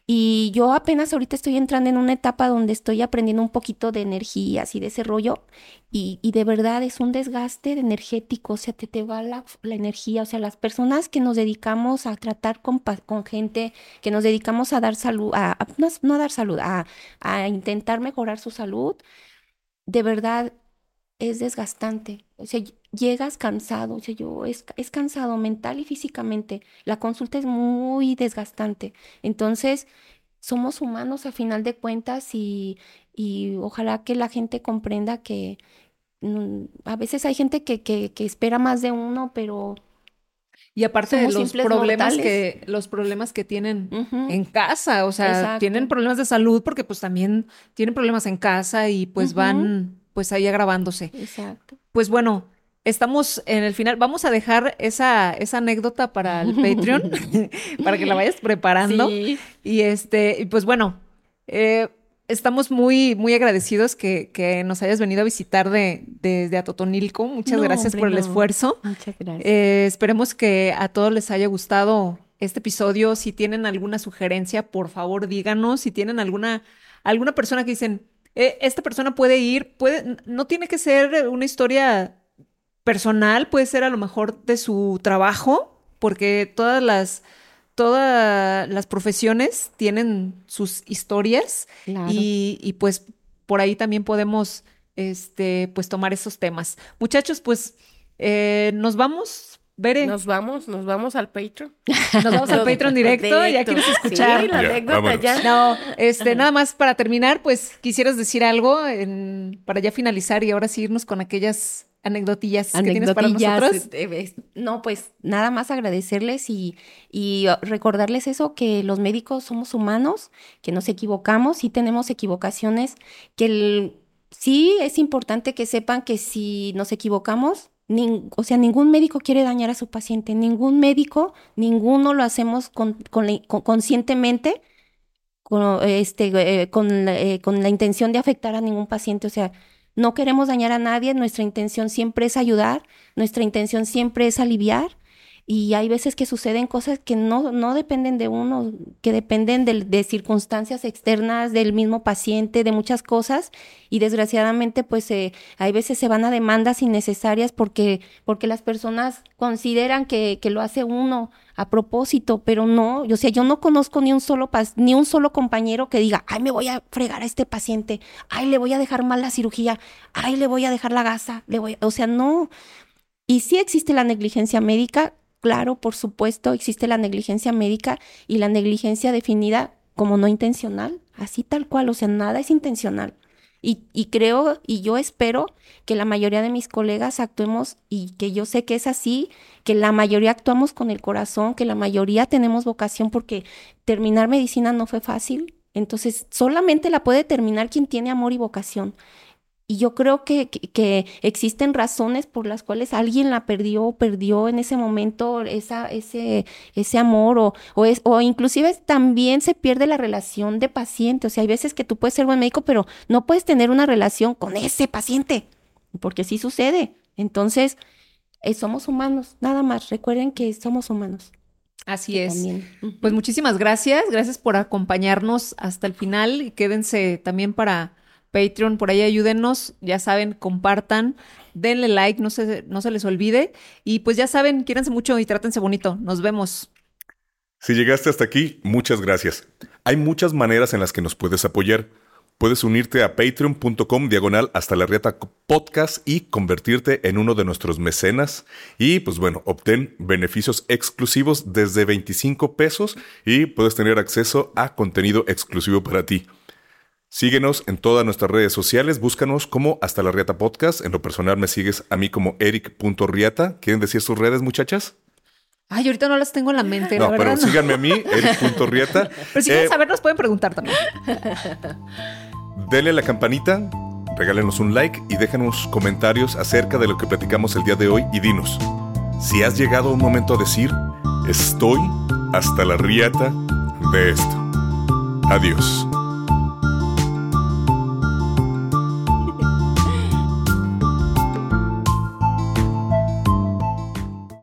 Y yo apenas ahorita estoy entrando en una etapa donde estoy aprendiendo un poquito de energías y de ese rollo. Y, de verdad es un desgaste energético, o sea, te, te va la, energía. O sea, las personas que nos dedicamos a tratar con, con gente, que nos dedicamos a dar salud, a, no, a dar salud, a, a intentar mejorar su salud, de verdad es desgastante. O sea, llegas cansado, o sea, yo es, es, cansado mental y físicamente. La consulta es muy desgastante. Entonces, somos humanos a final de cuentas y, y ojalá que la gente comprenda que mm, a veces hay gente que, que, que espera más de uno, pero y aparte de los problemas que los problemas que tienen en casa, o sea, tienen problemas de salud porque pues también tienen problemas en casa y pues van pues ahí agravándose. Exacto. Pues bueno, estamos en el final. Vamos a dejar esa, esa anécdota para el Patreon, para que la vayas preparando. Sí. Y este, pues bueno, eh, estamos muy, muy agradecidos que, que, nos hayas venido a visitar de, desde Atotonilco. Muchas gracias por el esfuerzo. Muchas gracias. Eh, esperemos que a todos les haya gustado este episodio. Si tienen alguna sugerencia, por favor díganos. Si tienen alguna, alguna persona que dicen, eh, esta persona puede ir, puede, no tiene que ser una historia personal, puede ser a lo mejor de su trabajo, porque todas las, todas las profesiones tienen sus historias y, y, pues por ahí también podemos este, pues tomar esos temas. Muchachos, pues eh, nos vamos Veré. Nos vamos, nos vamos al Patreon. Nos vamos al Patreon directo, ya quieres escuchar. Sí, la anécdota ya. No, este, nada más para terminar, pues quisieras decir algo para ya finalizar y ahora sí irnos con aquellas anecdotillas, que tienes para nosotros. Este, no, pues nada más agradecerles y, y recordarles eso, que los médicos somos humanos, que nos equivocamos, y tenemos equivocaciones, que el, sí es importante que sepan que si nos equivocamos, o sea, ningún médico quiere dañar a su paciente, ningún médico, ninguno lo hacemos con, conscientemente con, este, eh, con, eh, con la intención de afectar a ningún paciente. O sea, no queremos dañar a nadie, nuestra intención siempre es ayudar, nuestra intención siempre es aliviar y hay veces que suceden cosas que no, no dependen de uno, que dependen de, circunstancias externas del mismo paciente, de muchas cosas, y desgraciadamente pues eh, hay veces se van a demandas innecesarias porque, porque las personas consideran que, que lo hace uno a propósito, pero no, o sea, yo no conozco ni un solo ni un solo compañero que diga, ay, me voy a fregar a este paciente, ay, le voy a dejar mal la cirugía, ay, le voy a dejar la gasa, le voy, o sea, no. Y sí existe la negligencia médica, Claro, por supuesto, existe la negligencia médica y la negligencia definida como no intencional, así tal cual, o sea, nada es intencional. Y, creo y yo espero que la mayoría de mis colegas actuemos y que yo sé que es así, que la mayoría actuamos con el corazón, que la mayoría tenemos vocación porque terminar medicina no fue fácil. Entonces, solamente la puede terminar quien tiene amor y vocación. Y yo creo que, que, existen razones por las cuales alguien la perdió o perdió en ese momento esa, ese, ese amor o, o, es, o inclusive también se pierde la relación de paciente. O sea, hay veces que tú puedes ser buen médico, pero no puedes tener una relación con ese paciente, porque sí sucede. Entonces, eh, somos humanos, nada más. Recuerden que somos humanos. Así es. Pues muchísimas gracias. Gracias por acompañarnos hasta el final y quédense también para Patreon. Por ahí ayúdenos. Ya saben, compartan, denle like, no se, no se les olvide. Y pues ya saben, quiérense mucho y trátense bonito. Nos vemos. Si llegaste hasta aquí, muchas gracias. Hay muchas maneras en las que nos puedes apoyar. Puedes unirte a patreon.com diagonal hasta la rieta podcast y convertirte en uno de nuestros mecenas. Y pues bueno, obtén beneficios exclusivos desde 25 pesos y puedes tener acceso a contenido exclusivo para ti. Síguenos en todas nuestras redes sociales, búscanos como Hasta la Riata Podcast. En lo personal me sigues a mí como eric.riata. ¿Quieren decir sus redes, muchachas? Ay, ahorita no las tengo en la mente. No, pero síganme a mí, eric.riata. pero si quieren eh, saber, nos pueden preguntar también. Denle a la campanita, regálenos un like y déjanos comentarios acerca de lo que platicamos el día de hoy y dinos, si has llegado un momento a decir, estoy hasta la riata de esto. Adiós.